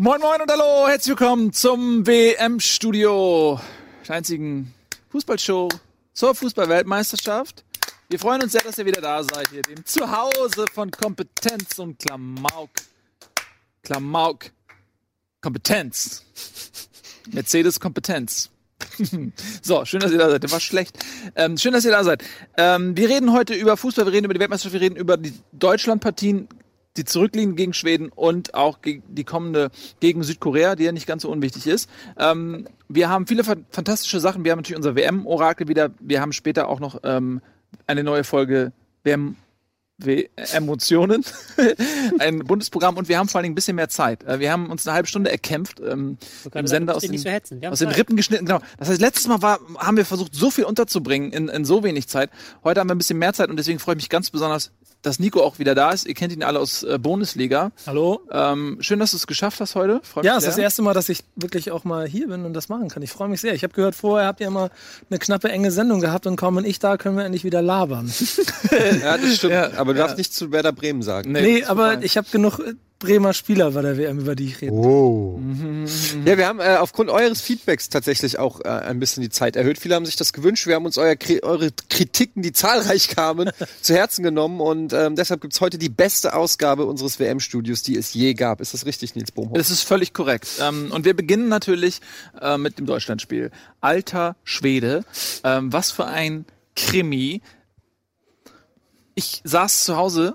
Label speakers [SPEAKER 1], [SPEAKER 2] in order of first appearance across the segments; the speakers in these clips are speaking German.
[SPEAKER 1] Moin Moin und hallo, herzlich willkommen zum WM-Studio, der einzigen Fußballshow zur Fußballweltmeisterschaft. Wir freuen uns sehr, dass ihr wieder da seid hier, dem Zuhause von Kompetenz und Klamauk. Klamauk. Kompetenz. Mercedes Kompetenz. so, schön, dass ihr da seid. Der war schlecht. Ähm, schön, dass ihr da seid. Ähm, wir reden heute über Fußball, wir reden über die Weltmeisterschaft, wir reden über die Deutschlandpartien, die zurückliegen gegen Schweden und auch gegen die kommende gegen Südkorea, die ja nicht ganz so unwichtig ist. Ähm, wir haben viele fantastische Sachen. Wir haben natürlich unser WM-Orakel wieder. Wir haben später auch noch ähm, eine neue Folge WM Emotionen, ein Bundesprogramm und wir haben vor allen Dingen ein bisschen mehr Zeit. Äh, wir haben uns eine halbe Stunde erkämpft ähm, im Sender aus, den, so aus den Rippen geschnitten. Genau. Das heißt, letztes Mal war, haben wir versucht, so viel unterzubringen in, in so wenig Zeit. Heute haben wir ein bisschen mehr Zeit und deswegen freue ich mich ganz besonders, dass Nico auch wieder da ist. Ihr kennt ihn alle aus äh, Bundesliga.
[SPEAKER 2] Hallo.
[SPEAKER 1] Ähm, schön, dass du es geschafft hast heute.
[SPEAKER 2] Freu ja, es ist das erste Mal, dass ich wirklich auch mal hier bin und das machen kann. Ich freue mich sehr. Ich habe gehört, vorher habt ihr immer eine knappe, enge Sendung gehabt und kaum bin ich da, können wir endlich wieder labern.
[SPEAKER 3] ja, das stimmt. Ja, aber du ja. darfst nicht zu Werder Bremen sagen.
[SPEAKER 2] Nee, nee aber ich habe genug äh, Bremer Spieler bei der WM, über die ich rede.
[SPEAKER 3] Oh. Ja, wir haben äh, aufgrund eures Feedbacks tatsächlich auch äh, ein bisschen die Zeit erhöht. Viele haben sich das gewünscht. Wir haben uns euer, eure Kritiken, die zahlreich kamen, zu Herzen genommen und ähm, deshalb gibt's heute die beste Ausgabe unseres WM-Studios, die es je gab. Ist das richtig, Nils Bohmhoff?
[SPEAKER 1] Das ist völlig korrekt. Ähm, und wir beginnen natürlich äh, mit dem Deutschlandspiel. Alter Schwede, ähm, was für ein Krimi. Ich saß zu Hause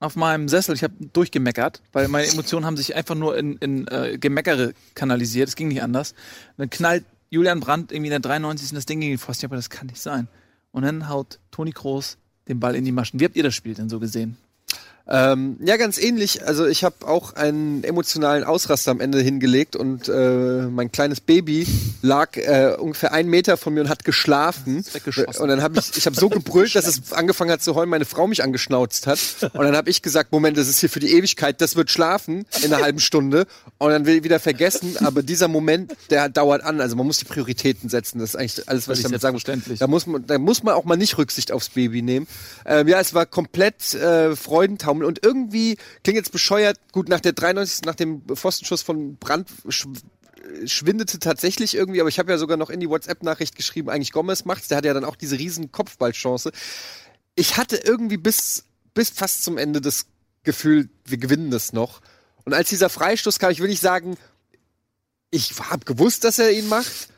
[SPEAKER 1] auf meinem Sessel, ich habe durchgemeckert, weil meine Emotionen haben sich einfach nur in, in äh, Gemeckere kanalisiert. Es ging nicht anders. dann knallt Julian Brandt irgendwie in der 93. das Ding gegen die Pfosten. Aber das kann nicht sein. Und dann haut Toni Kroos den Ball in die Maschen. Wie habt ihr das Spiel denn so gesehen?
[SPEAKER 3] Ähm, ja, ganz ähnlich. Also ich habe auch einen emotionalen Ausraster am Ende hingelegt und äh, mein kleines Baby lag äh, ungefähr einen Meter von mir und hat geschlafen. Und dann habe ich, ich habe so gebrüllt, dass es angefangen hat zu heulen, meine Frau mich angeschnauzt hat. Und dann habe ich gesagt, Moment, das ist hier für die Ewigkeit, das wird schlafen in einer halben Stunde. Und dann will ich wieder vergessen, aber dieser Moment, der dauert an. Also man muss die Prioritäten setzen. Das ist eigentlich alles, was ich damit sagen muss. Da muss man, da muss man auch mal nicht Rücksicht aufs Baby nehmen. Ähm, ja, es war komplett äh, Freudentaumel Formel. Und irgendwie klingt jetzt bescheuert, gut, nach der 93. nach dem Pfostenschuss von Brand schwindete tatsächlich irgendwie, aber ich habe ja sogar noch in die WhatsApp-Nachricht geschrieben, eigentlich Gomez macht's, der hat ja dann auch diese riesen Kopfballchance. Ich hatte irgendwie bis, bis fast zum Ende das Gefühl, wir gewinnen das noch. Und als dieser Freistoß kam, ich will nicht sagen, ich habe gewusst, dass er ihn macht,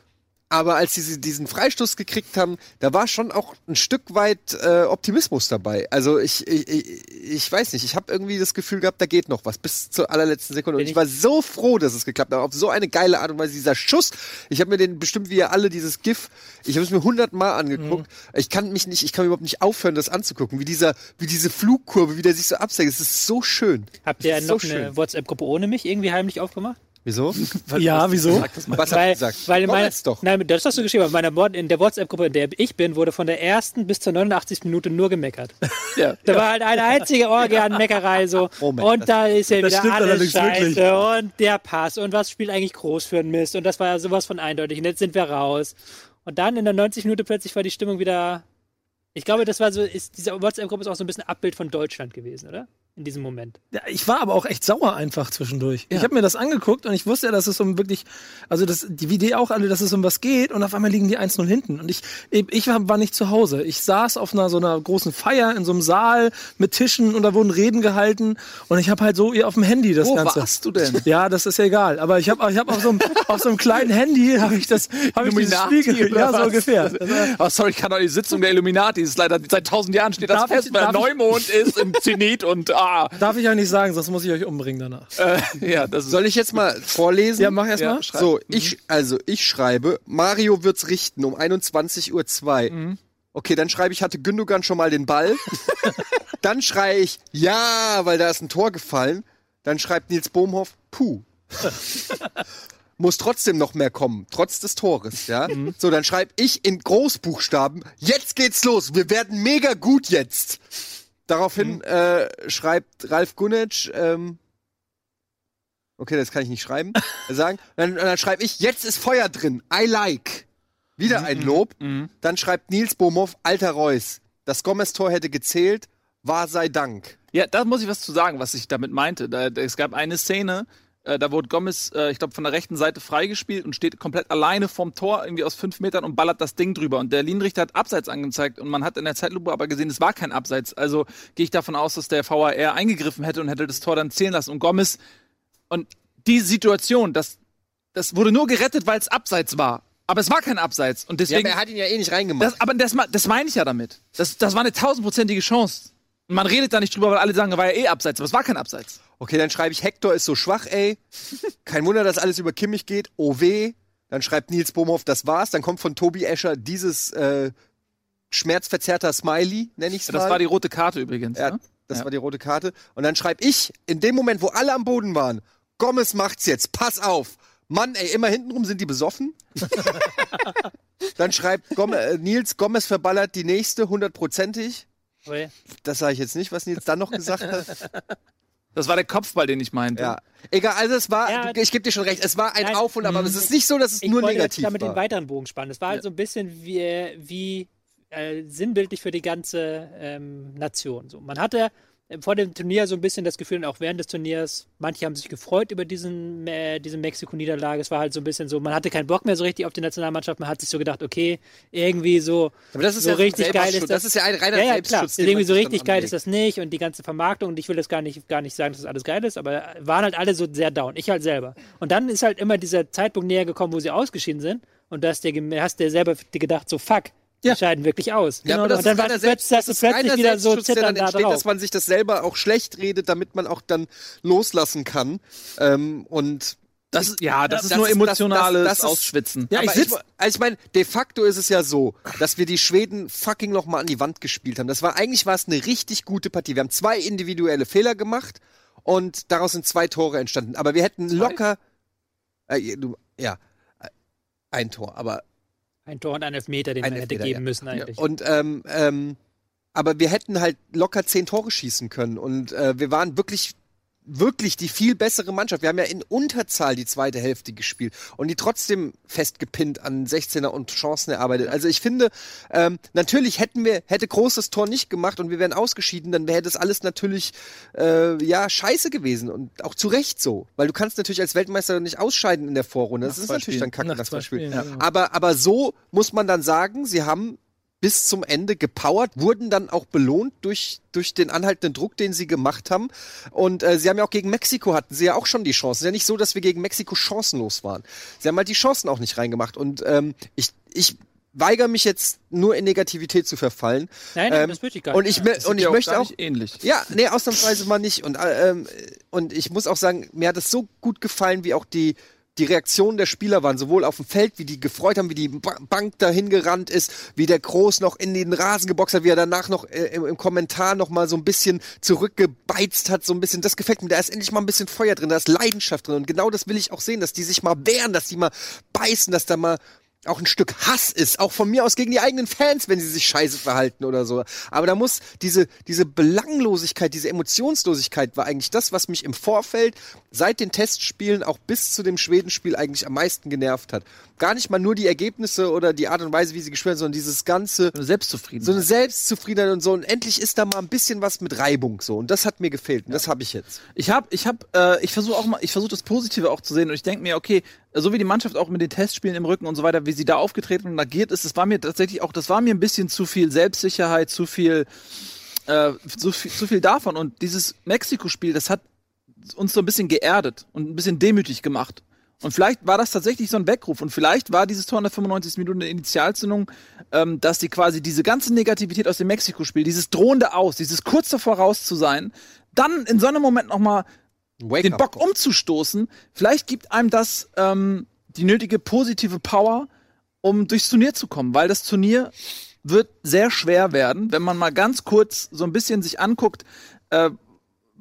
[SPEAKER 3] aber als sie diesen Freistoß gekriegt haben, da war schon auch ein Stück weit äh, Optimismus dabei. Also ich, ich, ich weiß nicht, ich habe irgendwie das Gefühl gehabt, da geht noch was bis zur allerletzten Sekunde. Und ich war so froh, dass es geklappt hat. Auf so eine geile Art und Weise. Dieser Schuss, ich habe mir den bestimmt wie ihr alle dieses GIF, ich habe es mir hundertmal angeguckt. Mhm. Ich kann mich nicht, ich kann überhaupt nicht aufhören, das anzugucken. Wie dieser, wie diese Flugkurve, wie der sich so absenkt. Es ist so schön.
[SPEAKER 4] Habt ihr noch so eine WhatsApp-Gruppe ohne mich irgendwie heimlich aufgemacht?
[SPEAKER 3] Wieso?
[SPEAKER 2] ja, wieso?
[SPEAKER 3] Was
[SPEAKER 4] weil,
[SPEAKER 3] gesagt?
[SPEAKER 4] Weil meine, doch. Nein, das hast du geschrieben. Aber in der WhatsApp-Gruppe, in der ich bin, wurde von der ersten bis zur 89. Minute nur gemeckert. Ja, da ja. war halt eine einzige Orgie an Meckerei so. Moment, und da ist ja wieder alles scheiße wirklich. und der Pass und was spielt eigentlich groß für ein Mist und das war ja sowas von eindeutig und jetzt sind wir raus. Und dann in der 90 Minute plötzlich war die Stimmung wieder ich glaube, das war so, ist, diese WhatsApp-Gruppe ist auch so ein bisschen Abbild von Deutschland gewesen, oder? In diesem Moment.
[SPEAKER 2] Ja, ich war aber auch echt sauer einfach zwischendurch. Ja. Ich habe mir das angeguckt und ich wusste ja, dass es um wirklich, also das, die Idee auch alle, dass es um was geht und auf einmal liegen die 1-0 hinten. Und ich, ich war, nicht zu Hause. Ich saß auf einer so einer großen Feier in so einem Saal mit Tischen und da wurden Reden gehalten und ich habe halt so auf dem Handy das
[SPEAKER 1] Wo
[SPEAKER 2] Ganze.
[SPEAKER 1] Wo warst du denn?
[SPEAKER 2] Ja, das ist ja egal. Aber ich habe ich hab auf, so einem, auf so einem kleinen Handy habe ich das, habe ich dieses Spiel, ja, so ungefähr.
[SPEAKER 1] Oh, sorry, ich kann doch die Sitzung der Illuminati, das ist leider seit tausend Jahren steht das darf fest, ich, weil Neumond ich, ist im Zenit und ah.
[SPEAKER 2] Darf ich eigentlich nicht sagen, sonst muss ich euch umbringen danach.
[SPEAKER 3] Äh, ja, das Soll ich jetzt mal vorlesen?
[SPEAKER 2] Ja, mach erst
[SPEAKER 3] ja,
[SPEAKER 2] mal.
[SPEAKER 3] So, ich, also ich schreibe, Mario wird's richten um 21.02 Uhr. Mhm. Okay, dann schreibe ich, hatte Gündogan schon mal den Ball. dann schreie ich, ja, weil da ist ein Tor gefallen. Dann schreibt Nils Bohmhoff, puh. Muss trotzdem noch mehr kommen, trotz des Tores, ja. Mhm. So, dann schreibe ich in Großbuchstaben, jetzt geht's los, wir werden mega gut jetzt. Daraufhin mhm. äh, schreibt Ralf Gunitsch, ähm, okay, das kann ich nicht schreiben, sagen. Dann, dann schreibe ich, jetzt ist Feuer drin, I like. Wieder mhm. ein Lob. Mhm. Dann schreibt Nils Bohmhoff, alter Reus, das Gomez-Tor hätte gezählt, war sei Dank.
[SPEAKER 1] Ja, da muss ich was zu sagen, was ich damit meinte. Da, es gab eine Szene, Äh, da wurde Gomez, äh, ich glaube, von der rechten Seite freigespielt und steht komplett alleine vorm Tor, irgendwie aus fünf Metern und ballert das Ding drüber. Und der Linienrichter hat Abseits angezeigt und man hat in der Zeitlupe aber gesehen, es war kein Abseits. Also gehe ich davon aus, dass der VAR eingegriffen hätte und hätte das Tor dann zählen lassen. Und Gomez, und die Situation, das, das wurde nur gerettet, weil es Abseits war. Aber es war kein Abseits. Und deswegen.
[SPEAKER 3] Ja, aber er hat ihn ja eh nicht reingemacht.
[SPEAKER 1] Das, aber das, das meine ich ja damit. Das, das war eine tausendprozentige Chance. Und man redet da nicht drüber, weil alle sagen, er war ja eh Abseits. Aber es war kein Abseits.
[SPEAKER 3] Okay, dann schreibe ich, Hector ist so schwach, ey. Kein Wunder, dass alles über Kimmich geht. Oh weh. Dann schreibt Nils Bohmhoff, das war's. Dann kommt von Tobi Escher dieses äh, schmerzverzerrter Smiley, nenne ich es
[SPEAKER 1] ja, Das war die rote Karte übrigens.
[SPEAKER 3] Ja,
[SPEAKER 1] ne?
[SPEAKER 3] das ja. war die rote Karte. Und dann schreibe ich, in dem Moment, wo alle am Boden waren, Gomez macht's jetzt, pass auf. Mann, ey, immer hintenrum sind die besoffen. dann schreibt Gomez, äh, Nils, Gomez verballert die nächste hundertprozentig. Okay. Das sage ich jetzt nicht, was Nils dann noch gesagt hat.
[SPEAKER 1] Das war der Kopfball, den ich meinte.
[SPEAKER 3] Ja. Egal, also es war, ja, ich gebe dir schon recht, es war ein Nein, Auf und Ab, aber es ist nicht so, dass es
[SPEAKER 4] ich
[SPEAKER 3] nur negativ
[SPEAKER 4] ich damit
[SPEAKER 3] war.
[SPEAKER 4] den weiteren Bogen spannen. Es war halt so ein bisschen wie, wie äh, sinnbildlich für die ganze ähm, Nation. So, man hatte vor dem Turnier so ein bisschen das Gefühl, und auch während des Turniers, manche haben sich gefreut über diesen, äh, diese Mexiko-Niederlage. Es war halt so ein bisschen so, man hatte keinen Bock mehr so richtig auf die Nationalmannschaft. Man hat sich so gedacht, okay, irgendwie so,
[SPEAKER 3] Aber das ist
[SPEAKER 4] so
[SPEAKER 3] ja
[SPEAKER 4] richtig geil ist
[SPEAKER 3] das. Das ist ja ein reiner
[SPEAKER 4] ja, ja,
[SPEAKER 3] Selbstschutz.
[SPEAKER 4] Klar. Irgendwie so richtig geil ist das nicht und die ganze Vermarktung und ich will das gar nicht, gar nicht sagen, dass das alles geil ist, aber waren halt alle so sehr down. Ich halt selber. Und dann ist halt immer dieser Zeitpunkt näher gekommen, wo sie ausgeschieden sind und da hast du hast dir selber gedacht, so fuck, ja. scheiden wirklich aus.
[SPEAKER 3] Ja, genau.
[SPEAKER 4] und dann war
[SPEAKER 3] das
[SPEAKER 4] selbst, das ist plötzlich wieder so zittern
[SPEAKER 3] da entsteht, drauf. dass man sich das selber auch schlecht redet, damit man auch dann loslassen kann. Ähm, und
[SPEAKER 1] das ist, ja, das, das ist nur emotionales das, das, Ausschwitzen.
[SPEAKER 3] Ja, ich, ich, also ich meine, de facto ist es ja so, dass wir die Schweden fucking noch mal an die Wand gespielt haben. Das war eigentlich war es eine richtig gute Partie. Wir haben zwei individuelle Fehler gemacht und daraus sind zwei Tore entstanden. Aber wir hätten locker, äh, du, ja, äh, ein Tor. Aber
[SPEAKER 4] ein Tor und ein Elfmeter, den ein man hätte geben ja. müssen eigentlich.
[SPEAKER 3] Und ähm, ähm, aber wir hätten halt locker zehn Tore schießen können und äh, wir waren wirklich wirklich die viel bessere Mannschaft. Wir haben ja in Unterzahl die zweite Hälfte gespielt und die trotzdem festgepinnt an 16er und Chancen erarbeitet. Also ich finde, ähm, natürlich hätten wir, hätte großes Tor nicht gemacht und wir wären ausgeschieden, dann wäre das alles natürlich äh, ja scheiße gewesen und auch zu Recht so. Weil du kannst natürlich als Weltmeister nicht ausscheiden in der Vorrunde. Das Nach ist natürlich Spielen. dann kacke, das Spiel. Ja. Aber, aber so muss man dann sagen, sie haben bis zum Ende gepowert, wurden dann auch belohnt durch, durch den anhaltenden Druck, den sie gemacht haben. Und äh, sie haben ja auch gegen Mexiko hatten sie ja auch schon die Chancen. Es ist ja nicht so, dass wir gegen Mexiko chancenlos waren. Sie haben halt die Chancen auch nicht reingemacht. Und ähm, ich, ich weigere mich jetzt nur in Negativität zu verfallen.
[SPEAKER 4] Nein, nein ähm, das möchte ich gar
[SPEAKER 3] nicht. Und ich,
[SPEAKER 1] das
[SPEAKER 3] und ich
[SPEAKER 1] auch
[SPEAKER 3] möchte auch
[SPEAKER 1] ähnlich.
[SPEAKER 3] Ja, nee, ausnahmsweise mal nicht. Und äh, ähm, und ich muss auch sagen, mir hat es so gut gefallen, wie auch die die Reaktionen der Spieler waren, sowohl auf dem Feld, wie die gefreut haben, wie die Bank dahin gerannt ist, wie der Groß noch in den Rasen geboxt hat, wie er danach noch äh, im, im, Kommentar noch mal so ein bisschen zurückgebeizt hat, so ein bisschen, das gefällt mir, da ist endlich mal ein bisschen Feuer drin, da ist Leidenschaft drin. Und genau das will ich auch sehen, dass die sich mal wehren, dass die mal beißen, dass da mal auch ein Stück Hass ist, auch von mir aus gegen die eigenen Fans, wenn sie sich scheiße verhalten oder so. Aber da muss diese, diese Belanglosigkeit, diese Emotionslosigkeit war eigentlich das, was mich im Vorfeld seit den Testspielen auch bis zu dem Schwedenspiel eigentlich am meisten genervt hat. Gar nicht mal nur die Ergebnisse oder die Art und Weise, wie sie gespielt haben, sondern dieses ganze.
[SPEAKER 1] So eine Selbstzufriedenheit.
[SPEAKER 3] So eine Selbstzufriedenheit und so. Und endlich ist da mal ein bisschen was mit Reibung so. Und das hat mir gefehlt. Und ja. das habe ich jetzt.
[SPEAKER 1] Ich habe, ich habe, äh, ich versuche auch mal, ich versuche das Positive auch zu sehen. Und ich denke mir, okay, so wie die Mannschaft auch mit den Testspielen im Rücken und so weiter, wie sie da aufgetreten und agiert ist, das war mir tatsächlich auch, das war mir ein bisschen zu viel Selbstsicherheit, zu viel, äh, zu viel, zu viel davon. Und dieses Mexiko-Spiel, das hat uns so ein bisschen geerdet und ein bisschen demütig gemacht. Und vielleicht war das tatsächlich so ein Weckruf. Und vielleicht war dieses Tor in der 95. Minute eine Initialzündung, ähm, dass die quasi diese ganze Negativität aus dem Mexiko-Spiel, dieses drohende Aus, dieses kurz davor raus zu sein, dann in so einem Moment nochmal den Bock umzustoßen, vielleicht gibt einem das ähm, die nötige positive Power, um durchs Turnier zu kommen, weil das Turnier wird sehr schwer werden, wenn man mal ganz kurz so ein bisschen sich anguckt, äh,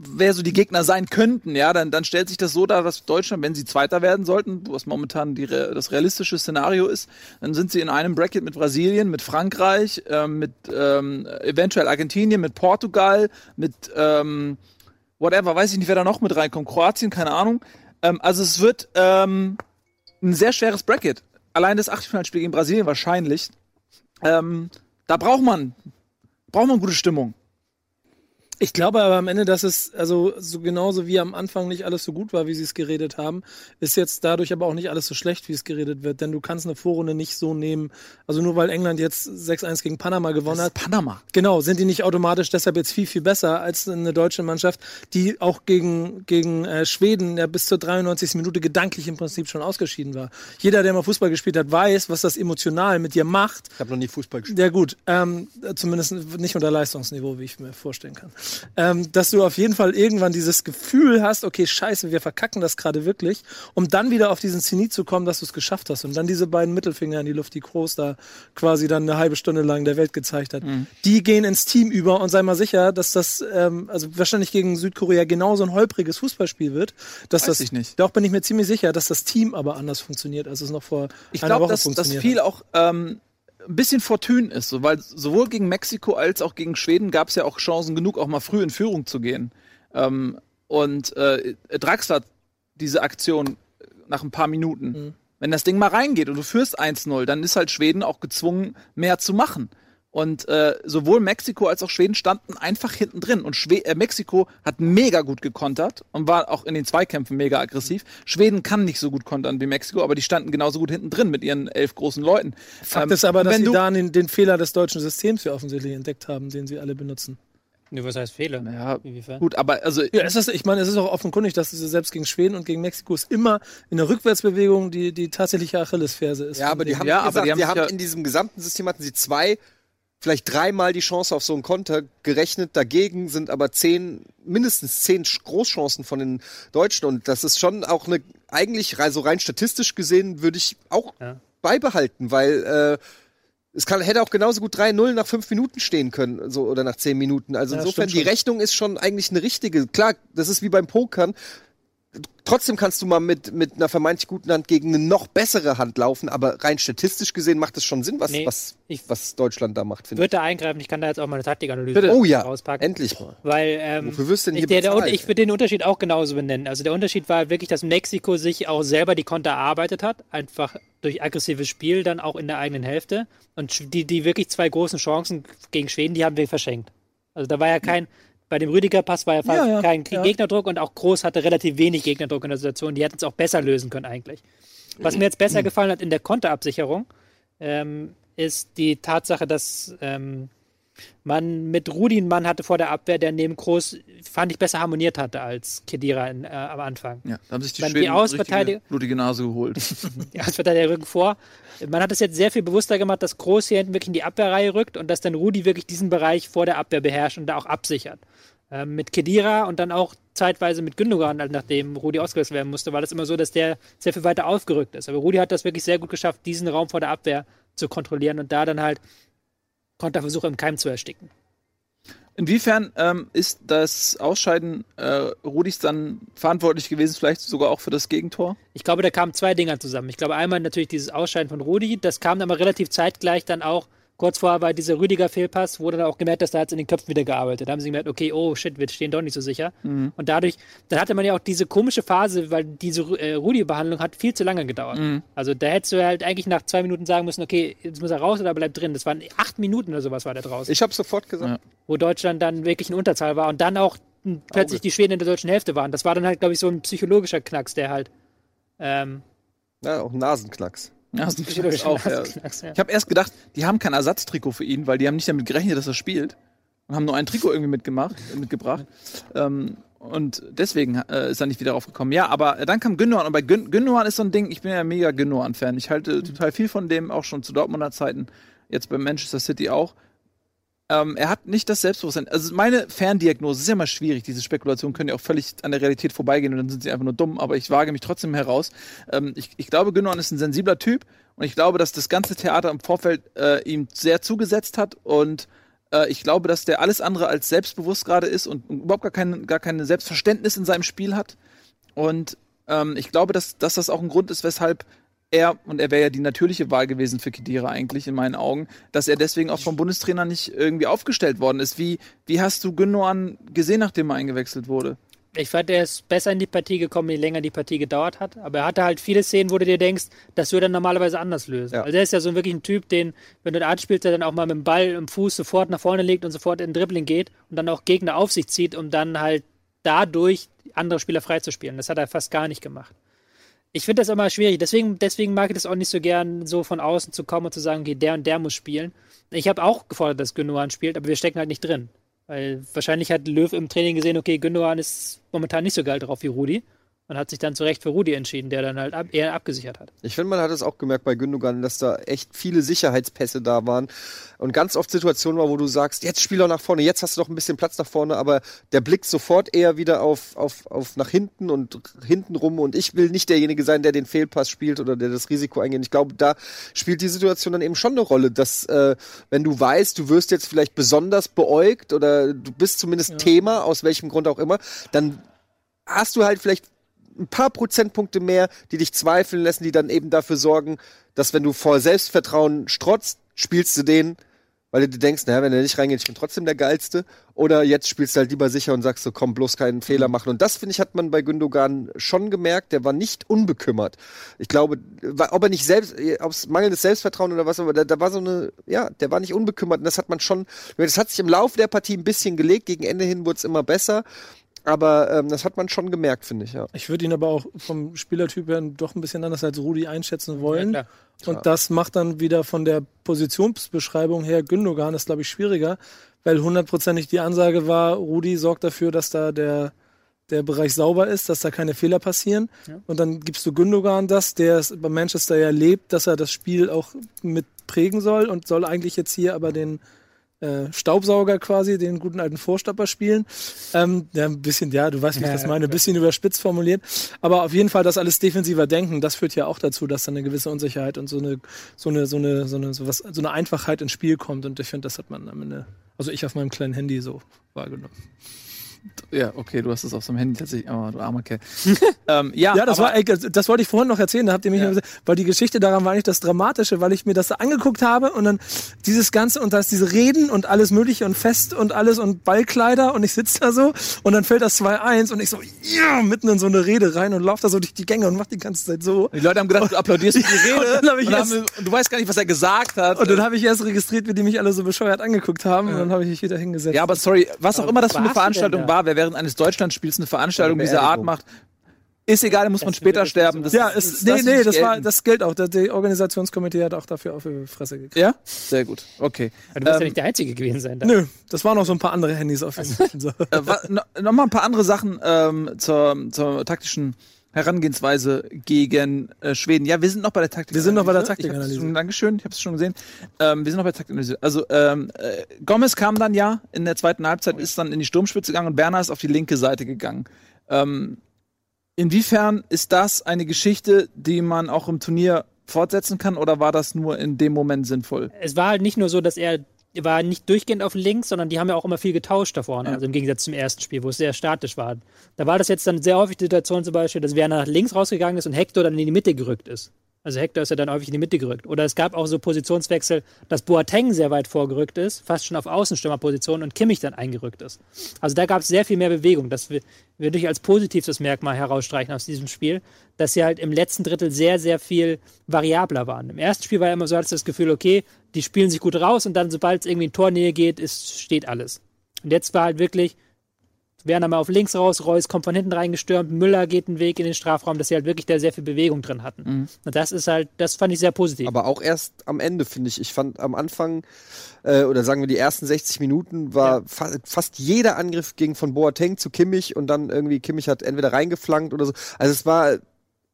[SPEAKER 1] wer so die Gegner sein könnten, ja, dann, dann stellt sich das so dar, dass Deutschland, wenn sie Zweiter werden sollten, was momentan die, das realistische Szenario ist, dann sind sie in einem Bracket mit Brasilien, mit Frankreich, äh, mit ähm, eventuell Argentinien, mit Portugal, mit ähm, whatever, weiß ich nicht, wer da noch mit reinkommt. Kroatien, keine Ahnung. Ähm, also es wird ähm, ein sehr schweres Bracket. Allein das Achtelfinalspiel gegen Brasilien wahrscheinlich. Ähm, da braucht man, braucht man gute Stimmung.
[SPEAKER 2] Ich glaube aber am Ende, dass es, also so genauso wie am Anfang nicht alles so gut war, wie sie es geredet haben, ist jetzt dadurch aber auch nicht alles so schlecht, wie es geredet wird. Denn du kannst eine Vorrunde nicht so nehmen. Also nur weil England jetzt 6-1 gegen Panama gewonnen hat.
[SPEAKER 1] Panama.
[SPEAKER 2] Genau, sind die nicht automatisch deshalb jetzt viel, viel besser als eine deutsche Mannschaft, die auch gegen, gegen äh, Schweden ja bis zur 93. Minute gedanklich im Prinzip schon ausgeschieden war. Jeder, der mal Fußball gespielt hat, weiß, was das emotional mit dir macht.
[SPEAKER 3] Ich habe noch nie Fußball gespielt.
[SPEAKER 2] Ja gut, ähm, zumindest nicht unter Leistungsniveau, wie ich mir vorstellen kann ähm, dass du auf jeden Fall irgendwann dieses Gefühl hast, okay, scheiße, wir verkacken das gerade wirklich, um dann wieder auf diesen Zenit zu kommen, dass du es geschafft hast. Und dann diese beiden Mittelfinger in die Luft, die Groß da quasi dann eine halbe Stunde lang der Welt gezeigt hat. Mhm. Die gehen ins Team über und sei mal sicher, dass das, ähm, also wahrscheinlich gegen Südkorea genauso ein holpriges Fußballspiel wird. Dass
[SPEAKER 1] Weiß
[SPEAKER 2] das,
[SPEAKER 1] ich nicht.
[SPEAKER 2] Doch bin ich mir ziemlich sicher, dass das Team aber anders funktioniert, als es noch vor
[SPEAKER 1] ich
[SPEAKER 2] einer
[SPEAKER 1] glaub,
[SPEAKER 2] Woche
[SPEAKER 1] dass,
[SPEAKER 2] funktioniert
[SPEAKER 1] dass viel auch ähm, ein bisschen fortun ist, so, weil sowohl gegen Mexiko als auch gegen Schweden gab es ja auch Chancen genug, auch mal früh in Führung zu gehen. Ähm, und äh, Draxler diese Aktion nach ein paar Minuten.
[SPEAKER 2] Mhm.
[SPEAKER 1] Wenn das Ding mal reingeht und du führst 1-0, dann ist halt Schweden auch gezwungen, mehr zu machen. Und äh, sowohl Mexiko als auch Schweden standen einfach hinten drin. Und Schwe äh, Mexiko hat mega gut gekontert und war auch in den Zweikämpfen mega aggressiv. Schweden kann nicht so gut kontern wie Mexiko, aber die standen genauso gut hinten drin mit ihren elf großen Leuten.
[SPEAKER 2] Fakt
[SPEAKER 1] Ähm,
[SPEAKER 2] ist aber, dass sie da den, den Fehler des deutschen Systems ja offensichtlich entdeckt haben, den sie alle benutzen.
[SPEAKER 4] Nee, was heißt Fehler?
[SPEAKER 1] Ja,
[SPEAKER 4] Inwiefern?
[SPEAKER 1] gut, aber also
[SPEAKER 2] Ja, es ist, ich meine, es ist auch offenkundig, dass es selbst gegen Schweden und gegen Mexiko ist immer in der Rückwärtsbewegung die, die tatsächliche Achillesferse ist.
[SPEAKER 3] Ja, aber die haben,
[SPEAKER 1] Ja, aber
[SPEAKER 3] gesagt,
[SPEAKER 1] die haben
[SPEAKER 3] die haben
[SPEAKER 1] ja-
[SPEAKER 3] in diesem gesamten System hatten sie zwei, vielleicht dreimal die Chance auf so einen Konter gerechnet. Dagegen sind aber zehn, mindestens zehn Großchancen von den Deutschen. Und das ist schon auch eine, eigentlich rei- so rein statistisch gesehen, würde ich auch
[SPEAKER 4] Ja.
[SPEAKER 3] beibehalten, weil äh, es kann, hätte auch genauso gut 3-0 nach fünf Minuten stehen können, so oder nach zehn Minuten. Also
[SPEAKER 2] Ja,
[SPEAKER 3] insofern, die. Rechnung ist schon eigentlich eine richtige. Klar, das ist wie beim Pokern. Trotzdem kannst du mal mit, mit einer vermeintlich guten Hand gegen eine noch bessere Hand laufen, aber rein statistisch gesehen macht es schon Sinn, was,
[SPEAKER 4] Nee,
[SPEAKER 3] was,
[SPEAKER 4] ich-
[SPEAKER 3] was Deutschland da macht,
[SPEAKER 4] Ich
[SPEAKER 3] finde ich.
[SPEAKER 4] würde da eingreifen, ich kann da jetzt auch mal eine Taktikanalyse
[SPEAKER 3] Oh ja,
[SPEAKER 4] rauspacken.
[SPEAKER 3] endlich mal.
[SPEAKER 4] Weil, ähm,
[SPEAKER 3] Wofür wirst du denn
[SPEAKER 4] ich,
[SPEAKER 3] hier
[SPEAKER 4] der, ich würde den Unterschied auch genauso benennen. Also der Unterschied war wirklich, dass Mexiko sich auch selber die Konter erarbeitet hat, einfach durch aggressives Spiel, dann auch in der eigenen Hälfte. Und die, die wirklich zwei großen Chancen gegen Schweden, die haben wir verschenkt. Also da war ja kein, bei dem Rüdiger-Pass war ja fast
[SPEAKER 2] Ja, ja,
[SPEAKER 4] kein
[SPEAKER 2] ja.
[SPEAKER 4] Gegnerdruck und auch Groß hatte relativ wenig Gegnerdruck in der Situation. Die hätten es auch besser lösen können eigentlich. Was mir jetzt besser gefallen hat in der Konterabsicherung, ähm, ist die Tatsache, dass ähm, man mit Rudi einen Mann hatte vor der Abwehr, der neben Groß, fand ich, besser harmoniert hatte als Kedira in, äh, am Anfang.
[SPEAKER 1] ja, da haben sich die
[SPEAKER 4] die
[SPEAKER 1] Schweden
[SPEAKER 4] Außenverteidiger-
[SPEAKER 1] richtige blutige Nase geholt.
[SPEAKER 4] Ja, als der Rücken vor. Man hat es jetzt sehr viel bewusster gemacht, dass Groß hier hinten wirklich in die Abwehrreihe rückt und dass dann Rudi wirklich diesen Bereich vor der Abwehr beherrscht und da auch absichert. Ähm, mit Kedira und dann auch zeitweise mit Gündogan, halt nachdem Rudi ausgewechselt werden musste, war das immer so, dass der sehr viel weiter aufgerückt ist. Aber Rudi hat das wirklich sehr gut geschafft, diesen Raum vor der Abwehr zu kontrollieren und da dann halt Konterversuche im Keim zu ersticken.
[SPEAKER 1] Inwiefern ähm, ist das Ausscheiden äh, Rudis dann verantwortlich gewesen, vielleicht sogar auch für das Gegentor?
[SPEAKER 4] Ich glaube, da kamen zwei Dinger zusammen. Ich glaube, einmal natürlich dieses Ausscheiden von Rudi, das kam dann aber relativ zeitgleich dann auch, kurz vorher war dieser Rüdiger-Fehlpass, wurde dann auch gemerkt, dass da hat in den Köpfen wieder gearbeitet. Da haben sie gemerkt, okay, oh shit, wir stehen doch nicht so sicher. Und dadurch, dann hatte man ja auch diese komische Phase, weil diese äh, Rudi-Behandlung hat viel zu lange gedauert. Also da hättest du halt eigentlich nach zwei Minuten sagen müssen, okay, jetzt muss er raus oder bleibt drin. Das waren acht Minuten oder sowas war der draußen
[SPEAKER 3] Ich habe sofort gesagt.
[SPEAKER 1] Ja.
[SPEAKER 4] wo Deutschland dann wirklich in Unterzahl war und dann auch plötzlich die Schweden in der deutschen Hälfte waren. Das war dann halt, glaube ich, so ein psychologischer Knacks, der halt ähm,
[SPEAKER 3] Ja, auch ein Nasenknacks.
[SPEAKER 1] Ja, das ist
[SPEAKER 4] psychologischer
[SPEAKER 1] auch, ja. Ich habe erst gedacht, die haben kein Ersatztrikot für ihn, weil die haben nicht damit gerechnet, dass er spielt. Und haben nur ein Trikot irgendwie mitgemacht, mitgebracht. Ähm, und deswegen äh, ist er nicht wieder raufgekommen. Ja, aber dann kam Gündogan. Und bei Gün Gündogan ist so ein Ding, ich bin ja mega Gündogan-Fan. Ich halte total viel von dem, auch schon zu Dortmunder Zeiten. Jetzt bei Manchester City auch. Ähm, er hat nicht das Selbstbewusstsein. Also meine Ferndiagnose ist ja mal schwierig. Diese Spekulationen können ja auch völlig an der Realität vorbeigehen und dann sind sie einfach nur dumm. Aber ich wage mich trotzdem heraus. Ähm, ich, ich glaube, Gündogan ist ein sensibler Typ und ich glaube, dass das ganze Theater im Vorfeld äh, ihm sehr zugesetzt hat und äh, ich glaube, dass der alles andere als selbstbewusst gerade ist und überhaupt gar keine, gar keine Selbstverständnis in seinem Spiel hat. Und ähm, ich glaube, dass, dass das auch ein Grund ist, weshalb er, und er wäre ja die natürliche Wahl gewesen für Kedira eigentlich in meinen Augen, dass er deswegen auch vom Bundestrainer nicht irgendwie aufgestellt worden ist. Wie, wie hast du Gündogan gesehen, nachdem er eingewechselt wurde?
[SPEAKER 4] Ich fand, er ist besser in die Partie gekommen, je länger die Partie gedauert hat. Aber er hatte halt viele Szenen, wo du dir denkst, das würde er normalerweise anders lösen. Ja. Also er ist ja so wirklich ein Typ, den, wenn du einen Art spielst, der dann auch mal mit dem Ball im Fuß sofort nach vorne legt und sofort in den Dribbling geht und dann auch Gegner auf sich zieht, um dann halt dadurch andere Spieler freizuspielen. Das hat er fast gar nicht gemacht. Ich finde das immer schwierig. Deswegen, deswegen mag ich das auch nicht so gern, so von außen zu kommen und zu sagen, okay, der und der muss spielen. Ich habe auch gefordert, dass Gündogan spielt, aber wir stecken halt nicht drin. Weil wahrscheinlich hat Löw im Training gesehen, okay, Gündogan ist momentan nicht so geil drauf wie Rudi und hat sich dann zu Recht für Rudi entschieden, der dann halt ab, eher abgesichert hat.
[SPEAKER 3] Ich finde, man hat es auch gemerkt bei Gündogan, dass da echt viele Sicherheitspässe da waren und ganz oft Situationen war, wo du sagst, jetzt spiel doch nach vorne, jetzt hast du doch ein bisschen Platz nach vorne, aber der blickt sofort eher wieder auf, auf, auf nach hinten und hinten rum und ich will nicht derjenige sein, der den Fehlpass spielt oder der das Risiko eingeht. Ich glaube, da spielt die Situation dann eben schon eine Rolle, dass äh, wenn du weißt, du wirst jetzt vielleicht besonders beäugt oder du bist zumindest ja. Thema, aus welchem Grund auch immer, dann hast du halt vielleicht ein paar Prozentpunkte mehr, die dich zweifeln lassen, die dann eben dafür sorgen, dass wenn du vor Selbstvertrauen strotzt, spielst du den, weil du dir denkst, naja, wenn er nicht reingeht, ich bin trotzdem der Geilste. Oder jetzt spielst du halt lieber sicher und sagst so, komm, bloß keinen Fehler mhm. machen. Und das, finde ich, hat man bei Gündogan schon gemerkt. Der war nicht unbekümmert. Ich glaube, ob er nicht selbst, ob es mangelndes Selbstvertrauen oder was, aber da, da war so eine, ja, der war nicht unbekümmert. Und das hat man schon, das hat sich im Laufe der Partie ein bisschen gelegt. Gegen Ende hin wurde es immer besser. Aber ähm, das hat man schon gemerkt, finde ich, ja.
[SPEAKER 2] Ich würde ihn aber auch vom Spielertyp her doch ein bisschen anders als Rudi einschätzen wollen. Ja, und das macht dann wieder von der Positionsbeschreibung her Gündogan, ist glaube ich schwieriger, weil hundertprozentig die Ansage war, Rudi sorgt dafür, dass da der, der Bereich sauber ist, dass da keine Fehler passieren. Ja. Und dann gibst du Gündogan das, der bei Manchester ja lebt, dass er das Spiel auch mit prägen soll und soll eigentlich jetzt hier aber den äh, Staubsauger quasi, den guten alten Vorstopper spielen. Ähm, ja, ein bisschen, ja, du weißt, wie ich das meine, ein bisschen überspitzt formuliert. Aber auf jeden Fall das alles defensiver denken, das führt ja auch dazu, dass dann eine gewisse Unsicherheit und so eine, so eine, so eine, so eine, so was, so eine Einfachheit ins Spiel kommt. Und ich finde, das hat man am Ende, also ich auf meinem kleinen Handy so wahrgenommen.
[SPEAKER 1] Ja, okay, du hast es auf so einem Handy tatsächlich. Oh, du armer Kerl.
[SPEAKER 2] ähm, ja, ja, das war, ey, das wollte ich vorhin noch erzählen. Da habt ihr mich, ja. weil die Geschichte daran war nicht das Dramatische, weil ich mir das angeguckt habe und dann dieses Ganze und da ist diese Reden und alles Mögliche und Fest und alles und Ballkleider und ich sitze da so und dann fällt das 2-1 und ich so, ja, mitten in so eine Rede rein und laufe da so durch die Gänge und mach die ganze Zeit so.
[SPEAKER 1] Die Leute haben gedacht, du applaudierst die Rede und, und, erst, haben, und, du weißt gar nicht, was er gesagt hat.
[SPEAKER 2] Und dann habe ich erst registriert, wie die mich alle so bescheuert angeguckt haben ja. und dann habe ich mich wieder hingesetzt.
[SPEAKER 1] Ja, aber sorry, was auch immer das für eine Veranstaltung war, wer während eines Deutschlandspiels eine Veranstaltung dieser Art macht, ist egal, muss man später sterben.
[SPEAKER 2] Das, ja, ist, das, nee, nee, das war, das gilt auch. Die Organisationskomitee hat auch dafür auf die Fresse gekriegt.
[SPEAKER 1] Ja? Sehr gut. Okay.
[SPEAKER 4] Aber du wirst ähm, ja nicht der Einzige gewesen sein.
[SPEAKER 2] Da. Nö, das waren noch so ein paar andere Handys auf jeden Fall.
[SPEAKER 1] so. äh, no, Nochmal ein paar andere Sachen ähm, zur, zur taktischen Herangehensweise gegen äh, Schweden. Ja, wir sind noch bei der Taktik.
[SPEAKER 2] Wir sind noch bei der Taktikanalyse.
[SPEAKER 1] Dankeschön, ich habe es schon gesehen. Ähm, wir sind noch bei der Taktikanalyse. Also ähm, äh, Gomez kam dann ja in der zweiten Halbzeit, ist dann in die Sturmspitze gegangen und Berner ist auf die linke Seite gegangen. Ähm, inwiefern ist das eine Geschichte, die man auch im Turnier fortsetzen kann oder war das nur in dem Moment sinnvoll?
[SPEAKER 4] Es war halt nicht nur so, dass er war nicht durchgehend auf links, sondern die haben ja auch immer viel getauscht da vorne. Ja. Also im Gegensatz zum ersten Spiel, wo es sehr statisch war. Da war das jetzt dann sehr häufig die Situation zum Beispiel, dass Werner nach links rausgegangen ist und Hector dann in die Mitte gerückt ist. Also Hector ist ja dann häufig in die Mitte gerückt. Oder es gab auch so Positionswechsel, dass Boateng sehr weit vorgerückt ist, fast schon auf Außenstürmerposition und Kimmich dann eingerückt ist. Also da gab es sehr viel mehr Bewegung. Das würde ich als positives Merkmal herausstreichen aus diesem Spiel, dass sie halt im letzten Drittel sehr, sehr viel variabler waren. Im ersten Spiel war ja immer so, als das Gefühl, okay, die spielen sich gut raus und dann, sobald es irgendwie in Tornähe geht, ist, steht alles. Und jetzt war halt wirklich, Werner mal auf links raus, Reus kommt von hinten reingestürmt, Müller geht einen Weg in den Strafraum, dass sie halt wirklich da sehr viel Bewegung drin hatten. Mhm. Und das ist halt, das fand ich sehr positiv.
[SPEAKER 3] Aber auch erst am Ende, finde ich. Ich fand am Anfang, äh, oder sagen wir die ersten 60 Minuten, war ja. fa fast jeder Angriff ging von Boateng zu Kimmich und dann irgendwie Kimmich hat entweder reingeflankt oder so. Also es war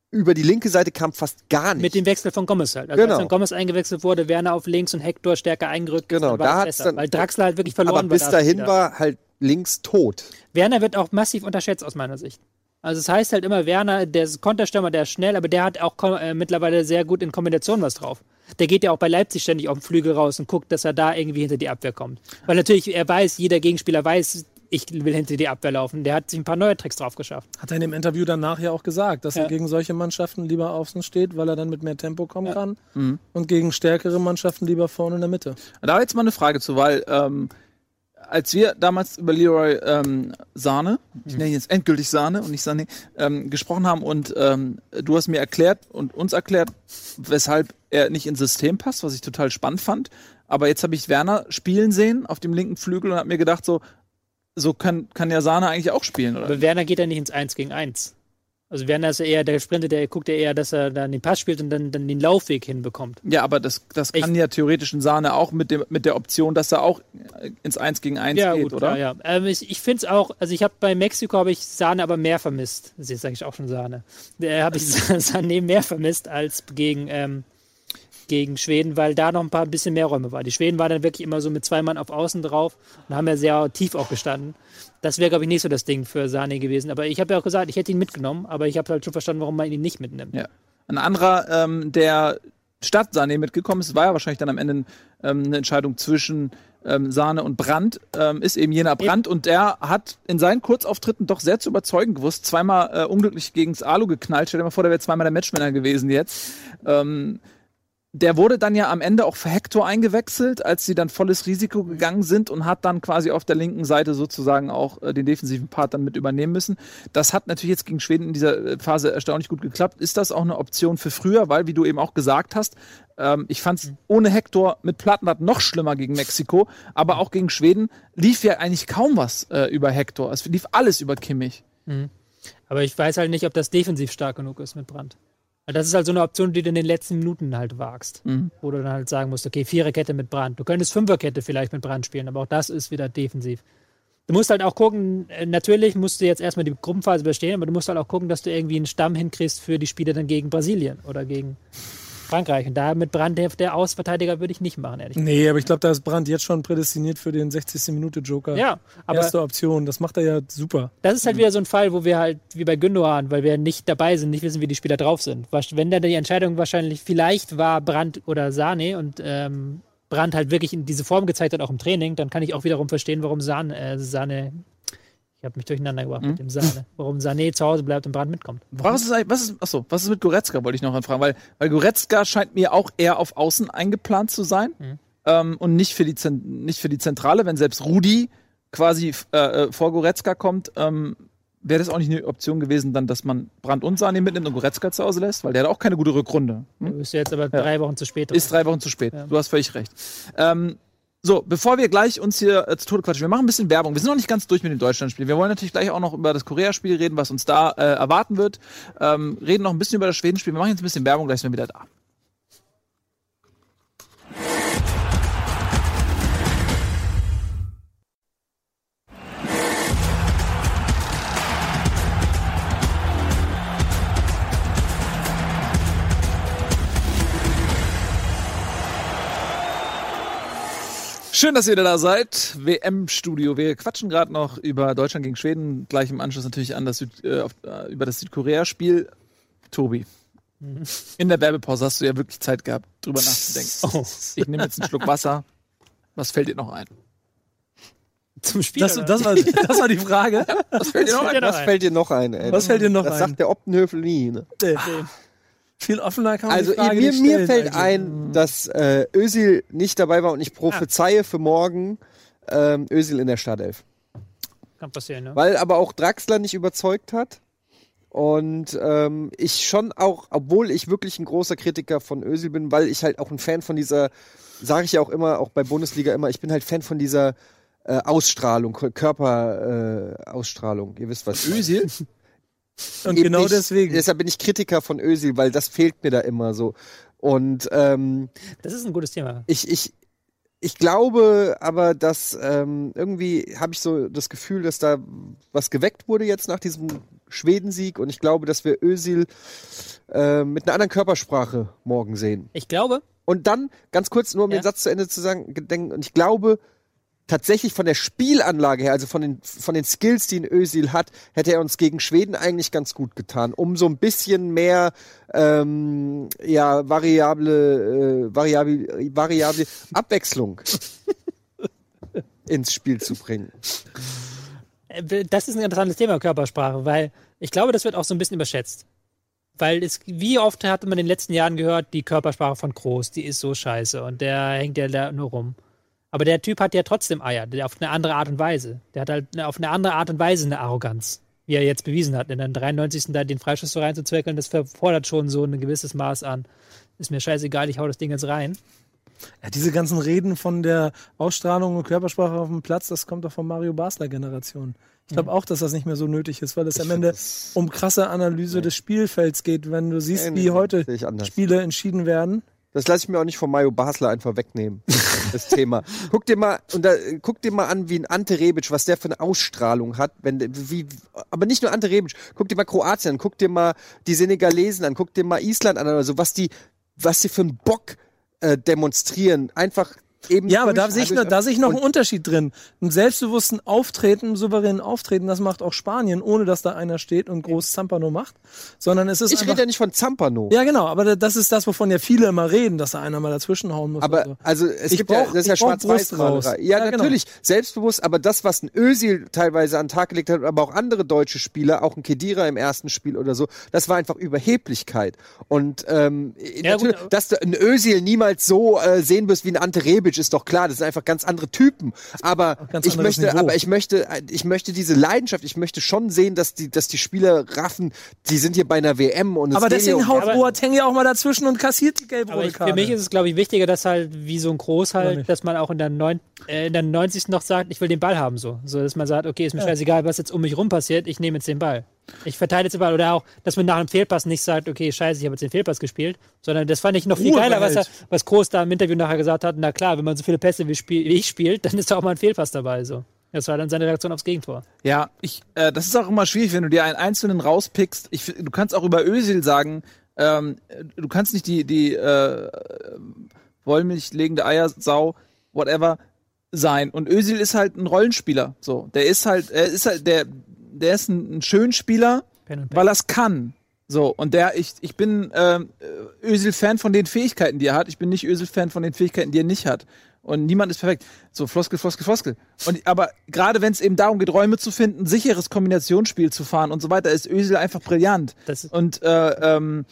[SPEAKER 3] über die linke Seite kam fast gar nicht.
[SPEAKER 4] Mit dem Wechsel von Gomez halt. Also genau. als dann Gomez eingewechselt wurde, Werner auf links und Hector stärker eingerückt.
[SPEAKER 3] Genau, da hat dann,
[SPEAKER 4] weil Draxler halt wirklich verloren
[SPEAKER 3] aber bis dahin war halt links tot.
[SPEAKER 4] Werner wird auch massiv unterschätzt aus meiner Sicht. Also es heißt halt immer Werner, der Konterstürmer, der ist schnell, aber der hat auch äh, mittlerweile sehr gut in Kombination was drauf. Der geht ja auch bei Leipzig ständig auf den Flügel raus und guckt, dass er da irgendwie hinter die Abwehr kommt. Weil natürlich er weiß, jeder Gegenspieler weiß, ich will hinter die Abwehr laufen. Der hat sich ein paar neue Tricks drauf geschafft.
[SPEAKER 2] Hat er in dem Interview danach ja auch gesagt, dass ja. er gegen solche Mannschaften lieber außen steht, weil er dann mit mehr Tempo kommen ja. kann
[SPEAKER 1] mhm.
[SPEAKER 2] und gegen stärkere Mannschaften lieber vorne in der Mitte.
[SPEAKER 1] Da jetzt mal eine Frage zu, weil ähm, als wir damals über Leroy ähm, Sahne, ich nenne ihn jetzt endgültig Sahne und nicht Sahne, ähm, gesprochen haben und ähm, du hast mir erklärt und uns erklärt, weshalb er nicht ins System passt, was ich total spannend fand. Aber jetzt habe ich Werner spielen sehen auf dem linken Flügel und habe mir gedacht, so, so kann, kann ja Sahne eigentlich auch spielen, oder?
[SPEAKER 4] Aber Werner geht ja nicht ins 1 gegen 1. Also Werner ist ja eher der Sprinter, der guckt ja eher, dass er dann den Pass spielt und dann, dann den Laufweg hinbekommt.
[SPEAKER 1] Ja, aber das, das kann ich, ja theoretisch ein Sahne auch mit, dem, mit der Option, dass er auch ins 1 gegen 1 ja, geht, gut, oder?
[SPEAKER 4] Ja, ja. Ähm, ich ich finde es auch, also ich habe bei Mexiko habe ich Sahne aber mehr vermisst. Das ist jetzt sage ich auch schon Sahne. Da äh, habe ich Sahne mehr vermisst als gegen, ähm, gegen Schweden, weil da noch ein paar ein bisschen mehr Räume waren. Die Schweden waren dann wirklich immer so mit zwei Mann auf Außen drauf und haben ja sehr tief auch gestanden das wäre, glaube ich, nicht so das Ding für Sane gewesen. Aber ich habe ja auch gesagt, ich hätte ihn mitgenommen, aber ich habe halt schon verstanden, warum man ihn nicht mitnimmt.
[SPEAKER 1] Ja. Ein anderer, ähm, der statt Sane mitgekommen ist, war ja wahrscheinlich dann am Ende ähm, eine Entscheidung zwischen ähm, Sahne und Brand, ähm, ist eben jener Brand und der hat in seinen Kurzauftritten doch sehr zu überzeugen gewusst. Zweimal äh, unglücklich gegens Alu geknallt. Stell dir mal vor, der wäre zweimal der Matchmänner gewesen jetzt. Ähm, der wurde dann ja am Ende auch für Hector eingewechselt, als sie dann volles Risiko gegangen sind und hat dann quasi auf der linken Seite sozusagen auch äh, den defensiven Part dann mit übernehmen müssen. Das hat natürlich jetzt gegen Schweden in dieser äh, Phase erstaunlich gut geklappt. Ist das auch eine Option für früher? Weil, wie du eben auch gesagt hast, ähm, ich fand es ohne Hector mit Plattenhardt noch schlimmer gegen Mexiko, aber auch gegen Schweden lief ja eigentlich kaum was äh, über Hector. Es lief alles über Kimmich. Mhm.
[SPEAKER 4] Aber ich weiß halt nicht, ob das defensiv stark genug ist mit Brandt. Das ist halt so eine Option, die du in den letzten Minuten halt wagst. Mhm. Wo du dann halt sagen musst, okay, Viererkette mit Brand. Du könntest Fünferkette vielleicht mit Brand spielen, aber auch das ist wieder defensiv. Du musst halt auch gucken, äh, natürlich musst du jetzt erstmal die Gruppenphase überstehen, aber du musst halt auch gucken, dass du irgendwie einen Stamm hinkriegst für die Spiele dann gegen Brasilien oder gegen Frankreich. Und da mit Brand der Ausverteidiger würde ich nicht machen, ehrlich
[SPEAKER 2] gesagt. Nee, aber ich glaube, da ist Brand jetzt schon prädestiniert für den 60. Minute Joker.
[SPEAKER 4] Ja,
[SPEAKER 2] aber. Erste Option. Das macht er ja super.
[SPEAKER 4] Das ist halt wieder so ein Fall, wo wir halt, wie bei Gündogan, weil wir nicht dabei sind, nicht wissen, wie die Spieler drauf sind. Wenn da die Entscheidung wahrscheinlich vielleicht war Brand oder Sahne und ähm, Brand halt wirklich in diese Form gezeigt hat, auch im Training, dann kann ich auch wiederum verstehen, warum Sahne, äh, Sahne ich habe mich durcheinander gebracht mhm. mit dem Sané. Warum Sané zu Hause bleibt und Brand mitkommt.
[SPEAKER 1] Was ist, was ist, achso, was ist mit Goretzka, wollte ich noch anfragen, weil, weil Goretzka scheint mir auch eher auf Außen eingeplant zu sein mhm. ähm, und nicht für, die, nicht für die Zentrale. Wenn selbst Rudi quasi äh, äh, vor Goretzka kommt, ähm, wäre das auch nicht eine Option gewesen, dann, dass man Brand und Sané mitnimmt und Goretzka zu Hause lässt, weil der hat auch keine gute Rückrunde.
[SPEAKER 4] Hm? Du bist jetzt aber drei ja. Wochen zu spät.
[SPEAKER 1] Ist drei Wochen zu spät. Ja. Du hast völlig recht. Ähm, so, bevor wir gleich uns hier äh, zu Tode quatschen, wir machen ein bisschen Werbung. Wir sind noch nicht ganz durch mit dem Deutschlandspiel. Wir wollen natürlich gleich auch noch über das Korea-Spiel reden, was uns da äh, erwarten wird. Ähm, reden noch ein bisschen über das Schwedenspiel. Wir machen jetzt ein bisschen Werbung, gleich sind wir wieder da. Schön, dass ihr wieder da seid. WM-Studio. Wir quatschen gerade noch über Deutschland gegen Schweden. Gleich im Anschluss natürlich an das Süd, äh, auf, äh, über das Südkorea-Spiel. Tobi, mhm. in der Werbepause hast du ja wirklich Zeit gehabt, drüber nachzudenken. Oh. Ich nehme jetzt einen Schluck Wasser. Was fällt dir noch ein?
[SPEAKER 2] Zum Spiel. Das, das, war, das war die Frage.
[SPEAKER 3] Was fällt dir noch ein? Was fällt dir noch ein? Ey?
[SPEAKER 2] Was fällt dir noch
[SPEAKER 3] das
[SPEAKER 2] ein?
[SPEAKER 3] Das sagt der Optenhöfel nie. Ne?
[SPEAKER 2] Nee. Viel offener kann man
[SPEAKER 3] Also
[SPEAKER 2] mir,
[SPEAKER 3] mir fällt eigentlich. ein, dass äh, Özil nicht dabei war und ich prophezeie ah. für morgen ähm, Özil in der Startelf.
[SPEAKER 4] Kann passieren, ne?
[SPEAKER 3] Weil aber auch Draxler nicht überzeugt hat. Und ähm, ich schon auch, obwohl ich wirklich ein großer Kritiker von Özil bin, weil ich halt auch ein Fan von dieser, sage ich ja auch immer, auch bei Bundesliga immer, ich bin halt Fan von dieser äh, Ausstrahlung, Körperausstrahlung. Äh, Ihr wisst was.
[SPEAKER 2] Özil? Und genau
[SPEAKER 3] ich,
[SPEAKER 2] deswegen.
[SPEAKER 3] Deshalb bin ich Kritiker von Özil, weil das fehlt mir da immer so. Und ähm,
[SPEAKER 4] das ist ein gutes Thema.
[SPEAKER 3] Ich, ich, ich glaube aber, dass ähm, irgendwie habe ich so das Gefühl, dass da was geweckt wurde jetzt nach diesem Schwedensieg und ich glaube, dass wir Özil äh, mit einer anderen Körpersprache morgen sehen.
[SPEAKER 4] Ich glaube.
[SPEAKER 3] Und dann ganz kurz nur um ja. den Satz zu Ende zu sagen, gedenken und ich glaube, tatsächlich von der Spielanlage her, also von den, von den Skills, die ein Özil hat, hätte er uns gegen Schweden eigentlich ganz gut getan, um so ein bisschen mehr ähm, ja, variable, äh, variable, variable Abwechslung ins Spiel zu bringen.
[SPEAKER 4] Äh, das ist ein interessantes Thema, Körpersprache, weil ich glaube, das wird auch so ein bisschen überschätzt. Weil es, wie oft hat man in den letzten Jahren gehört, die Körpersprache von Groß, die ist so scheiße und der hängt ja da nur rum. Aber der Typ hat ja trotzdem Eier, der auf eine andere Art und Weise. Der hat halt auf eine andere Art und Weise eine Arroganz, wie er jetzt bewiesen hat. In der 93. da den Freischuss so reinzuzweckeln, das fordert schon so ein gewisses Maß an. Ist mir scheißegal, ich hau das Ding jetzt rein.
[SPEAKER 2] Ja, diese ganzen Reden von der Ausstrahlung und Körpersprache auf dem Platz, das kommt doch von Mario Basler Generation. Ich glaube auch, dass das nicht mehr so nötig ist, weil es am Ende um krasse Analyse nee. des Spielfelds geht, wenn du siehst, nee, wie heute Spiele entschieden werden.
[SPEAKER 3] Das lasse ich mir auch nicht von Mario Basler einfach wegnehmen, das Thema. Guck dir mal, und da, guck dir mal an, wie ein Ante Rebic, was der für eine Ausstrahlung hat, wenn, wie, aber nicht nur Ante Rebic, guck dir mal Kroatien an, guck dir mal die Senegalesen an, guck dir mal Island an oder so, was die, was die für einen Bock äh, demonstrieren. Einfach eben.
[SPEAKER 2] Ja, aber da sehe ich, noch, da sehe ich noch einen Unterschied drin. Ein selbstbewussten Auftreten, souveränen Auftreten, das macht auch Spanien, ohne dass da einer steht und groß Zampano macht. Sondern es ist
[SPEAKER 3] Ich rede ja nicht von Zampano.
[SPEAKER 2] Ja, genau, aber das ist das, wovon ja viele immer reden, dass da einer mal dazwischenhauen muss.
[SPEAKER 3] Aber
[SPEAKER 2] so.
[SPEAKER 3] also es ich gibt brauch, ja, das ist ja schwarz-weiß Ja, ja, genau. natürlich, genau. selbstbewusst, aber das, was ein Özil teilweise an den Tag gelegt hat, aber auch andere deutsche Spieler, auch ein Kedira im ersten Spiel oder so, das war einfach Überheblichkeit. Und ähm, ja, dass du ein Özil niemals so äh, sehen wirst wie ein Ante Rebic, ist doch klar, das sind einfach ganz andere Typen. Aber ich möchte, Niveau. aber ich möchte, ich möchte diese Leidenschaft, ich möchte schon sehen, dass die, dass die Spieler raffen, die sind hier bei einer WM und
[SPEAKER 2] Aber deswegen haut Boateng ja auch mal dazwischen und kassiert die gelbe
[SPEAKER 4] Karte. Für mich ist es, glaube ich, wichtiger, dass halt wie so ein Groß halt, dass man auch in der, neun, äh, in der 90. noch sagt, ich will den Ball haben, so. So, dass man sagt, okay, ist mir ja. scheißegal, was jetzt um mich rum passiert, ich nehme jetzt den Ball. Ich verteile jetzt überall. Oder auch, dass man nach einem Fehlpass nicht sagt, okay, scheiße, ich habe jetzt den Fehlpass gespielt. Sondern das fand ich noch viel Ruhe geiler, was, er, was Groß da im Interview nachher gesagt hat. Na klar, wenn man so viele Pässe wie, spiel, wie ich spielt, dann ist da auch mal ein Fehlpass dabei. So. Das war dann seine Reaktion aufs Gegentor.
[SPEAKER 1] Ja, ich, äh, das ist auch immer schwierig, wenn du dir einen einzelnen rauspickst. Ich, du kannst auch über Özil sagen, ähm, du kannst nicht die, die äh, Wollmilch legende Eiersau, whatever, sein. Und Özil ist halt ein Rollenspieler. So, der ist halt, er ist halt, der, der ist ein, ein Schönspieler, weil er es kann. So, und der, ich, ich bin äh, Ösel-Fan von den Fähigkeiten, die er hat. Ich bin nicht Ösel-Fan von den Fähigkeiten, die er nicht hat. Und niemand ist perfekt. So, Floskel, Floskel, Floskel. Und, aber gerade wenn es eben darum geht, Räume zu finden, sicheres Kombinationsspiel zu fahren und so weiter, ist Ösel einfach brillant. Das und äh, ähm,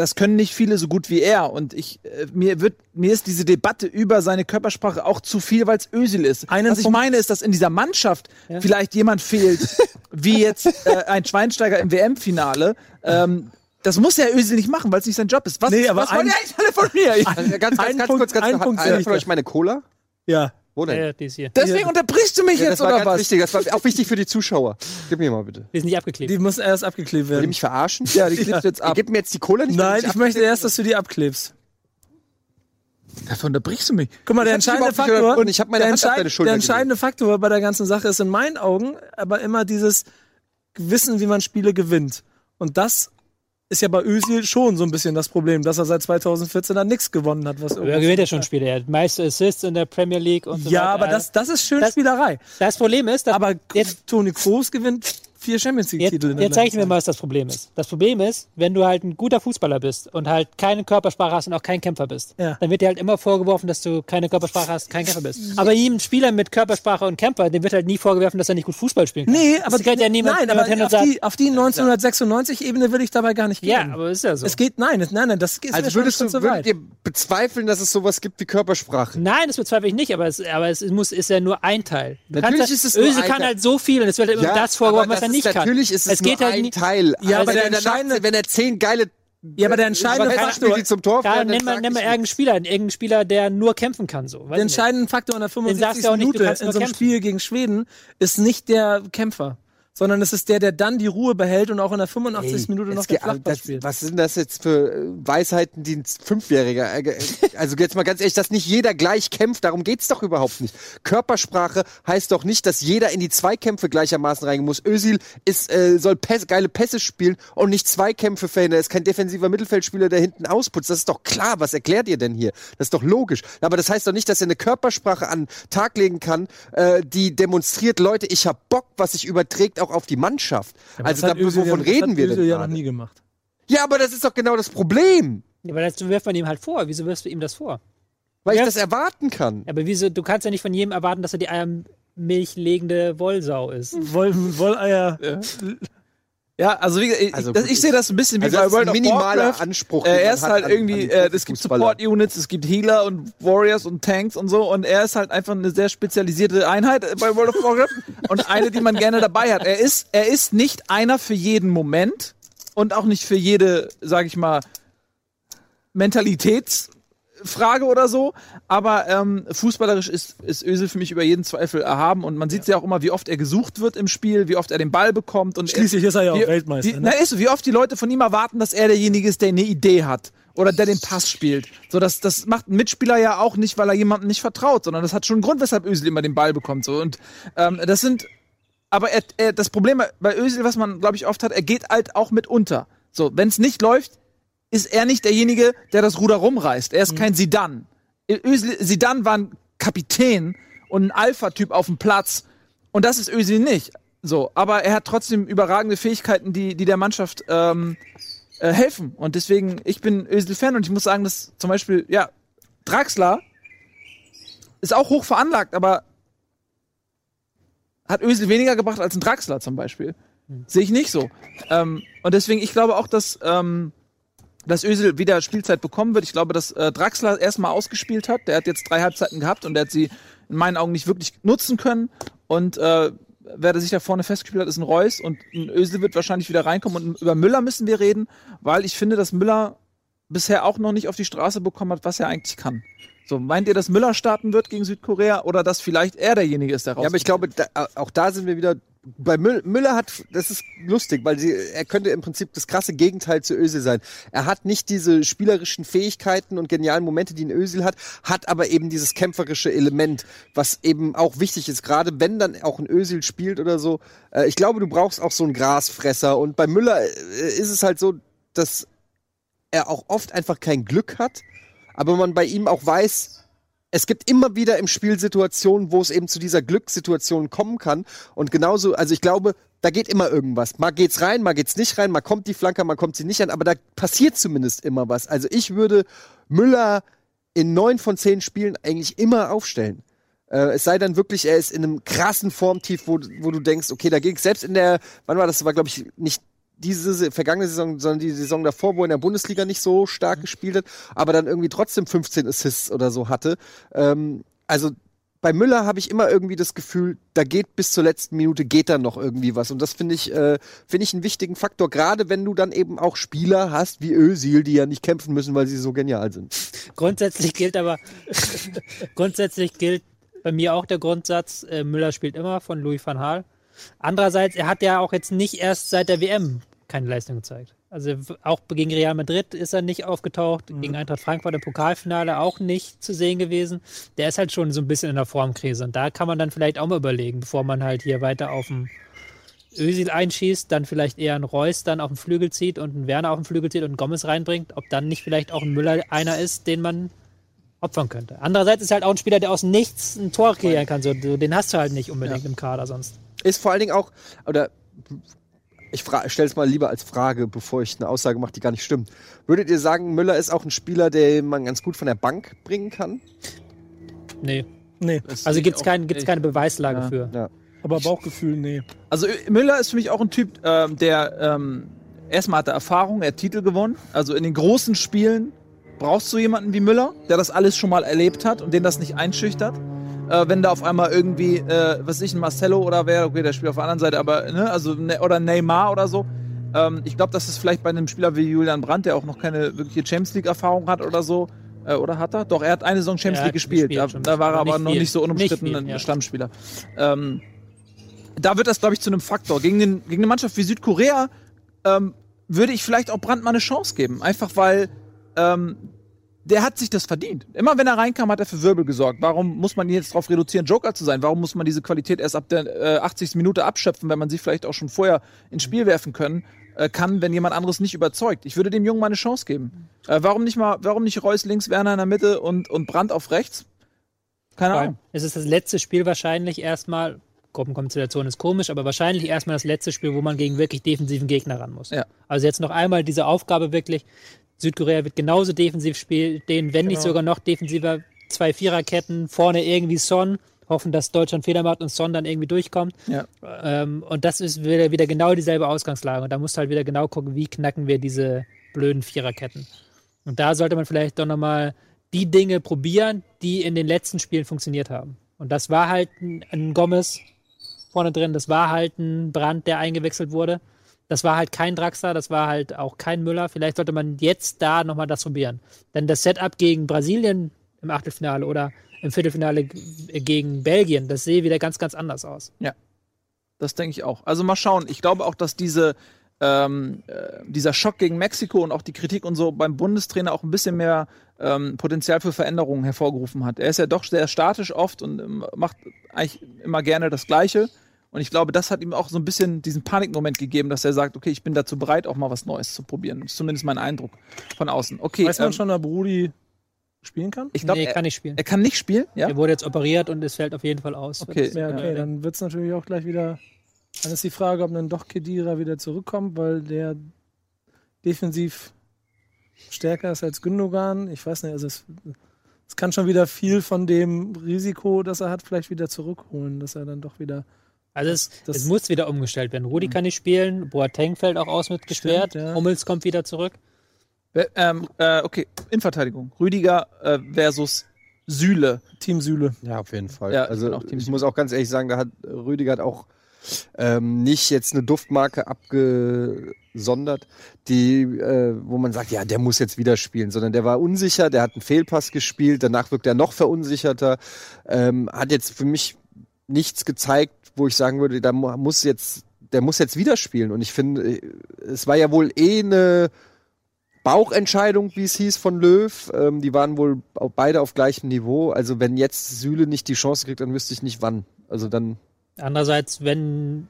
[SPEAKER 1] das können nicht viele so gut wie er. Und ich, äh, mir wird, mir ist diese Debatte über seine Körpersprache auch zu viel, weil es Ösil ist. Einen Was ich meine, ist, dass in dieser Mannschaft ja. vielleicht jemand fehlt, wie jetzt äh, ein Schweinsteiger im WM-Finale. Ähm, das muss ja Ösil nicht machen, weil es nicht sein Job ist.
[SPEAKER 3] Was, nee, aber was wollen die eigentlich alle von mir? Ein, ganz, ganz, ganz Punkt, kurz, ganz, ein Punkt, einer von euch meine Cola?
[SPEAKER 2] Ja.
[SPEAKER 3] Wo denn?
[SPEAKER 4] Ja, die ist hier.
[SPEAKER 1] Deswegen unterbrichst du mich ja, jetzt, oder was?
[SPEAKER 3] Wichtig. Das war auch wichtig für die Zuschauer. Gib mir mal bitte.
[SPEAKER 4] Die sind nicht abgeklebt.
[SPEAKER 2] Die muss erst abgeklebt werden. Will
[SPEAKER 3] die mich verarschen?
[SPEAKER 2] Ja, die klebst jetzt ab.
[SPEAKER 3] Gib mir jetzt die Cola nicht.
[SPEAKER 2] Nein, ich möchte erst, dass du die abklebst.
[SPEAKER 1] Dafür unterbrichst du mich.
[SPEAKER 2] Guck mal, der entscheidende Faktor,
[SPEAKER 3] und ich habe meine Hand auf deine Schulter
[SPEAKER 2] der entscheidende Faktor bei der ganzen Sache ist in meinen Augen aber immer dieses Wissen, wie man Spiele gewinnt. Und das ist ja bei Özil schon so ein bisschen das Problem, dass er seit 2014 dann nichts gewonnen hat. Was
[SPEAKER 4] er gewinnt ja schon Spiele. Er hat meiste Assists in der Premier League und so
[SPEAKER 2] Ja, weiter. aber das, das ist schön Spielerei.
[SPEAKER 4] Das Problem ist, dass
[SPEAKER 2] aber jetzt Toni Kroos gewinnt vier Champions League-Titel.
[SPEAKER 4] Jetzt, jetzt zeige ich mir mal, was das Problem ist. Das Problem ist, wenn du halt ein guter Fußballer bist und halt keine Körpersprache hast und auch kein Kämpfer bist, ja. dann wird dir halt immer vorgeworfen, dass du keine Körpersprache hast, kein Kämpfer bist. Aber ihm, Spieler mit Körpersprache und Kämpfer, dem wird halt nie vorgeworfen, dass er nicht gut Fußball spielen kann.
[SPEAKER 2] Nee, aber ja niemand, nein, aber auf, sagt, die, auf die 1996-Ebene will ich dabei gar nicht gehen.
[SPEAKER 4] Ja, aber ist ja so.
[SPEAKER 2] Es geht, nein, nein, nein, das geht
[SPEAKER 3] Also würdest du, so würdet ihr bezweifeln, dass es sowas gibt wie Körpersprache?
[SPEAKER 4] Nein, das bezweifle ich nicht, aber es, aber es muss, ist ja nur ein Teil.
[SPEAKER 3] Du natürlich ist es
[SPEAKER 4] Öse kann halt so viel und es wird halt immer das vorgeworfen, was er nicht
[SPEAKER 3] kann. Natürlich ist es, es geht nur halt ein Teil.
[SPEAKER 2] Ja, also aber der entscheidende,
[SPEAKER 3] wenn er zehn geile
[SPEAKER 2] ja, aber der entscheidende Faktor,
[SPEAKER 3] die zum Tor
[SPEAKER 4] ja, nenn mal, nenn mal irgendeinen Spieler, irgendeinen Spieler, der nur kämpfen kann, so.
[SPEAKER 2] Der entscheidende Faktor in der 75. Minute in so einem kämpfen. Spiel gegen Schweden ist nicht der Kämpfer sondern es ist der, der dann die Ruhe behält und auch in der 85. Ey, Minute noch den Flachpass spielt.
[SPEAKER 3] Was sind das jetzt für äh, Weisheiten, die ein Fünfjähriger, äh, also jetzt mal ganz ehrlich, dass nicht jeder gleich kämpft, darum geht's doch überhaupt nicht. Körpersprache heißt doch nicht, dass jeder in die Zweikämpfe gleichermaßen reingehen muss. Özil ist, äh, soll Pässe, geile Pässe spielen und nicht Zweikämpfe verhindern. Er ist kein defensiver Mittelfeldspieler, der hinten ausputzt. Das ist doch klar. Was erklärt ihr denn hier? Das ist doch logisch. Aber das heißt doch nicht, dass er eine Körpersprache an Tag legen kann, äh, die demonstriert, Leute, ich hab Bock, was sich überträgt, auch auch auf die Mannschaft. Ja, also da, wovon ja, reden wir denn? Das
[SPEAKER 2] ja noch nie gemacht.
[SPEAKER 3] Ja, aber das ist doch genau das Problem.
[SPEAKER 4] Ja, aber das wirft man ihm halt vor. Wieso wirfst du ihm das vor?
[SPEAKER 3] Weil ja. ich das erwarten kann.
[SPEAKER 4] Aber wieso, du kannst ja nicht von jedem erwarten, dass er die Eiermilchlegende Wollsau ist.
[SPEAKER 2] Woll, Wolleier. Ja.
[SPEAKER 1] Ja, also, wie, ich, also das, ich sehe das ein bisschen wie also bei World of Warcraft.
[SPEAKER 3] Anspruch.
[SPEAKER 1] Äh, er ist halt an, irgendwie, an äh, es gibt Support-Units, es gibt Healer und Warriors und Tanks und so und er ist halt einfach eine sehr spezialisierte Einheit bei World of Warcraft und eine, die man gerne dabei hat. Er ist, er ist nicht einer für jeden Moment und auch nicht für jede, sag ich mal, Mentalitäts- Frage oder so, aber ähm, fußballerisch ist, ist Özil für mich über jeden Zweifel erhaben und man sieht ja auch immer, wie oft er gesucht wird im Spiel, wie oft er den Ball bekommt und
[SPEAKER 2] schließlich ist er ja auch
[SPEAKER 1] wie,
[SPEAKER 2] Weltmeister.
[SPEAKER 1] Wie, ne? Na ist wie oft die Leute von ihm erwarten, dass er derjenige ist, der eine Idee hat oder der den Pass spielt. So das das macht ein Mitspieler ja auch nicht, weil er jemandem nicht vertraut, sondern das hat schon einen Grund, weshalb Özil immer den Ball bekommt so und ähm, das sind aber er, er, das Problem bei Özil, was man glaube ich oft hat, er geht halt auch mit unter. So, wenn es nicht läuft, ist er nicht derjenige, der das Ruder rumreißt. Er ist mhm. kein Sidan. Sidan war ein Kapitän und ein Alpha-Typ auf dem Platz. Und das ist Özil nicht. So, aber er hat trotzdem überragende Fähigkeiten, die, die der Mannschaft ähm, äh, helfen. Und deswegen, ich bin Özil-Fan und ich muss sagen, dass zum Beispiel, ja, Draxler ist auch hoch veranlagt, aber hat Özil weniger gebracht als ein Draxler zum Beispiel. Mhm. Sehe ich nicht so. Ähm, und deswegen, ich glaube auch, dass ähm, dass Özil wieder Spielzeit bekommen wird. Ich glaube, dass äh, Draxler erstmal ausgespielt hat. Der hat jetzt drei Halbzeiten gehabt und der hat sie in meinen Augen nicht wirklich nutzen können. Und äh, wer sich da vorne festgespielt hat, ist ein Reus und ein Özil wird wahrscheinlich wieder reinkommen. Und über Müller müssen wir reden, weil ich finde, dass Müller bisher auch noch nicht auf die Straße bekommen hat, was er eigentlich kann. So, meint ihr, dass Müller starten wird gegen Südkorea oder dass vielleicht er derjenige ist, der raus?
[SPEAKER 3] Ja, aber ich glaube, da, auch da sind wir wieder bei Müller hat, das ist lustig, weil sie, er könnte im Prinzip das krasse Gegenteil zu Özil sein. Er hat nicht diese spielerischen Fähigkeiten und genialen Momente, die ein Özil hat, hat aber eben dieses kämpferische Element, was eben auch wichtig ist, gerade wenn dann auch ein Özil spielt oder so. Äh, ich glaube, du brauchst auch so einen Grasfresser und bei Müller äh, ist es halt so, dass er auch oft einfach kein Glück hat, aber man bei ihm auch weiß, es gibt immer wieder im Spiel Situationen, wo es eben zu dieser Glückssituation kommen kann. Und genauso, also ich glaube, da geht immer irgendwas. Mal geht's rein, mal geht's nicht rein, mal kommt die Flanke, mal kommt sie nicht an, aber da passiert zumindest immer was. Also ich würde Müller in neun von zehn Spielen eigentlich immer aufstellen. Äh, es sei dann wirklich, er ist in einem krassen Formtief, wo, wo du denkst, okay, da ging selbst in der, wann war das, das war glaube ich nicht diese vergangene Saison, sondern die Saison davor, wo er in der Bundesliga nicht so stark mhm. gespielt hat, aber dann irgendwie trotzdem 15 Assists oder so hatte. Ähm, also bei Müller habe ich immer irgendwie das Gefühl, da geht bis zur letzten Minute geht dann noch irgendwie was und das finde ich äh, finde ich einen wichtigen Faktor, gerade wenn du dann eben auch Spieler hast wie Özil, die ja nicht kämpfen müssen, weil sie so genial sind.
[SPEAKER 4] Grundsätzlich gilt aber grundsätzlich gilt bei mir auch der Grundsatz, äh, Müller spielt immer von Louis van Gaal. Andererseits, er hat ja auch jetzt nicht erst seit der WM keine Leistung gezeigt. Also auch gegen Real Madrid ist er nicht aufgetaucht, mhm. gegen Eintracht Frankfurt im Pokalfinale auch nicht zu sehen gewesen. Der ist halt schon so ein bisschen in der Formkrise und da kann man dann vielleicht auch mal überlegen, bevor man halt hier weiter auf dem Ösil einschießt, dann vielleicht eher einen Reus dann auf den Flügel zieht und einen Werner auf den Flügel zieht und einen Gomez reinbringt, ob dann nicht vielleicht auch ein Müller einer ist, den man opfern könnte. Andererseits ist halt auch ein Spieler, der aus nichts ein Tor kreieren kann. So, den hast du halt nicht unbedingt ja. im Kader sonst.
[SPEAKER 3] Ist vor allen Dingen auch, oder ich stelle es mal lieber als Frage, bevor ich eine Aussage mache, die gar nicht stimmt. Würdet ihr sagen, Müller ist auch ein Spieler, den man ganz gut von der Bank bringen kann?
[SPEAKER 4] Nee. Nee. Also gibt es kein, keine Beweislage
[SPEAKER 2] ja.
[SPEAKER 4] für.
[SPEAKER 2] Ja. Aber Bauchgefühl, nee.
[SPEAKER 1] Also Müller ist für mich auch ein Typ, ähm, der ähm, erstmal hat er Erfahrung, er hat Titel gewonnen. Also in den großen Spielen brauchst du jemanden wie Müller, der das alles schon mal erlebt hat und den das nicht einschüchtert äh, wenn da auf einmal irgendwie, äh, was ich, ein Marcelo oder wer, okay, der spielt auf der anderen Seite, aber, ne, also, ne, oder Neymar oder so. Ähm, ich glaube, das ist vielleicht bei einem Spieler wie Julian Brandt, der auch noch keine wirkliche Champions League-Erfahrung hat oder so, äh, oder hat er? Doch, er hat eine Saison Champions League gespielt. Da, da, war er aber noch nicht so unumstritten nicht viel, ja. Stammspieler. Ähm, da wird das, glaube ich, zu einem Faktor. Gegen, den, gegen eine Mannschaft wie Südkorea ähm, würde ich vielleicht auch Brandt mal eine Chance geben. Einfach weil ähm, der hat sich das verdient. Immer wenn er reinkam, hat er für Wirbel gesorgt. Warum muss man ihn jetzt darauf reduzieren, Joker zu sein? Warum muss man diese Qualität erst ab der äh, 80. Minute abschöpfen, wenn man sie vielleicht auch schon vorher ins Spiel werfen können, äh, kann, wenn jemand anderes nicht überzeugt? Ich würde dem Jungen mal eine Chance geben. Äh, warum nicht mal, warum nicht Reus links, Werner in der Mitte und, und Brandt auf rechts? Keine Ahnung.
[SPEAKER 4] Es ist das letzte Spiel wahrscheinlich erstmal. Gruppenkonstellation ist komisch, aber wahrscheinlich erstmal das letzte Spiel, wo man gegen wirklich defensiven Gegner ran muss. Ja. Also jetzt noch einmal diese Aufgabe wirklich, Südkorea wird genauso defensiv spielen, wenn genau. nicht sogar noch defensiver. Zwei Viererketten, vorne irgendwie Son, hoffen, dass Deutschland Fehler macht und Son dann irgendwie durchkommt. Ja. Ähm, und das ist wieder, wieder genau dieselbe Ausgangslage. Und da musst du halt wieder genau gucken, wie knacken wir diese blöden Viererketten. Und da sollte man vielleicht doch nochmal die Dinge probieren, die in den letzten Spielen funktioniert haben. Und das war halt ein, ein Gomez vorne drin, das war halt ein Brand, der eingewechselt wurde. Das war halt kein Draxler, das war halt auch kein Müller. Vielleicht sollte man jetzt da nochmal das probieren. Denn das Setup gegen Brasilien im Achtelfinale oder im Viertelfinale gegen Belgien, das sehe wieder ganz, ganz anders aus.
[SPEAKER 1] Ja, das denke ich auch. Also mal schauen. Ich glaube auch, dass diese, ähm, äh, dieser Schock gegen Mexiko und auch die Kritik und so beim Bundestrainer auch ein bisschen mehr ähm, Potenzial für Veränderungen hervorgerufen hat. Er ist ja doch sehr statisch oft und ähm, macht eigentlich immer gerne das Gleiche. Und ich glaube, das hat ihm auch so ein bisschen diesen Panikmoment gegeben, dass er sagt, okay, ich bin dazu bereit, auch mal was Neues zu probieren. Das ist zumindest mein Eindruck von außen. Okay,
[SPEAKER 2] weiß man ähm, schon, ob Brudi spielen kann?
[SPEAKER 4] Ich glaube, nee, er kann nicht spielen.
[SPEAKER 1] Er kann nicht spielen, ja?
[SPEAKER 4] Er wurde jetzt operiert und es fällt auf jeden Fall aus.
[SPEAKER 2] Okay, ja, okay. dann wird es natürlich auch gleich wieder. Dann ist die Frage, ob dann doch Kedira wieder zurückkommt, weil der defensiv stärker ist als Gündogan. Ich weiß nicht, also es, es kann schon wieder viel von dem Risiko, das er hat, vielleicht wieder zurückholen, dass er dann doch wieder
[SPEAKER 4] also es, das, es, muss wieder umgestellt werden. Rudi mhm. kann nicht spielen, Boateng fällt auch aus mit gesperrt, ja. Hummels kommt wieder zurück.
[SPEAKER 1] Ähm, äh, okay, Innenverteidigung. Rüdiger äh, versus Sühle.
[SPEAKER 3] Team Sühle. Ja, auf jeden Fall. Ja, also ich, ich muss auch ganz ehrlich sagen, da hat Rüdiger hat auch ähm, nicht jetzt eine Duftmarke abgesondert, die, äh, wo man sagt, ja, der muss jetzt wieder spielen, sondern der war unsicher, der hat einen Fehlpass gespielt, danach wirkt er noch verunsicherter, ähm, hat jetzt für mich nichts gezeigt, wo ich sagen würde, da muss jetzt, der muss jetzt wieder spielen. Und ich finde, äh, es war ja wohl eh eine Bauchentscheidung, wie es hieß, von Löw. Ähm, die waren wohl beide auf gleichem Niveau. Also wenn jetzt Süle nicht die Chance kriegt, dann wüsste ich nicht wann. Also dann.
[SPEAKER 4] Andererseits, wenn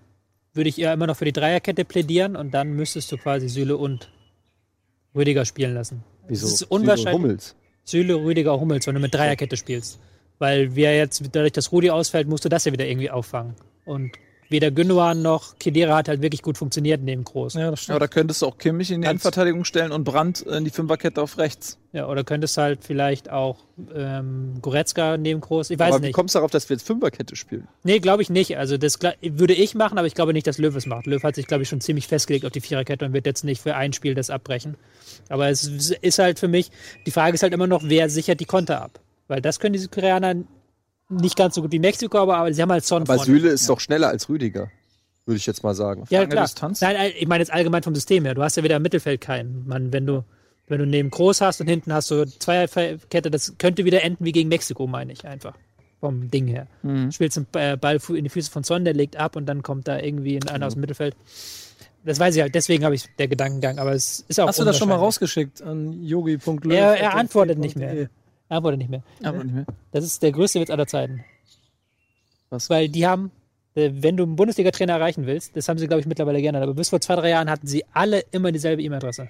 [SPEAKER 4] würde ich eher immer noch für die Dreierkette plädieren und dann müsstest du quasi Süle und Rüdiger spielen lassen.
[SPEAKER 3] Wieso?
[SPEAKER 4] Das ist unwahrscheinlich. Süle, Hummels. Süle, Rüdiger, Hummels, wenn du mit Dreierkette spielst. Weil wir jetzt, dadurch, dass Rudi ausfällt, musst du das ja wieder irgendwie auffangen. Und weder Gündogan noch Kedira hat halt wirklich gut funktioniert neben Groß.
[SPEAKER 1] Ja, das stimmt. Aber da könntest du auch Kimmich in die Endverteidigung stellen und Brandt in die Fünferkette auf rechts.
[SPEAKER 4] Ja, oder könntest halt vielleicht auch ähm, Goretzka neben Groß. Ich weiß aber nicht.
[SPEAKER 3] Wie kommst du darauf, dass wir jetzt Fünferkette spielen?
[SPEAKER 4] Nee, glaube ich nicht. Also das würde ich machen, aber ich glaube nicht, dass Löw es macht. Löw hat sich, glaube ich, schon ziemlich festgelegt auf die Viererkette und wird jetzt nicht für ein Spiel das abbrechen. Aber es ist halt für mich, die Frage ist halt immer noch, wer sichert die Konter ab? Weil das können diese Koreaner nicht ganz so gut wie Mexiko, aber, aber sie haben halt Son
[SPEAKER 3] Aber vorne. Süle ist ja. doch schneller als Rüdiger, würde ich jetzt mal sagen.
[SPEAKER 4] Ja, klar. Distanz? Nein, ich meine jetzt allgemein vom System her. Du hast ja wieder im Mittelfeld keinen. Man, wenn du, wenn du neben Groß hast und hinten hast du Zweierkette, das könnte wieder enden wie gegen Mexiko, meine ich einfach. Vom Ding her. Mhm. Spielst einen äh, Ball in die Füße von Son, der legt ab und dann kommt da irgendwie einer mhm. aus dem Mittelfeld. Das weiß ich halt, deswegen habe ich der Gedankengang, aber es ist auch.
[SPEAKER 2] Hast du das schon mal rausgeschickt an yogi.löw?
[SPEAKER 4] Er, er antwortet nicht mehr. Antwortet nicht mehr. Antwortet nicht mehr. Das ist der größte Witz aller Zeiten. Was? Weil die haben, äh, wenn du einen Bundesliga-Trainer erreichen willst, das haben sie, glaube ich, mittlerweile gerne, aber bis vor zwei, drei Jahren hatten sie alle immer dieselbe E-Mail-Adresse.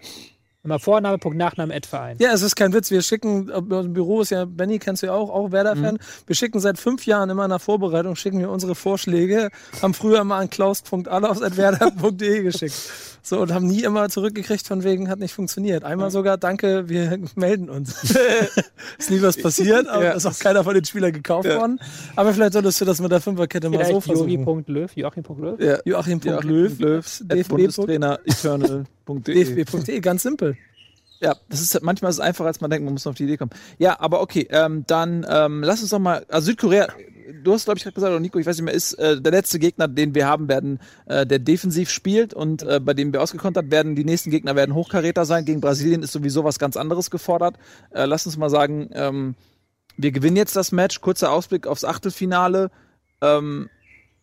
[SPEAKER 4] Immer Vorname, Punkt, Nachname, Ad Verein.
[SPEAKER 2] Ja, es ist kein Witz. Wir schicken, im Büro ist ja, Benny kennst du ja auch, auch Werder-Fan. Mhm. Wir schicken seit fünf Jahren immer in der Vorbereitung, schicken wir unsere Vorschläge, haben früher mal an klaus.allaus.werder.de geschickt. So, und haben nie immer zurückgekriegt, von wegen, hat nicht funktioniert. Einmal sogar, danke, wir melden uns. ist nie was passiert, aber ja. ist auch keiner von den Spielern gekauft ja. worden. Aber vielleicht solltest du das mit der Fünferkette mal so versuchen.
[SPEAKER 4] Joachim.löw, Joachim.löw.
[SPEAKER 2] Ja. Joachim.löw, Joachim DFB-Trainer, eternal.de. DFB.de, ganz simpel.
[SPEAKER 1] Ja, das ist manchmal ist es einfacher, als man denkt, man muss auf die Idee kommen. Ja, aber okay, ähm, dann ähm, lass uns doch mal, also Südkorea, du hast, glaube ich, gerade gesagt, oder Nico, ich weiß nicht mehr, ist äh, der letzte Gegner, den wir haben werden, äh, der defensiv spielt und äh, bei dem wir ausgekontert werden. Die nächsten Gegner werden Hochkaräter sein. Gegen Brasilien ist sowieso was ganz anderes gefordert. Äh, lass uns mal sagen, ähm, wir gewinnen jetzt das Match. Kurzer Ausblick aufs Achtelfinale. Ähm,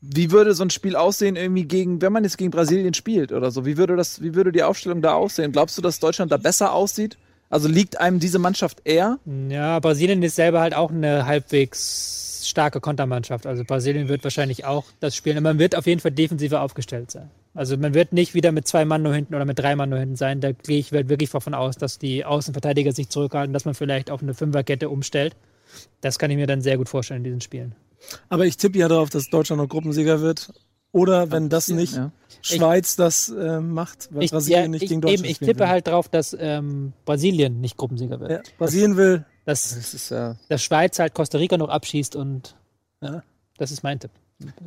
[SPEAKER 1] wie würde so ein Spiel aussehen, irgendwie gegen, wenn man jetzt gegen Brasilien spielt oder so? Wie würde das, wie würde die Aufstellung da aussehen? Glaubst du, dass Deutschland da besser aussieht? Also liegt einem diese Mannschaft eher?
[SPEAKER 4] Ja, Brasilien ist selber halt auch eine halbwegs starke Kontermannschaft. Also Brasilien wird wahrscheinlich auch das spielen. Man wird auf jeden Fall defensiver aufgestellt sein. Also man wird nicht wieder mit zwei Mann nur hinten oder mit drei Mann nur hinten sein. Da gehe ich wirklich davon aus, dass die Außenverteidiger sich zurückhalten, dass man vielleicht auf eine Fünferkette umstellt. Das kann ich mir dann sehr gut vorstellen in diesen Spielen.
[SPEAKER 2] Aber ich tippe ja darauf, dass Deutschland noch Gruppensieger wird. Oder wenn das nicht ja. Schweiz das äh, macht,
[SPEAKER 4] weil ich, Brasilien ja, nicht ich, gegen Deutschland eben, Ich tippe will. halt darauf, dass ähm, Brasilien nicht Gruppensieger wird. Ja,
[SPEAKER 2] Brasilien will
[SPEAKER 4] dass, das ist, ja. dass Schweiz halt Costa Rica noch abschießt und
[SPEAKER 2] ja.
[SPEAKER 4] Das ist mein Tipp.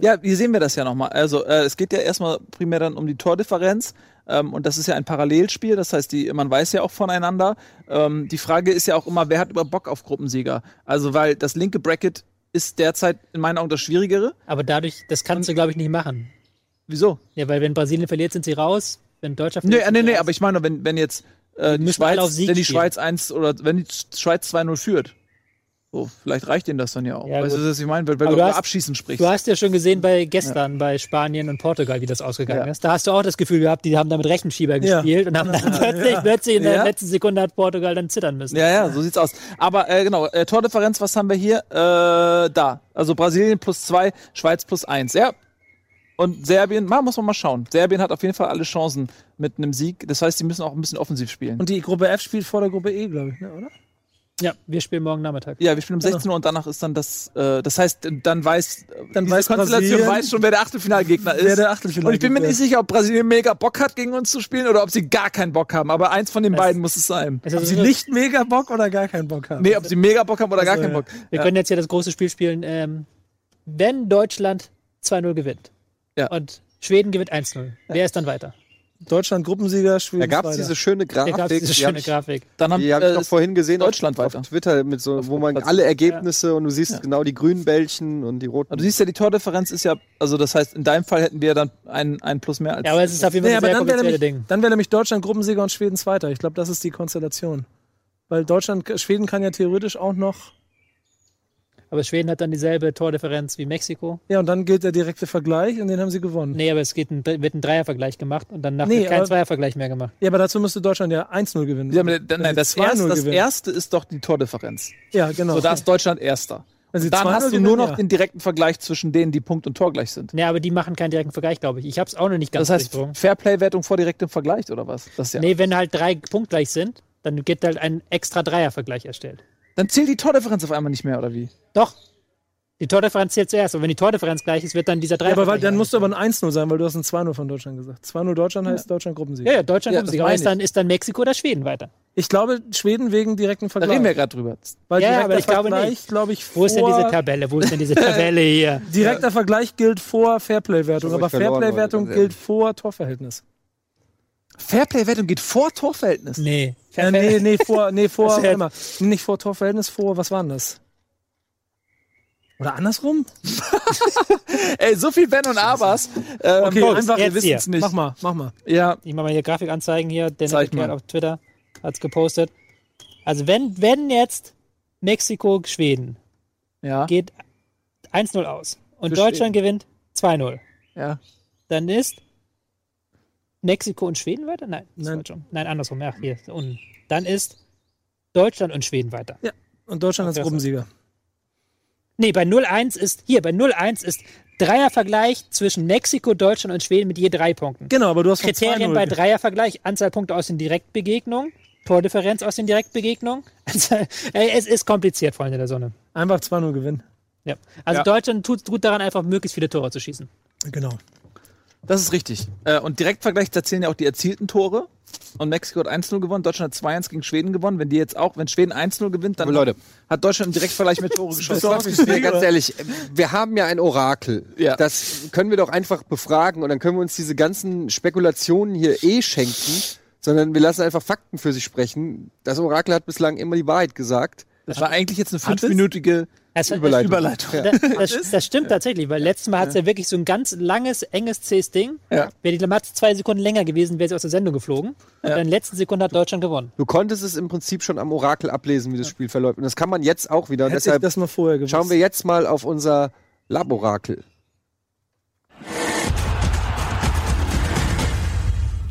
[SPEAKER 1] Ja, hier sehen wir das ja nochmal. Also äh, es geht ja erstmal primär dann um die Tordifferenz ähm, und das ist ja ein Parallelspiel, das heißt, die, man weiß ja auch voneinander. Ähm, die Frage ist ja auch immer, wer hat über Bock auf Gruppensieger? Also weil das linke Bracket ist derzeit in meinen Augen das Schwierigere.
[SPEAKER 4] Aber dadurch, das kannst du glaube ich nicht machen.
[SPEAKER 1] Wieso?
[SPEAKER 4] Ja, weil wenn Brasilien verliert, sind sie raus. Wenn Deutschland
[SPEAKER 1] verliert,
[SPEAKER 4] nee,
[SPEAKER 1] nee, nee, aber ich meine, wenn, wenn jetzt äh, die Schweiz, wenn die Schweiz 1 oder wenn die Schweiz 2-0 führt, so, vielleicht reicht ihnen das dann ja auch. Ja, weißt du, was ich meine? Weil, weil du, du über Abschießen sprichst.
[SPEAKER 4] Du hast ja schon gesehen bei gestern, ja. bei Spanien und Portugal, wie das ausgegangen ja. ist. Da hast du auch das Gefühl gehabt, die haben da mit Rechenschieber gespielt und haben dann plötzlich, plötzlich in der letzten Sekunde hat Portugal dann zittern müssen.
[SPEAKER 1] Ja, ja, so sieht's aus. Aber äh, genau, äh, Tordifferenz, was haben wir hier? Äh, da. Also Brasilien plus zwei, Schweiz plus eins. Ja, und Serbien, mal muss man mal schauen. Serbien hat auf jeden Fall alle Chancen mit einem Sieg. Das heißt, sie müssen auch ein bisschen offensiv spielen.
[SPEAKER 2] Und die Gruppe F spielt vor der Gruppe E, glaube ich, ne, oder?
[SPEAKER 4] Ja, wir spielen morgen Nachmittag.
[SPEAKER 1] Ja, wir spielen um 16 Uhr und danach ist dann das, äh, das heißt, dann weiß, dann weiß Konstellation weiß schon, wer der Achtelfinalgegner ist. Wer der Achtelfinalgegner Und ich bin mir nicht sicher, ob Brasilien mega Bock hat, gegen uns zu spielen oder ob sie gar keinen Bock haben. Aber eins von den es, beiden muss es sein.
[SPEAKER 2] ob sie nicht mega Bock oder gar keinen Bock haben.
[SPEAKER 1] Nee, ob sie mega Bock haben oder also, gar keinen Bock.
[SPEAKER 4] Wir ja. können jetzt ja das große Spiel spielen, ähm, wenn Deutschland 2-0 gewinnt. Ja. Und Schweden gewinnt 1-0. Wer ist dann weiter?
[SPEAKER 2] Deutschland Gruppensieger, Schweden.
[SPEAKER 3] Da gab es diese schöne Grafik. Da
[SPEAKER 4] diese schöne Grafik.
[SPEAKER 3] Dann haben, die habe ich noch äh, vorhin gesehen
[SPEAKER 1] Deutschland
[SPEAKER 3] auf, auf Twitter, mit so, wo man alle Ergebnisse ja. und du siehst ja. genau die grünen Bällchen und die roten.
[SPEAKER 1] Aber du siehst ja, die Tordifferenz ist ja, also das heißt, in deinem Fall hätten wir dann einen, einen Plus mehr als.
[SPEAKER 4] Ja, aber es ist auf jeden Fall nee, ein sehr
[SPEAKER 2] dann wäre Ding. Dann wäre nämlich Deutschland Gruppensieger und Schweden Zweiter. Ich glaube, das ist die Konstellation. Weil Deutschland, Schweden kann ja theoretisch auch noch
[SPEAKER 4] aber Schweden hat dann dieselbe Tordifferenz wie Mexiko.
[SPEAKER 2] Ja, und dann gilt der direkte Vergleich und den haben sie gewonnen.
[SPEAKER 4] Nee, aber es geht ein, wird ein Dreiervergleich gemacht und dann nee, kein Zweiervergleich mehr gemacht.
[SPEAKER 2] Ja, aber dazu müsste Deutschland ja 1-0 gewinnen.
[SPEAKER 1] Ja, aber nein, das, erste, das erste ist doch die Tordifferenz.
[SPEAKER 2] Ja, genau.
[SPEAKER 1] So, da ist Deutschland Erster. dann hast du nur noch ja. den direkten Vergleich zwischen denen, die Punkt und Tor gleich sind.
[SPEAKER 4] Ja, aber die machen keinen direkten Vergleich, glaube ich. Ich habe es auch noch nicht ganz
[SPEAKER 1] Das heißt, Fairplay-Wertung vor direktem Vergleich oder was?
[SPEAKER 4] Das ja nee, wenn halt drei punktgleich sind, dann geht halt ein extra Dreiervergleich erstellt.
[SPEAKER 1] Dann zählt die Tordifferenz auf einmal nicht mehr, oder wie?
[SPEAKER 4] Doch, die Tordifferenz zählt zuerst. Und wenn die Tordifferenz gleich ist, wird dann dieser 3
[SPEAKER 2] Ja, aber weil, dann musst du aber ein 1-0 sein, weil du hast ein 2-0 von Deutschland gesagt. 2-0 Deutschland heißt ja. Deutschland Gruppensieg.
[SPEAKER 4] Ja, ja, Deutschland ja, Gruppensieg. Aber ist dann, ist dann Mexiko oder Schweden weiter?
[SPEAKER 2] Ich glaube, Schweden wegen direkten Vergleich.
[SPEAKER 1] Da reden wir gerade drüber.
[SPEAKER 2] Weil ja, aber ich glaube nicht. Glaub ich,
[SPEAKER 4] Wo ist denn diese Tabelle? Wo ist denn diese Tabelle hier?
[SPEAKER 2] Direkter ja. Vergleich gilt vor Fairplay-Wertung, aber Fairplay-Wertung gilt vor Torverhältnis.
[SPEAKER 1] Fairplay-Wertung geht vor Torverhältnis?
[SPEAKER 4] Nee.
[SPEAKER 2] Äh, nee, nee, vor, nee, vor, immer, nicht vor Torverhältnis, vor, was war denn das? Oder andersrum?
[SPEAKER 1] Ey, so viel Wenn und Abers. Ähm,
[SPEAKER 2] okay, Box, einfach, wir wissen es nicht. Mach mal, mach mal.
[SPEAKER 4] Ja. Ich mach mal hier Grafik anzeigen hier. Hat auf Twitter hat's gepostet. Also wenn, wenn jetzt Mexiko, Schweden ja. geht 1-0 aus und Für Deutschland Schweden. gewinnt 2-0.
[SPEAKER 1] Ja.
[SPEAKER 4] Dann ist Mexiko und Schweden weiter? Nein, Nein. Nein, andersrum. Ja, hier, unten. Dann ist Deutschland und Schweden weiter.
[SPEAKER 2] Ja, und Deutschland als Gruppensieger.
[SPEAKER 4] Nee, bei 0-1 ist, hier, bei 0-1 ist Dreiervergleich zwischen Mexiko, Deutschland und Schweden mit je drei Punkten.
[SPEAKER 2] Genau, aber du hast
[SPEAKER 4] Kriterien bei Dreiervergleich, Anzahl Punkte aus den Direktbegegnungen, Tordifferenz aus den Direktbegegnungen. Also, es ist kompliziert, Freunde der Sonne.
[SPEAKER 2] Einfach 2-0 gewinnen.
[SPEAKER 4] Ja. Also ja. Deutschland tut gut daran, einfach möglichst viele Tore zu schießen.
[SPEAKER 2] Genau.
[SPEAKER 1] Das ist richtig. Äh, und Direktvergleich, da zählen ja auch die erzielten Tore. Und Mexiko hat 1-0 gewonnen, Deutschland hat 2-1 gegen Schweden gewonnen. Wenn die jetzt auch, wenn Schweden 1-0 gewinnt, dann
[SPEAKER 3] Leute,
[SPEAKER 1] hat Deutschland im Direktvergleich mit Tore geschossen.
[SPEAKER 3] ja, ganz ehrlich, wir haben ja ein Orakel. Ja. Das können wir doch einfach befragen und dann können wir uns diese ganzen Spekulationen hier eh schenken, sondern wir lassen einfach Fakten für sich sprechen. Das Orakel hat bislang immer die Wahrheit gesagt.
[SPEAKER 1] Das war eigentlich jetzt eine fünfminütige
[SPEAKER 4] also, Überleitung. Überleitung. Das, das, das, stimmt tatsächlich, weil letztes Mal hat es ja. ja. wirklich so ein ganz langes, enges Cs-Ding. Ja. Wäre die Lamatz zwei Sekunden länger gewesen, wäre sie aus der Sendung geflogen. Ja. Und in der letzten Sekunde hat Deutschland gewonnen.
[SPEAKER 3] Du konntest es im Prinzip schon am Orakel ablesen, wie das Spiel verläuft. Und das kann man jetzt auch wieder.
[SPEAKER 2] Hätte Deshalb das mal vorher gewusst.
[SPEAKER 3] schauen wir jetzt mal auf unser Laborakel.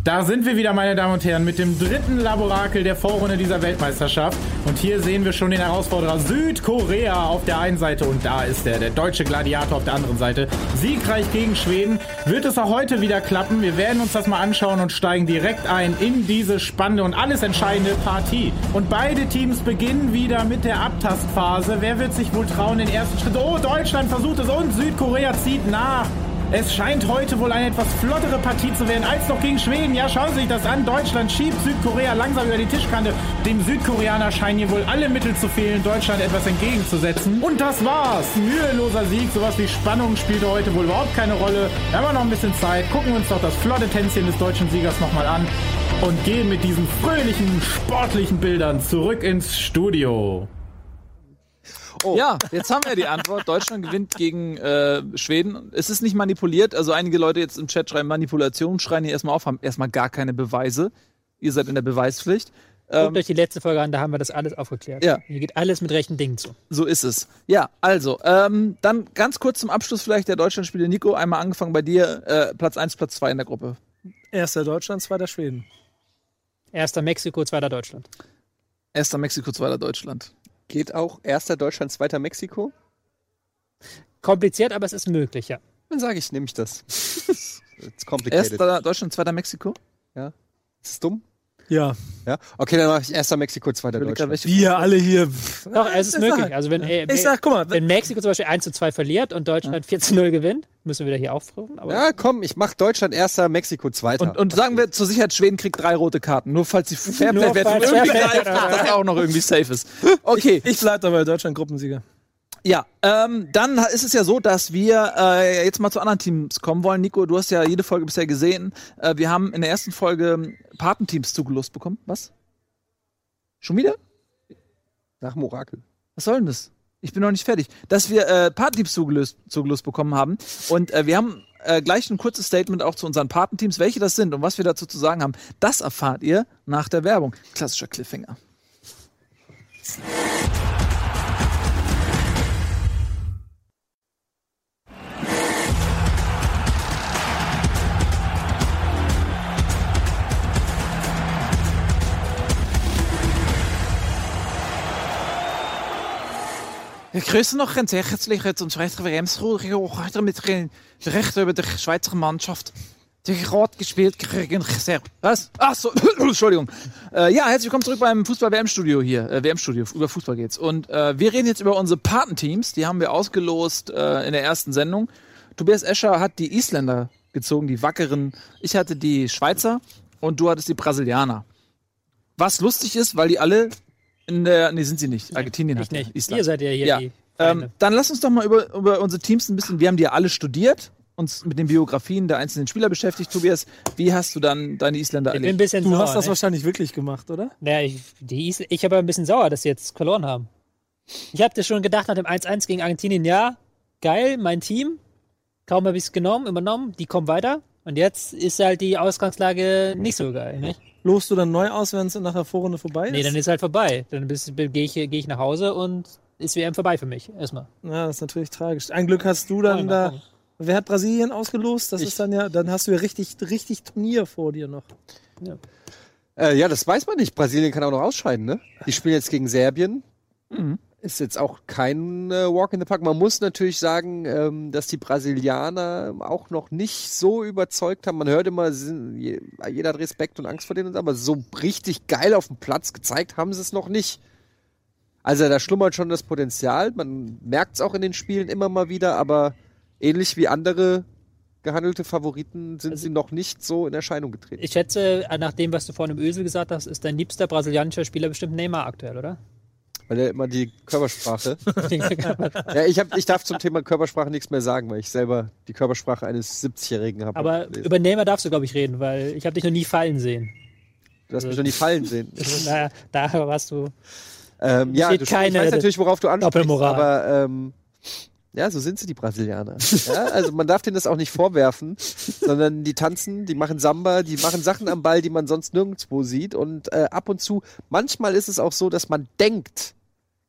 [SPEAKER 5] Da sind wir wieder, meine Damen und Herren, mit dem dritten Laborakel der Vorrunde dieser Weltmeisterschaft. Und hier sehen wir schon den Herausforderer Südkorea auf der einen Seite und da ist er, der deutsche Gladiator auf der anderen Seite. Siegreich gegen Schweden. Wird es auch heute wieder klappen? Wir werden uns das mal anschauen und steigen direkt ein in diese spannende und alles entscheidende Partie. Und beide Teams beginnen wieder mit der Abtastphase. Wer wird sich wohl trauen, den ersten Schritt? Oh, Deutschland versucht es und Südkorea zieht nach. Es scheint heute wohl eine etwas flottere Partie zu werden als noch gegen Schweden. Ja, schauen Sie sich das an. Deutschland schiebt Südkorea langsam über die Tischkante. Dem Südkoreaner scheinen hier wohl alle Mittel zu fehlen, Deutschland etwas entgegenzusetzen. Und das war's. Müheloser Sieg. Sowas wie Spannung spielte heute wohl überhaupt keine Rolle. Wir haben noch ein bisschen Zeit. Gucken wir uns doch das flotte Tänzchen des deutschen Siegers nochmal an und gehen mit diesen fröhlichen, sportlichen Bildern zurück ins Studio.
[SPEAKER 1] Oh. Ja, jetzt haben wir die Antwort. Deutschland gewinnt gegen äh, Schweden. Es ist nicht manipuliert. Also einige Leute jetzt im Chat schreiben Manipulation, schreien hier erstmal auf, haben erstmal gar keine Beweise. Ihr seid in der Beweispflicht.
[SPEAKER 4] Guckt ähm, euch die letzte Folge an, da haben wir das alles aufgeklärt. Ja. Hier geht alles mit rechten Dingen zu.
[SPEAKER 1] So ist es. Ja, also, ähm, dann ganz kurz zum Abschluss vielleicht der Deutschlandspiele. Nico, einmal angefangen bei dir. Äh, Platz 1, Platz 2 in der Gruppe.
[SPEAKER 2] Erster Deutschland, zweiter Schweden.
[SPEAKER 4] Erster Mexiko, zweiter Deutschland.
[SPEAKER 1] Erster Mexiko, zweiter Deutschland.
[SPEAKER 3] Geht auch erster Deutschland, zweiter Mexiko?
[SPEAKER 4] Kompliziert, aber es ist möglich, ja.
[SPEAKER 3] Dann sage ich, nehme ich das.
[SPEAKER 1] Erster Deutschland, zweiter Mexiko?
[SPEAKER 3] Ja. Ist es dumm?
[SPEAKER 2] Ja.
[SPEAKER 3] Ja? Okay, dann mache ich erster Mexiko, zweiter Deutschland.
[SPEAKER 2] Wir alle hier.
[SPEAKER 4] Doch, es ist möglich. Also wenn, äh,
[SPEAKER 2] ich sag, guck mal,
[SPEAKER 4] wenn Mexiko zum Beispiel 1 zu 2 verliert und Deutschland 4 zu 0 gewinnt, müssen wir wieder hier aufrufen.
[SPEAKER 3] ja, komm, ich mach Deutschland erster, Mexiko zweiter.
[SPEAKER 1] Und, und sagen wir zur Sicherheit, Schweden kriegt drei rote Karten. Nur falls die Fairplay-Wertung irgendwie greift, dass das auch noch irgendwie safe ist. Okay.
[SPEAKER 2] Ich, ich bleib dabei, Deutschland Gruppensieger.
[SPEAKER 1] Ja, ähm, dann ist es ja so, dass wir äh, jetzt mal zu anderen Teams kommen wollen. Nico, du hast ja jede Folge bisher gesehen. Äh, wir haben in der ersten Folge Patenteams zugelost bekommen. Was? Schon wieder?
[SPEAKER 3] Nach dem Orakel.
[SPEAKER 1] Was soll denn das? Ich bin noch nicht fertig. Dass wir äh, Patenteams zugelöst, zugelost bekommen haben. Und äh, wir haben äh, gleich ein kurzes Statement auch zu unseren Patenteams, welche das sind und was wir dazu zu sagen haben. Das erfahrt ihr nach der Werbung. Klassischer Cliffhanger. Ich grüße noch ganz herzlich zum Schweizer WM-Schul. heute mit dem Recht über die Schweizer Mannschaft. Die gerade gespielt gegen sehr. Was? Ach so, Entschuldigung. Äh, ja, herzlich willkommen zurück beim Fußball-WM-Studio hier. Äh, WM-Studio, über Fußball geht's. Und äh, wir reden jetzt über unsere Patenteams. Die haben wir ausgelost äh, in der ersten Sendung. Tobias Escher hat die Isländer gezogen, die wackeren. Ich hatte die Schweizer und du hattest die Brasilianer. Was lustig ist, weil die alle in der, nee, sind sie nicht. Argentinien
[SPEAKER 4] nee,
[SPEAKER 1] hat
[SPEAKER 4] nicht. Island. Ihr seid ja hier
[SPEAKER 1] ja. die ähm, dann lass uns doch mal über, über unsere Teams ein bisschen, wir haben die ja alle studiert, uns mit den Biografien der einzelnen Spieler beschäftigt. Tobias, wie hast du dann deine Isländer
[SPEAKER 2] erlebt? Ein bisschen du sauer, hast das ne? wahrscheinlich wirklich gemacht, oder?
[SPEAKER 4] Naja, ich, die Isl ich habe ein bisschen sauer, dass sie jetzt verloren haben. Ich habe dir schon gedacht, nach dem 1-1 gegen Argentinien, ja, geil, mein Team. Kaum habe ich es genommen, übernommen, die kommen weiter. Und jetzt ist halt die Ausgangslage nicht so geil, nicht?
[SPEAKER 2] Lost du dann neu aus, wenn es nach der Vorrunde vorbei ist?
[SPEAKER 4] Nee, dann ist halt vorbei. Dann gehe ich, geh ich nach Hause und ist WM vorbei für mich. Erstmal.
[SPEAKER 2] Ja, das ist natürlich tragisch. Ein Glück hast du dann da. Wer hat Brasilien ausgelost? Das ich. ist dann ja, dann hast du ja richtig, richtig Turnier vor dir noch.
[SPEAKER 3] Ja. Äh, ja, das weiß man nicht. Brasilien kann auch noch ausscheiden, ne? Die spielen jetzt gegen Serbien. Mhm ist jetzt auch kein äh, Walk in the Park. Man muss natürlich sagen, ähm, dass die Brasilianer auch noch nicht so überzeugt haben. Man hört immer, jeder hat Respekt und Angst vor denen, aber so richtig geil auf dem Platz gezeigt haben sie es noch nicht. Also da schlummert schon das Potenzial. Man merkt es auch in den Spielen immer mal wieder, aber ähnlich wie andere gehandelte Favoriten sind also, sie noch nicht so in Erscheinung getreten.
[SPEAKER 4] Ich schätze, nach dem, was du vorhin im Ösel gesagt hast, ist dein liebster brasilianischer Spieler bestimmt Neymar aktuell, oder?
[SPEAKER 3] Weil er immer die Körpersprache. ja, ich, hab, ich darf zum Thema Körpersprache nichts mehr sagen, weil ich selber die Körpersprache eines 70-Jährigen habe.
[SPEAKER 4] Aber gelesen. über Neymar darfst du, glaube ich, reden, weil ich habe dich noch nie fallen sehen.
[SPEAKER 3] Du hast mich noch nie fallen sehen.
[SPEAKER 4] naja, da warst du.
[SPEAKER 3] Ähm, ja, du,
[SPEAKER 4] keine
[SPEAKER 3] ich weiß natürlich, worauf du ansprichst. Aber ähm, ja, so sind sie, die Brasilianer. ja, also man darf denen das auch nicht vorwerfen, sondern die tanzen, die machen Samba, die machen Sachen am Ball, die man sonst nirgendwo sieht. Und äh, ab und zu, manchmal ist es auch so, dass man denkt,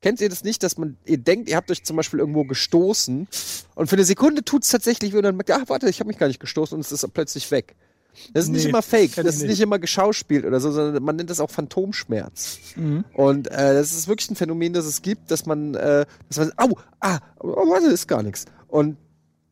[SPEAKER 3] Kennt ihr das nicht, dass man, ihr denkt, ihr habt euch zum Beispiel irgendwo gestoßen und für eine Sekunde tut es tatsächlich und dann merkt, ach warte, ich habe mich gar nicht gestoßen und es ist plötzlich weg. Das ist nee, nicht immer fake, das ist nicht. nicht immer geschauspielt oder so, sondern man nennt das auch Phantomschmerz. Mhm. Und äh, das ist wirklich ein Phänomen, das es gibt, dass man, äh, dass man, au, ah, oh, warte, ist gar nichts. Und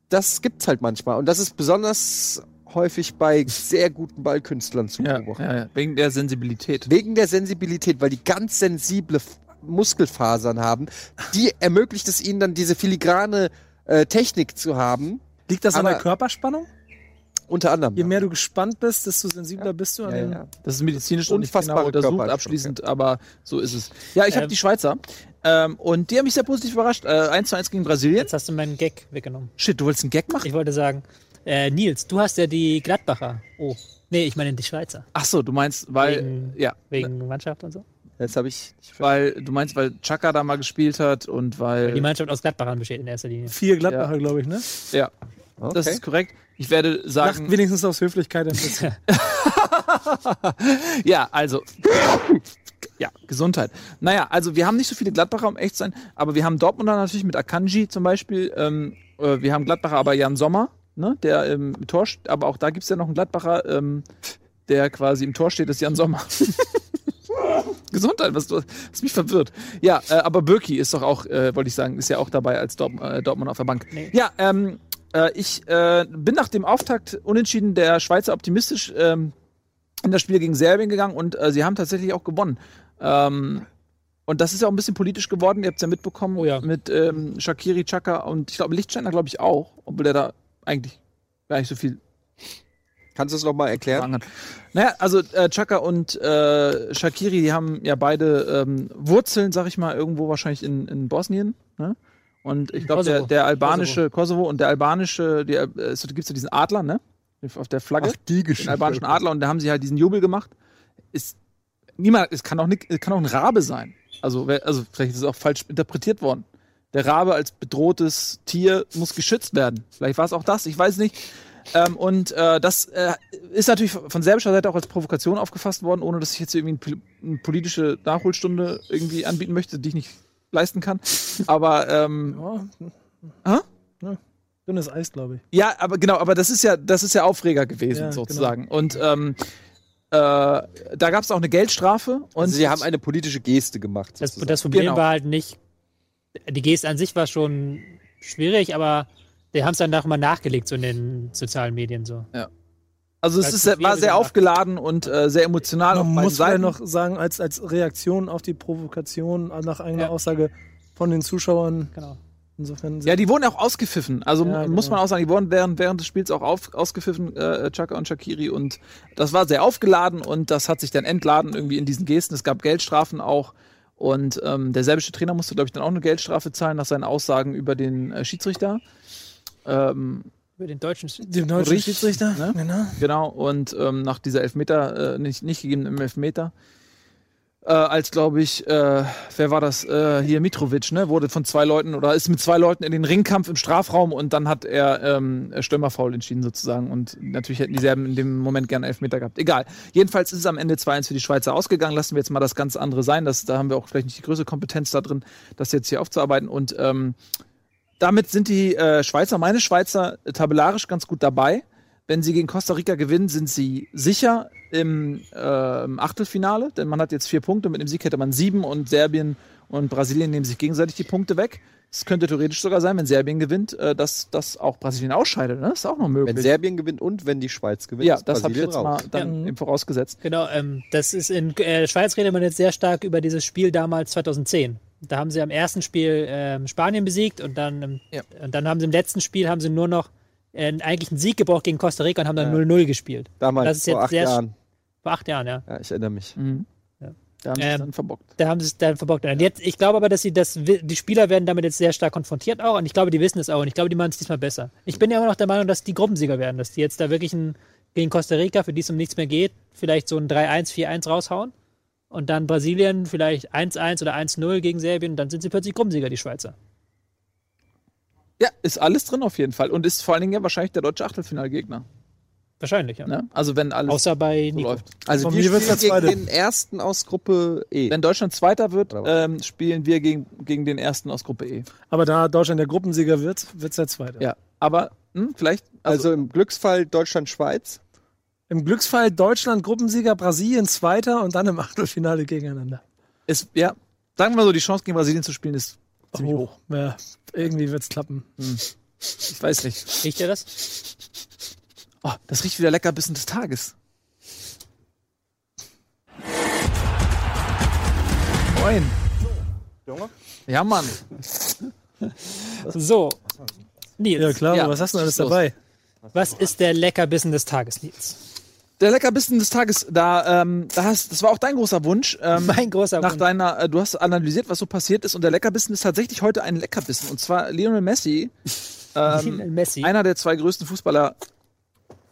[SPEAKER 3] das gibt's halt manchmal. Und das ist besonders häufig bei sehr guten Ballkünstlern zu beobachten. Ja,
[SPEAKER 1] ja, ja. Wegen der Sensibilität.
[SPEAKER 3] Wegen der Sensibilität, weil die ganz sensible Muskelfasern haben. Die ermöglicht es ihnen dann, diese filigrane äh, Technik zu haben,
[SPEAKER 2] Liegt das Aber an der Körperspannung?
[SPEAKER 3] Unter anderem.
[SPEAKER 2] Je mehr du gespannt bist, desto sensibler ja. bist du an ja, den. Ja.
[SPEAKER 1] Das ist medizinisch unfassbar genau untersucht, abschließend, aber so ist es. Ja, ich ähm, habe die Schweizer. Ähm, und die haben mich sehr positiv überrascht. Äh, 1 zu 1 gegen Brasilien.
[SPEAKER 4] Jetzt hast du meinen Gag weggenommen.
[SPEAKER 1] Shit, du wolltest einen Gag machen?
[SPEAKER 4] Ich wollte sagen, äh, Nils, du hast ja die Gladbacher. Oh. Nee, ich meine die Schweizer.
[SPEAKER 1] Ach so, du meinst, weil.
[SPEAKER 4] Wegen,
[SPEAKER 1] ja.
[SPEAKER 4] Wegen Mannschaft und so?
[SPEAKER 3] Jetzt habe ich.
[SPEAKER 1] Weil, du meinst, weil Chaka da mal gespielt hat und weil.
[SPEAKER 4] Die Mannschaft aus Gladbachern besteht in erster Linie.
[SPEAKER 2] Vier Gladbacher, ja. glaube ich, ne?
[SPEAKER 1] Ja. Okay. Das ist korrekt. Ich werde sagen.
[SPEAKER 2] Lacht wenigstens aus Höflichkeit ein bisschen.
[SPEAKER 1] ja, also. Ja, Gesundheit. Naja, also wir haben nicht so viele Gladbacher, um echt zu sein, aber wir haben Dortmunder natürlich mit Akanji zum Beispiel. Ähm, äh, wir haben Gladbacher, aber Jan Sommer, ne, der im Tor steht, aber auch da gibt es ja noch einen Gladbacher, ähm, der quasi im Tor steht, das ist Jan Sommer. Gesundheit, was du hast mich verwirrt. Ja, äh, aber Birki ist doch auch, äh, wollte ich sagen, ist ja auch dabei als Dortmund, äh, Dortmund auf der Bank. Nee. Ja, ähm, äh, ich äh, bin nach dem Auftakt unentschieden der Schweizer optimistisch ähm, in das Spiel gegen Serbien gegangen und äh, sie haben tatsächlich auch gewonnen. Ähm, und das ist ja auch ein bisschen politisch geworden, ihr habt es ja mitbekommen,
[SPEAKER 4] oh ja.
[SPEAKER 1] mit ähm, Shakiri, Chaka und ich glaube Lichtsteiner, glaube ich auch, obwohl der da eigentlich gar nicht so viel
[SPEAKER 3] Kannst du es nochmal erklären?
[SPEAKER 1] Naja, also äh, Chaka und äh, Shakiri, die haben ja beide ähm, Wurzeln, sag ich mal, irgendwo wahrscheinlich in, in Bosnien. Ne? Und ich glaube, der, der albanische Kosovo. Kosovo. und der albanische, die, äh, es gibt ja diesen Adler, ne? Auf der Flagge. Ach,
[SPEAKER 3] die Geschichte. Den
[SPEAKER 1] albanischen Adler und da haben sie halt diesen Jubel gemacht. Ist niemand, es kann auch, nicht, kann auch ein Rabe sein. Also, also vielleicht ist es auch falsch interpretiert worden. Der Rabe als bedrohtes Tier muss geschützt werden. Vielleicht war es auch das, ich weiß nicht. Ähm, und äh, das äh, ist natürlich von serbischer Seite auch als Provokation aufgefasst worden, ohne dass ich jetzt irgendwie eine politische Nachholstunde irgendwie anbieten möchte, die ich nicht leisten kann. Aber ähm,
[SPEAKER 2] ja. Ja, dünnes Eis, glaube ich.
[SPEAKER 1] Ja, aber genau, aber das ist ja, das ist ja Aufreger gewesen, ja, sozusagen. Genau. Und ähm, äh, da gab es auch eine Geldstrafe. Und
[SPEAKER 3] also sie haben eine politische Geste gemacht.
[SPEAKER 4] Das, das, Problem genau. war halt nicht, die Geste an sich war schon schwierig, aber die haben es dann mal nachgelegt, so in den sozialen Medien so.
[SPEAKER 1] Ja. Also es ist, war sehr aufgeladen und äh, sehr emotional.
[SPEAKER 2] Man muss ja noch sagen, als, als Reaktion auf die Provokation nach eigener ja. Aussage von den Zuschauern.
[SPEAKER 4] Genau.
[SPEAKER 1] Insofern ja, die wurden auch ausgepfiffen. Also ja, muss genau. man auch sagen, die wurden während, während des Spiels auch auf, ausgepfiffen, äh, Chaka und Shakiri. Und das war sehr aufgeladen und das hat sich dann entladen irgendwie in diesen Gesten. Es gab Geldstrafen auch. Und ähm, der serbische Trainer musste, glaube ich, dann auch eine Geldstrafe zahlen nach seinen Aussagen über den äh, Schiedsrichter.
[SPEAKER 4] Ähm, über den deutschen,
[SPEAKER 2] den deutschen Richt, Schiedsrichter.
[SPEAKER 1] Ne? Genau. genau. Und ähm, nach dieser Elfmeter, äh, nicht, nicht gegebenen Elfmeter, äh, als glaube ich, äh, wer war das? Äh, hier Mitrovic, ne? Wurde von zwei Leuten oder ist mit zwei Leuten in den Ringkampf im Strafraum und dann hat er ähm, Stürmerfaul entschieden sozusagen. Und natürlich hätten die Serben in dem Moment gerne Elfmeter gehabt. Egal. Jedenfalls ist es am Ende 2-1 für die Schweizer ausgegangen. Lassen wir jetzt mal das ganz andere sein. Das, da haben wir auch vielleicht nicht die größte Kompetenz da drin, das jetzt hier aufzuarbeiten. Und ähm, damit sind die äh, Schweizer, meine Schweizer, tabellarisch ganz gut dabei. Wenn sie gegen Costa Rica gewinnen, sind sie sicher im, äh, im Achtelfinale, denn man hat jetzt vier Punkte. Mit dem Sieg hätte man sieben und Serbien und Brasilien nehmen sich gegenseitig die Punkte weg. Es könnte theoretisch sogar sein, wenn Serbien gewinnt, äh, dass, dass auch Brasilien ausscheidet. Ne? Das ist auch noch möglich.
[SPEAKER 3] Wenn Serbien gewinnt und wenn die Schweiz gewinnt,
[SPEAKER 1] ja, das habe ich jetzt raus. mal dann ja. eben vorausgesetzt.
[SPEAKER 4] Genau, ähm, das ist in äh, Schweiz redet man jetzt sehr stark über dieses Spiel damals 2010. Da haben sie am ersten Spiel ähm, Spanien besiegt und dann, ja. und dann haben sie im letzten Spiel haben sie nur noch äh, eigentlich einen Sieg gebraucht gegen Costa Rica und haben dann 0-0 ja. gespielt.
[SPEAKER 3] Damals,
[SPEAKER 4] das ist
[SPEAKER 3] vor jetzt acht sehr, Jahren.
[SPEAKER 4] Vor acht Jahren, ja.
[SPEAKER 3] Ja, ich erinnere mich.
[SPEAKER 1] Mhm. Ja. Da haben sie es ähm, dann verbockt.
[SPEAKER 4] Da haben sie es dann verbockt. Und jetzt, ich glaube aber, dass sie das, die Spieler werden damit jetzt sehr stark konfrontiert auch und ich glaube, die wissen es auch und ich glaube, die machen es diesmal besser. Ich bin ja immer noch der Meinung, dass die Gruppensieger werden, dass die jetzt da wirklich ein, gegen Costa Rica, für die es um nichts mehr geht, vielleicht so ein 3-1, 4-1 raushauen und dann Brasilien vielleicht 1-1 oder 1-0 gegen Serbien, dann sind sie plötzlich Gruppensieger, die Schweizer.
[SPEAKER 1] Ja, ist alles drin auf jeden Fall und ist vor allen Dingen ja wahrscheinlich der deutsche Achtelfinalgegner.
[SPEAKER 4] Wahrscheinlich, ja.
[SPEAKER 1] Ne? Also wenn alles
[SPEAKER 4] Außer bei
[SPEAKER 1] so läuft.
[SPEAKER 3] Also wir spielen gegen den ersten aus Gruppe E.
[SPEAKER 1] Wenn Deutschland Zweiter wird, ähm, spielen wir gegen, gegen den ersten aus Gruppe E.
[SPEAKER 2] Aber da Deutschland der Gruppensieger wird, wird es der Zweite.
[SPEAKER 1] Ja, aber hm, vielleicht...
[SPEAKER 3] Also, also im Glücksfall Deutschland-Schweiz.
[SPEAKER 2] Im Glücksfall Deutschland Gruppensieger, Brasilien Zweiter und dann im Achtelfinale gegeneinander.
[SPEAKER 1] Ist, ja, sagen wir mal so, die Chance gegen Brasilien zu spielen ist ziemlich hoch. hoch.
[SPEAKER 2] Ja, irgendwie wird's klappen.
[SPEAKER 1] Hm. Ich weiß nicht.
[SPEAKER 4] Riecht ihr das?
[SPEAKER 1] Oh, das riecht wieder lecker bis in des Tages. Moin.
[SPEAKER 3] Junge?
[SPEAKER 1] Ja, Mann.
[SPEAKER 4] So. Nils.
[SPEAKER 2] Ja, klar,
[SPEAKER 1] Ja,
[SPEAKER 2] was hast du denn alles
[SPEAKER 1] los.
[SPEAKER 2] dabei?
[SPEAKER 4] Was ist der Leckerbissen des Tages, Nils?
[SPEAKER 1] Der Leckerbissen des Tages, da, ähm, da hast, das war auch dein großer Wunsch. Ähm,
[SPEAKER 4] Mein großer
[SPEAKER 1] nach
[SPEAKER 4] Wunsch.
[SPEAKER 1] deiner, äh, du hast analysiert, was so passiert ist, und der Leckerbissen ist tatsächlich heute ein Leckerbissen. Und zwar Lionel Messi, ähm,
[SPEAKER 4] Lionel Messi.
[SPEAKER 1] einer der zwei größten Fußballer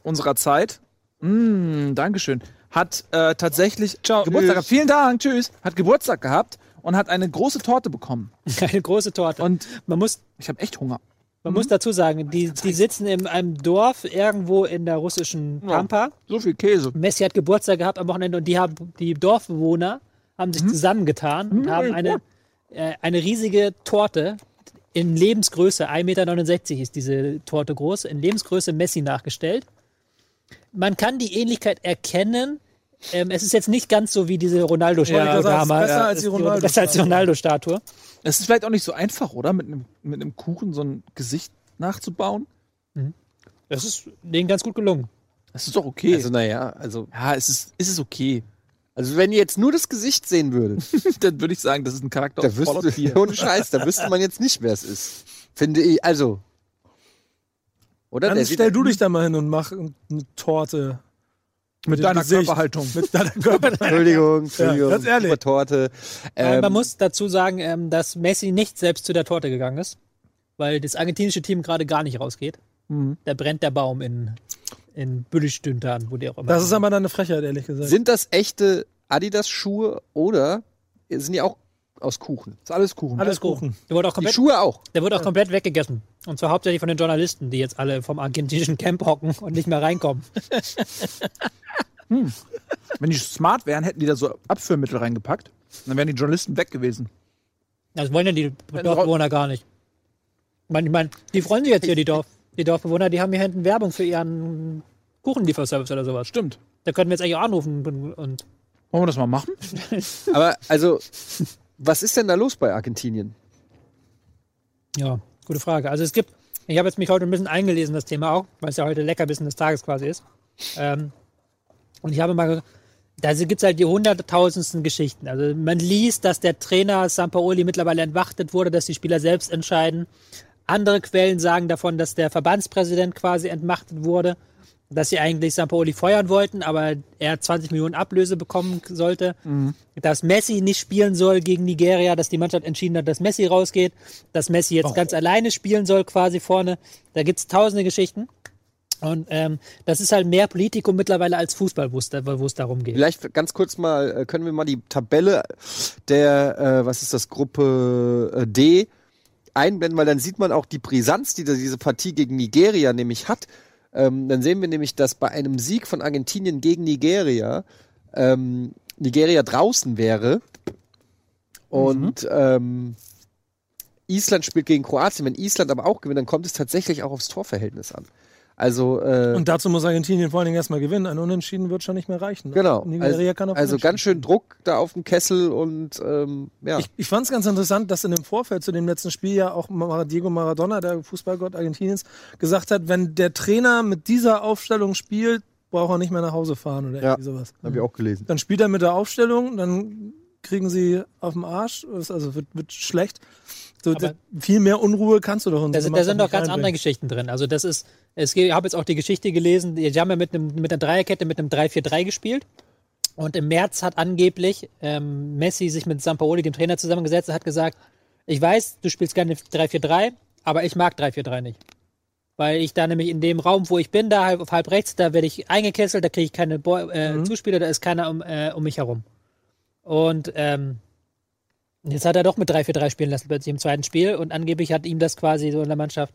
[SPEAKER 1] unserer Zeit. Mm, Dankeschön. Hat äh, tatsächlich Geburtstag gehabt. Vielen Dank, tschüss. Hat Geburtstag gehabt und hat eine große Torte bekommen.
[SPEAKER 4] Eine große Torte.
[SPEAKER 1] Und
[SPEAKER 4] man muss,
[SPEAKER 1] ich habe echt Hunger.
[SPEAKER 4] Man muss dazu sagen, die, die sitzen in einem Dorf irgendwo in der russischen Pampa.
[SPEAKER 1] So viel Käse.
[SPEAKER 4] Messi hat Geburtstag gehabt am Wochenende und die haben die Dorfbewohner haben sich zusammengetan und haben eine, äh, eine riesige Torte in Lebensgröße, 1,69 Meter ist diese Torte groß, in Lebensgröße Messi nachgestellt. Man kann die Ähnlichkeit erkennen. Ähm, es ist jetzt nicht ganz so wie diese Ronaldo-Statue
[SPEAKER 2] Ja, besser als die Ronaldo-Statue.
[SPEAKER 4] Besser als die Ronaldo-Statue.
[SPEAKER 1] Es ist vielleicht auch nicht so einfach, oder? Mit einem, mit einem Kuchen so ein Gesicht nachzubauen.
[SPEAKER 4] Das ist denen ganz gut gelungen.
[SPEAKER 1] Das ist doch okay.
[SPEAKER 3] Also, naja, also,
[SPEAKER 1] ja, es ist, es ist okay.
[SPEAKER 3] also wenn ihr jetzt nur das Gesicht sehen würdet,
[SPEAKER 1] Dann würde ich sagen, das ist ein Charakter
[SPEAKER 3] da wüsste,
[SPEAKER 1] 4.
[SPEAKER 3] ohne Scheiß, da wüsste man jetzt nicht, wer es ist. Finde ich, also. Oder?
[SPEAKER 2] Dann stell du dich da mal hin und mach eine Torte.
[SPEAKER 1] Mit deiner
[SPEAKER 2] Gesicht.
[SPEAKER 1] Körperhaltung.
[SPEAKER 2] Mit deiner Körperhaltung.
[SPEAKER 3] Entschuldigung, Entschuldigung.
[SPEAKER 2] ganz ehrlich.
[SPEAKER 3] super Torte.
[SPEAKER 4] Äh,
[SPEAKER 3] Ähm,
[SPEAKER 4] Man muss dazu sagen, ähm, dass Messi nicht selbst zu der Torte gegangen ist, weil das argentinische Team gerade gar nicht rausgeht.
[SPEAKER 1] Mhm.
[SPEAKER 4] Da brennt der Baum in, in Büllestündern, wo die auch immer.
[SPEAKER 2] Das ist aber dann eine Frechheit, ehrlich gesagt.
[SPEAKER 3] sind das echte Adidas-Schuhe oder sind die auch aus Kuchen?
[SPEAKER 1] ist alles Kuchen.
[SPEAKER 2] Alles Kuchen.
[SPEAKER 4] der wurde auch
[SPEAKER 3] Die
[SPEAKER 4] komplett,
[SPEAKER 3] Schuhe auch.
[SPEAKER 4] der wurde auch komplett weggegessen. Und zwar hauptsächlich von den Journalisten, die jetzt alle vom argentinischen Camp hocken und nicht mehr reinkommen.
[SPEAKER 1] Wenn die smart wären, hätten die da so Abführmittel reingepackt. Dann wären die Journalisten weg gewesen.
[SPEAKER 4] Das wollen ja die Dorfbewohner gar nicht. Ich meine, ich mein, die freuen sich jetzt hier, die, Dorf, die Dorfbewohner, die haben hier hinten Werbung für ihren Kuchenlieferservice oder sowas.
[SPEAKER 1] Stimmt.
[SPEAKER 4] Da könnten wir jetzt eigentlich auch anrufen und, und
[SPEAKER 1] Wollen wir das mal machen?
[SPEAKER 3] Aber also, was ist denn da los bei Argentinien?
[SPEAKER 4] Ja, gute Frage. Also es gibt, ich habe jetzt mich heute ein bisschen eingelesen, das Thema auch, weil es ja heute Leckerbissen des Tages quasi ist. Ähm, und ich habe mal, da gibt es halt die hunderttausendsten Geschichten. Also man liest, dass der Trainer Sampaoli mittlerweile entmachtet wurde, dass die Spieler selbst entscheiden. Andere Quellen sagen davon, dass der Verbandspräsident quasi entmachtet wurde, dass sie eigentlich Sampaoli feuern wollten, aber er 20 Millionen Ablöse bekommen sollte. Dass Messi nicht spielen soll gegen Nigeria, dass die Mannschaft entschieden hat, dass Messi rausgeht, dass Messi jetzt ganz alleine spielen soll quasi vorne. Da gibt es tausende Geschichten. Und ähm, das ist halt mehr Politikum mittlerweile als Fußball, wo es darum geht.
[SPEAKER 3] Vielleicht ganz kurz mal, äh, können wir mal die Tabelle der, äh, was ist das, Gruppe äh, D einblenden, weil dann sieht man auch die Brisanz, die diese Partie gegen Nigeria nämlich hat. Ähm, dann sehen wir nämlich, dass bei einem Sieg von Argentinien gegen Nigeria ähm, Nigeria draußen wäre und ähm, Island spielt gegen Kroatien. Wenn Island aber auch gewinnt, dann kommt es tatsächlich auch aufs Torverhältnis an. Also äh,
[SPEAKER 2] Und dazu muss Argentinien vor allen Dingen erstmal gewinnen. Ein Unentschieden wird schon nicht mehr reichen.
[SPEAKER 3] Genau.
[SPEAKER 2] Nigeria
[SPEAKER 3] Also,
[SPEAKER 2] kann auch
[SPEAKER 3] also ganz schön Druck da auf dem Kessel und ähm, ja.
[SPEAKER 2] Ich, ich fand es ganz interessant, dass in dem Vorfeld zu dem letzten Spiel ja auch Diego Maradona, der Fußballgott Argentiniens, gesagt hat, wenn der Trainer mit dieser Aufstellung spielt, braucht er nicht mehr nach Hause fahren oder
[SPEAKER 3] Ja.
[SPEAKER 2] irgendwie sowas.
[SPEAKER 3] Habe ich auch gelesen.
[SPEAKER 2] Dann spielt er mit der Aufstellung, dann kriegen sie auf den Arsch, also wird, wird schlecht. So,
[SPEAKER 4] Aber-
[SPEAKER 2] da- viel mehr Unruhe kannst du doch in
[SPEAKER 4] Da da sind doch ganz andere. Geschichten drin. Also das ist, es ich habe jetzt auch die Geschichte gelesen, die haben ja mit, einem, mit einer Dreierkette mit einem 3-4-3 gespielt. Und im März hat angeblich ähm, Messi sich mit Sampaoli, dem Trainer, zusammengesetzt und hat gesagt, ich weiß, du spielst gerne 3-4-3, aber ich mag 3-4-3 nicht. Weil ich da nämlich in dem Raum, wo ich bin, da halb, auf halb rechts, da werde ich eingekesselt, da kriege ich keine Bo äh, Zuspieler, da ist keiner um, äh, um mich herum. Und ähm, jetzt hat er doch mit 3-4-3 spielen lassen plötzlich im zweiten Spiel und angeblich hat ihm das quasi so in der Mannschaft,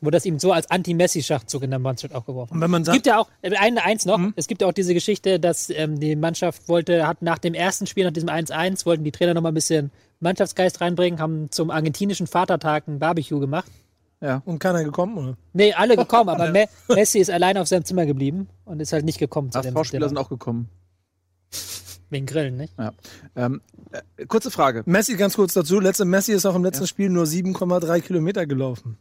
[SPEAKER 4] wurde das ihm so als Anti-Messi-Schachzug in der Mannschaft auch geworfen.
[SPEAKER 2] Und wenn man
[SPEAKER 4] Es
[SPEAKER 2] sagt,
[SPEAKER 4] gibt ja auch, äh, ein, eins noch, es gibt ja auch diese Geschichte, dass ähm, die Mannschaft wollte, hat nach dem ersten Spiel, nach diesem 1-1, wollten die Trainer noch mal ein bisschen Mannschaftsgeist reinbringen, haben zum argentinischen Vatertag ein Barbecue gemacht.
[SPEAKER 2] und keiner gekommen, oder?
[SPEAKER 4] Nee, alle gekommen, aber Me Messi ist alleine auf seinem Zimmer geblieben und ist halt nicht gekommen zu dem
[SPEAKER 1] HSV-Spieler sind auch gekommen.
[SPEAKER 4] Wegen Grillen, nicht?
[SPEAKER 1] Ja. Ähm, äh, kurze Frage.
[SPEAKER 2] Messi, ganz kurz dazu. Letzte Messi ist auch im letzten Spiel nur 7,3 Kilometer gelaufen.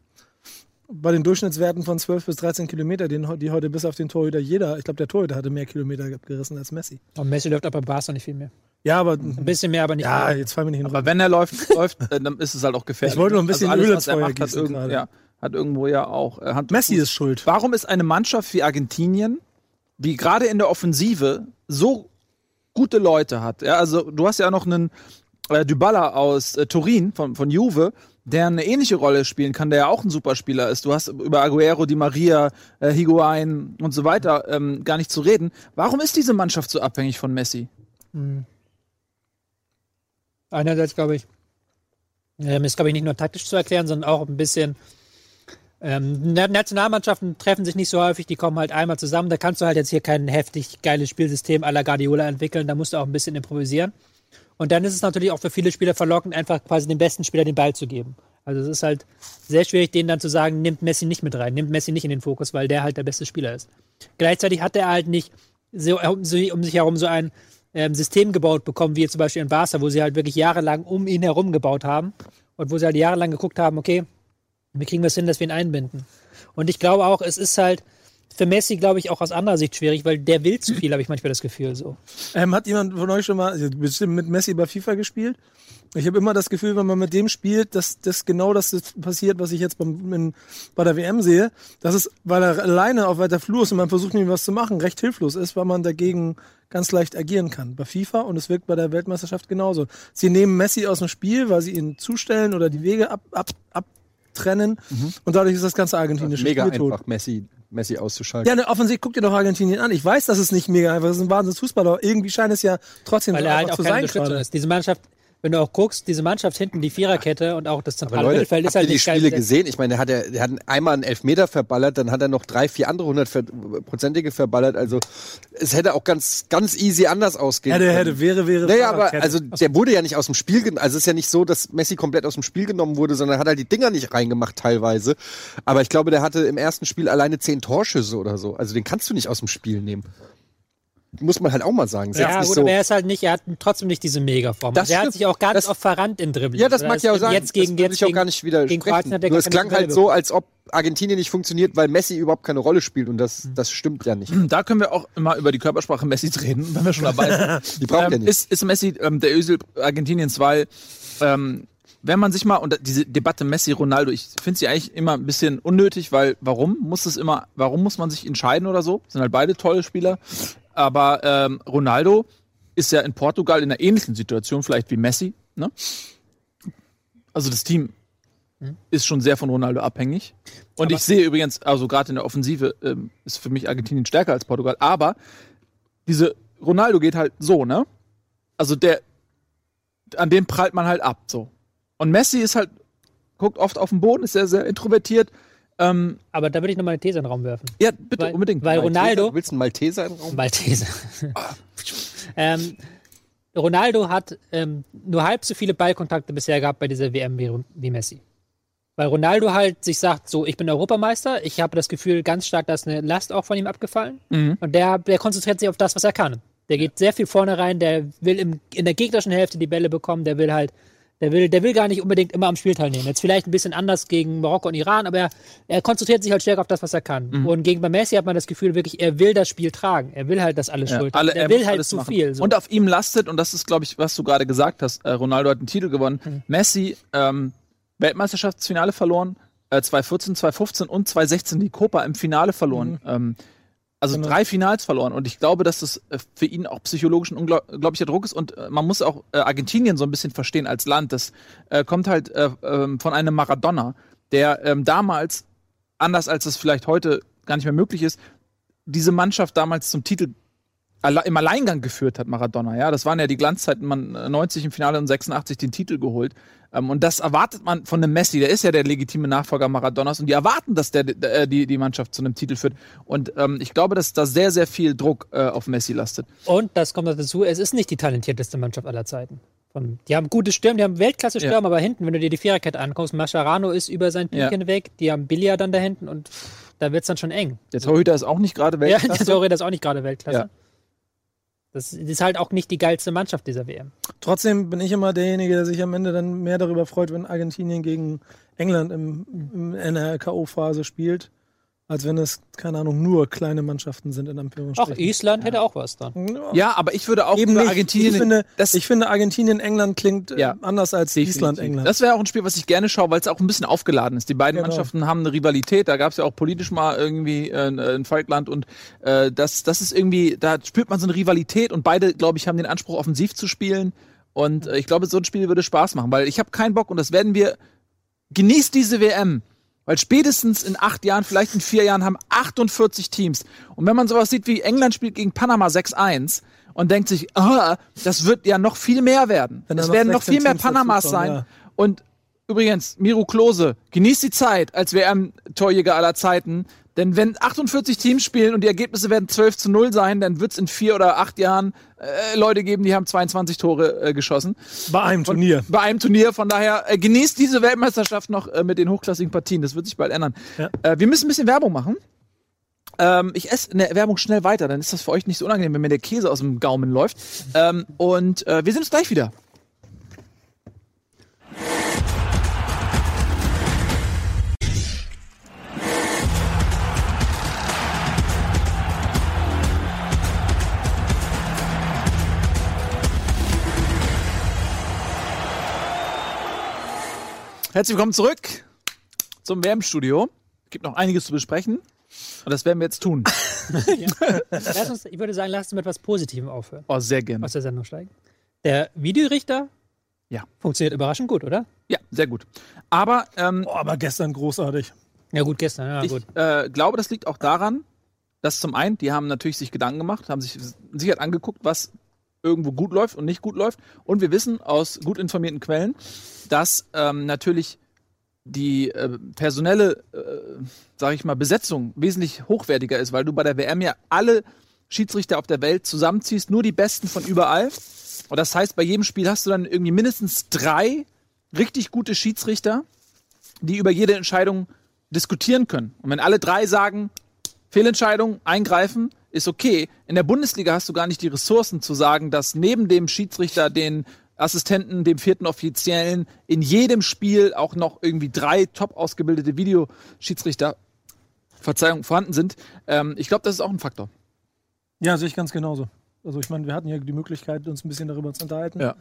[SPEAKER 2] Bei den Durchschnittswerten von 12 bis 13 Kilometer, den, die heute bis auf den Torhüter jeder, ich glaube, der Torhüter hatte mehr Kilometer gerissen als Messi.
[SPEAKER 4] Und Messi läuft auch bei Barca nicht viel mehr.
[SPEAKER 2] Ja, aber
[SPEAKER 4] Ein bisschen mehr, aber nicht
[SPEAKER 2] ja,
[SPEAKER 4] viel.
[SPEAKER 2] jetzt fallen wir nicht hin.
[SPEAKER 1] Aber wenn er läuft, läuft, äh, dann ist es halt auch gefährlich.
[SPEAKER 2] Ich wollte noch ein bisschen
[SPEAKER 1] also alles,
[SPEAKER 2] Öl ins
[SPEAKER 1] er
[SPEAKER 2] Feuer gießen
[SPEAKER 1] irgend,
[SPEAKER 2] gerade.
[SPEAKER 1] ja, hat irgendwo ja auch äh, Hand
[SPEAKER 2] Messi ist schuld.
[SPEAKER 1] Warum ist eine Mannschaft wie Argentinien, die gerade in der Offensive so gute Leute hat? Ja, also du hast ja noch einen äh, Dybala aus äh, Turin von, von Juve, der eine ähnliche Rolle spielen kann, der ja auch ein Superspieler ist. Du hast über Aguero, Di Maria, äh, Higuain und so weiter ähm, gar nicht zu reden. Warum ist diese Mannschaft so abhängig von Messi? Hm.
[SPEAKER 4] Einerseits glaube ich, ähm, ist glaube ich nicht nur taktisch zu erklären, sondern auch ein bisschen ähm, Nationalmannschaften treffen sich nicht so häufig, die kommen halt einmal zusammen. Da kannst du halt jetzt hier kein heftig geiles Spielsystem à la Guardiola entwickeln, da musst du auch ein bisschen improvisieren. Und dann ist es natürlich auch für viele Spieler verlockend, einfach quasi dem besten Spieler den Ball zu geben. Also es ist halt sehr schwierig, denen dann zu sagen, nimmt Messi nicht mit rein, nimmt Messi nicht in den Fokus, weil der halt der beste Spieler ist. Gleichzeitig hat er halt nicht so, um sich herum so ein ähm, System gebaut bekommen, wie zum Beispiel in Barca, wo sie halt wirklich jahrelang um ihn herum gebaut haben und wo sie halt jahrelang geguckt haben, okay, wie kriegen wir es hin, dass wir ihn einbinden? Und ich glaube auch, es ist halt, für Messi, glaube ich, auch aus anderer Sicht schwierig, weil der will zu viel, habe ich manchmal das Gefühl so.
[SPEAKER 2] Ähm, hat jemand von euch schon mal also bestimmt mit Messi bei FIFA gespielt? Ich habe immer das Gefühl, wenn man mit dem spielt, dass das genau das passiert, was ich jetzt beim, in, bei der WM sehe. Dass es, weil er alleine auf weiter Flur ist und man versucht, ihm was zu machen, recht hilflos ist, weil man dagegen ganz leicht agieren kann. Bei FIFA und es wirkt bei der Weltmeisterschaft genauso. Sie nehmen Messi aus dem Spiel, weil sie ihn zustellen oder die Wege ab, ab, abtrennen mhm. und dadurch ist das ganze argentinische
[SPEAKER 3] Mega Spiel tot. einfach, Messi Messi auszuschalten.
[SPEAKER 2] Ja, ne, offensichtlich guck dir doch Argentinien an. Ich weiß, dass es nicht mega einfach ist. Es ist ein wahnsinns Fußballer. Irgendwie scheint es ja trotzdem
[SPEAKER 4] Weil
[SPEAKER 2] so
[SPEAKER 4] er halt auch zu sein gerade. Ist. Diese Mannschaft wenn du auch guckst, diese Mannschaft hinten, die Viererkette und auch das zentrale Leute, Mittelfeld
[SPEAKER 3] ist halt nicht die Spiele gesehen? Ich meine, er hat, er, er hat einmal einen Elfmeter verballert, dann hat er noch drei, vier andere hundertprozentige verballert. Also es hätte auch ganz, ganz easy anders ausgehen
[SPEAKER 2] hätte, können. Hätte, wäre, wäre.
[SPEAKER 3] Naja, aber also der wurde ja nicht aus dem Spiel genommen. Also es ist ja nicht so, dass Messi komplett aus dem Spiel genommen wurde, sondern hat halt die Dinger nicht reingemacht teilweise. Aber ich glaube, der hatte im ersten Spiel alleine zehn Torschüsse oder so. Also den kannst du nicht aus dem Spiel nehmen muss man halt auch mal sagen.
[SPEAKER 4] Ja, gut, so aber er ist halt nicht, er hat trotzdem nicht diese Megaform.
[SPEAKER 3] Das
[SPEAKER 4] er hat sich auch ganz das, oft verrannt in Dribbling.
[SPEAKER 3] Ja, das mag ja auch sagen.
[SPEAKER 4] Jetzt gegen,
[SPEAKER 3] das jetzt
[SPEAKER 4] ich auch
[SPEAKER 3] gar nicht widersprechen. Nur es klang halt so, als ob Argentinien nicht funktioniert, weil Messi überhaupt keine Rolle spielt und das, das stimmt ja nicht.
[SPEAKER 1] Da können wir auch immer über die Körpersprache Messis reden, wenn wir schon dabei
[SPEAKER 3] sind. die braucht ähm,
[SPEAKER 1] ja
[SPEAKER 3] nicht.
[SPEAKER 1] Ist, ist Messi ähm, der Ösel Argentiniens, weil ähm, wenn man sich mal, und diese Debatte Messi-Ronaldo, ich finde sie eigentlich immer ein bisschen unnötig, weil warum muss es immer, warum muss man sich entscheiden oder so? Sind halt beide tolle Spieler. Aber ähm, Ronaldo ist ja in Portugal in einer ähnlichen Situation, vielleicht wie Messi. Ne? Also das Team mhm. ist schon sehr von Ronaldo abhängig. Und aber ich sehe übrigens, also gerade in der Offensive ähm, ist für mich Argentinien stärker als Portugal. Aber diese Ronaldo geht halt so, ne? Also der, an dem prallt man halt ab, so. Und Messi ist halt, guckt oft auf den Boden, ist sehr, sehr introvertiert,
[SPEAKER 4] ähm, Aber da würde ich nochmal eine These in den Raum werfen.
[SPEAKER 1] Ja, bitte,
[SPEAKER 4] weil,
[SPEAKER 1] unbedingt.
[SPEAKER 4] Weil Malteser, Ronaldo.
[SPEAKER 3] Willst du einen Malteser im Raum?
[SPEAKER 4] Malteser. ähm, Ronaldo hat ähm, nur halb so viele Ballkontakte bisher gehabt bei dieser WM wie, wie, Messi. Weil Ronaldo halt sich sagt, so, ich bin Europameister, ich habe das Gefühl ganz stark, dass eine Last auch von ihm abgefallen. Mhm. Und der, der konzentriert sich auf das, was er kann. Der geht sehr viel vorne rein, der will im, in der gegnerischen Hälfte die Bälle bekommen, der will halt der will, der will gar nicht unbedingt immer am Spiel teilnehmen. Jetzt vielleicht ein bisschen anders gegen Marokko und Iran, aber er, er konzentriert sich halt stärker auf das, was er kann. Mhm. Und gegen Messi hat man das Gefühl, wirklich, er will das Spiel tragen. Er will halt das alles ja, schuld. Alle, er, er will halt zu machen. viel.
[SPEAKER 1] So. Und auf ihm lastet, und das ist, glaube ich, was du gerade gesagt hast, äh, Ronaldo hat einen Titel gewonnen. Mhm. Messi, ähm, Weltmeisterschaftsfinale verloren, äh, 2014, 2015 und 2016 die Copa im Finale verloren. Mhm. Ähm, also genau. drei Finals verloren und ich glaube, dass das äh, für ihn auch psychologisch ein unglaublicher Druck ist und äh, man muss auch äh, Argentinien so ein bisschen verstehen als Land. Das kommt halt äh, ähm, von einem Maradona, der ähm, damals, anders als es vielleicht heute gar nicht mehr möglich ist, diese Mannschaft damals zum Titel im Alleingang geführt hat, Maradona. Ja, das waren ja die Glanzzeiten, man 90 im Finale und 86 den Titel geholt. Ähm, und das erwartet man von einem Messi, der ist ja der legitime Nachfolger Maradonas und die erwarten, dass der, der die, die Mannschaft zu einem Titel führt. Und ähm, ich glaube, dass da sehr, sehr viel Druck äh, auf Messi lastet.
[SPEAKER 4] Und das kommt dazu, es ist nicht die talentierteste Mannschaft aller Zeiten. Von, die haben gute Stürme, die haben Weltklasse-Stürme, ja. aber hinten, wenn du dir die Viererkette ankommst, Mascherano ist über sein Peak ja. hinweg, die haben Billia dann da hinten und da wird es dann schon eng.
[SPEAKER 1] Der Torhüter ist auch nicht gerade
[SPEAKER 4] Weltklasse. Ja, der Torhüter ist auch nicht gerade Weltklasse. Ja. Das ist halt auch nicht die geilste Mannschaft dieser WM.
[SPEAKER 2] Trotzdem bin ich immer derjenige, der sich am Ende dann mehr darüber freut, wenn Argentinien gegen England im, in der K.O.-Phase spielt, als wenn es, keine Ahnung, nur kleine Mannschaften sind in Anführungsstrichen.
[SPEAKER 4] Auch Island ja. hätte auch was dann.
[SPEAKER 1] Ja, aber ich würde auch
[SPEAKER 2] Eben nicht. Argentinien. Ich finde, ich finde, Argentinien, England klingt äh, ja. anders als Definitiv. Island, England.
[SPEAKER 1] Das wäre auch ein Spiel, was ich gerne schaue, weil es auch ein bisschen aufgeladen ist. Die beiden genau. Mannschaften haben eine Rivalität. Da gab es ja auch politisch mal irgendwie äh, in Falkland und äh, das, das ist irgendwie, da spürt man so eine Rivalität und beide, glaube ich, haben den Anspruch, offensiv zu spielen. Und äh, ich glaube, so ein Spiel würde Spaß machen, weil ich habe keinen Bock und das werden wir. Genießt diese WM weil spätestens in acht Jahren, vielleicht in vier Jahren, haben 48 Teams. Und wenn man sowas sieht wie England spielt gegen Panama 6-1 und denkt sich, oh, das wird ja noch viel mehr werden. Es werden noch viel mehr Panamas sein. Ja. Und übrigens, Miro Klose, genießt die Zeit als WM-Torjäger aller Zeiten. Denn wenn 48 Teams spielen und die Ergebnisse werden 12 zu 0 sein, dann wird es in vier oder acht Jahren äh, Leute geben, die haben 22 Tore äh, geschossen.
[SPEAKER 2] Bei einem Turnier.
[SPEAKER 1] Und, bei einem Turnier. Von daher äh, genießt diese Weltmeisterschaft noch äh, mit den hochklassigen Partien. Das wird sich bald ändern. Ja. Äh, wir müssen ein bisschen Werbung machen. Ähm, ich esse eine Werbung schnell weiter, dann ist das für euch nicht so unangenehm, wenn mir der Käse aus dem Gaumen läuft. Ähm, und äh, wir sehen uns gleich wieder. Herzlich willkommen zurück zum Wärmstudio. Es gibt noch einiges zu besprechen. Und das werden wir jetzt tun.
[SPEAKER 4] ja. uns, ich würde sagen, lass uns mit etwas Positivem aufhören.
[SPEAKER 1] Oh, sehr gerne.
[SPEAKER 4] Aus der Sendung steigen. Der Videorichter
[SPEAKER 1] ja.
[SPEAKER 4] funktioniert überraschend gut, oder?
[SPEAKER 1] Ja, sehr gut. Aber, ähm,
[SPEAKER 2] oh, aber gestern großartig.
[SPEAKER 4] Ja, gut, gestern, ja,
[SPEAKER 1] ich,
[SPEAKER 4] gut.
[SPEAKER 1] Äh, glaube, das liegt auch daran, dass zum einen, die haben natürlich sich Gedanken gemacht, haben sich sicher angeguckt, was irgendwo gut läuft und nicht gut läuft. Und wir wissen aus gut informierten Quellen, dass ähm, natürlich die äh, personelle, äh, sage ich mal, Besetzung wesentlich hochwertiger ist, weil du bei der WM ja alle Schiedsrichter auf der Welt zusammenziehst, nur die Besten von überall. Und das heißt, bei jedem Spiel hast du dann irgendwie mindestens drei richtig gute Schiedsrichter, die über jede Entscheidung diskutieren können. Und wenn alle drei sagen, Fehlentscheidung, eingreifen, ist okay. In der Bundesliga hast du gar nicht die Ressourcen zu sagen, dass neben dem Schiedsrichter, den Assistenten, dem vierten Offiziellen, in jedem Spiel auch noch irgendwie drei top ausgebildete Videoschiedsrichter, Verzeihung, vorhanden sind. Ähm, ich glaube, das ist auch ein Faktor.
[SPEAKER 2] Ja, sehe ich ganz genauso. Also ich meine, wir hatten ja die Möglichkeit, uns ein bisschen darüber zu unterhalten.
[SPEAKER 1] Ja.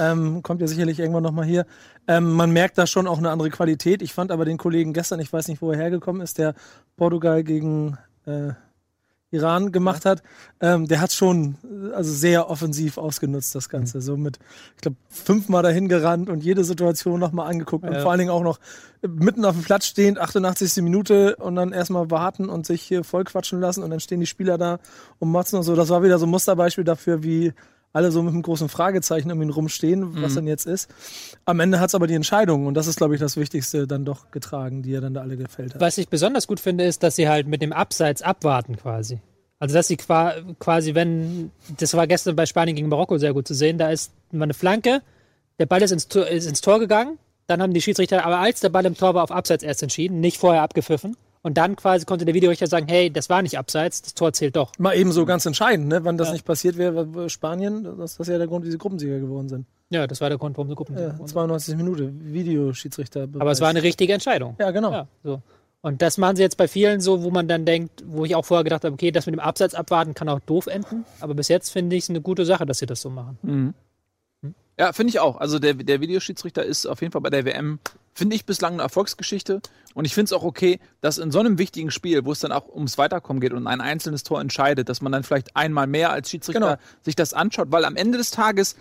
[SPEAKER 2] Ähm, kommt ja sicherlich irgendwann nochmal hier. Ähm, man merkt da schon auch eine andere Qualität. Ich fand aber den Kollegen gestern, ich weiß nicht, wo er hergekommen ist, der Portugal gegen äh, Iran gemacht hat, ähm, der hat schon also sehr offensiv ausgenutzt, das Ganze. Mhm. So mit, ich glaube, fünfmal dahin gerannt und jede Situation nochmal angeguckt ja. und vor allen Dingen auch noch mitten auf dem Platz stehend, 88. Minute und dann erstmal warten und sich hier voll quatschen lassen und dann stehen die Spieler da und motzen und so. Das war wieder so ein Musterbeispiel dafür, wie alle so mit einem großen Fragezeichen um ihn rumstehen, was mhm. denn jetzt ist. Am Ende hat es aber die Entscheidung, und das ist, glaube ich, das Wichtigste, dann doch getragen, die er dann da alle gefällt hat.
[SPEAKER 4] Was ich besonders gut finde, ist, dass sie halt mit dem Abseits abwarten quasi. Also, dass sie quasi, wenn, das war gestern bei Spanien gegen Marokko sehr gut zu sehen, da ist eine Flanke, der Ball ist ins, Tor, ist ins Tor gegangen, dann haben die Schiedsrichter, aber als der Ball im Tor war, auf Abseits erst entschieden, nicht vorher abgepfiffen. Und dann quasi konnte der Videorichter sagen, hey, das war nicht abseits, das Tor zählt doch.
[SPEAKER 2] Mal eben so ganz entscheidend, ne? Wann das ja. nicht passiert wäre, Spanien, das ist ja der Grund, wie sie Gruppensieger geworden sind.
[SPEAKER 4] Ja, das war der Grund, warum sie Gruppensieger
[SPEAKER 2] ja, 92 Minuten, Videoschiedsrichter.
[SPEAKER 4] Aber es war eine richtige Entscheidung.
[SPEAKER 2] Ja, genau.
[SPEAKER 4] Ja, so. Und das machen sie jetzt bei vielen so, wo man dann denkt, wo ich auch vorher gedacht habe, okay, das mit dem Abseits abwarten kann auch doof enden. Aber bis jetzt finde ich es eine gute Sache, dass sie das so machen.
[SPEAKER 1] Mhm. Ja, finde ich auch. Also der, der Videoschiedsrichter ist auf jeden Fall bei der WM, finde ich, bislang eine Erfolgsgeschichte. Und ich finde es auch okay, dass in so einem wichtigen Spiel, wo es dann auch ums Weiterkommen geht und ein einzelnes Tor entscheidet, dass man dann vielleicht einmal mehr als Schiedsrichter genau. sich das anschaut. Weil am Ende des Tages,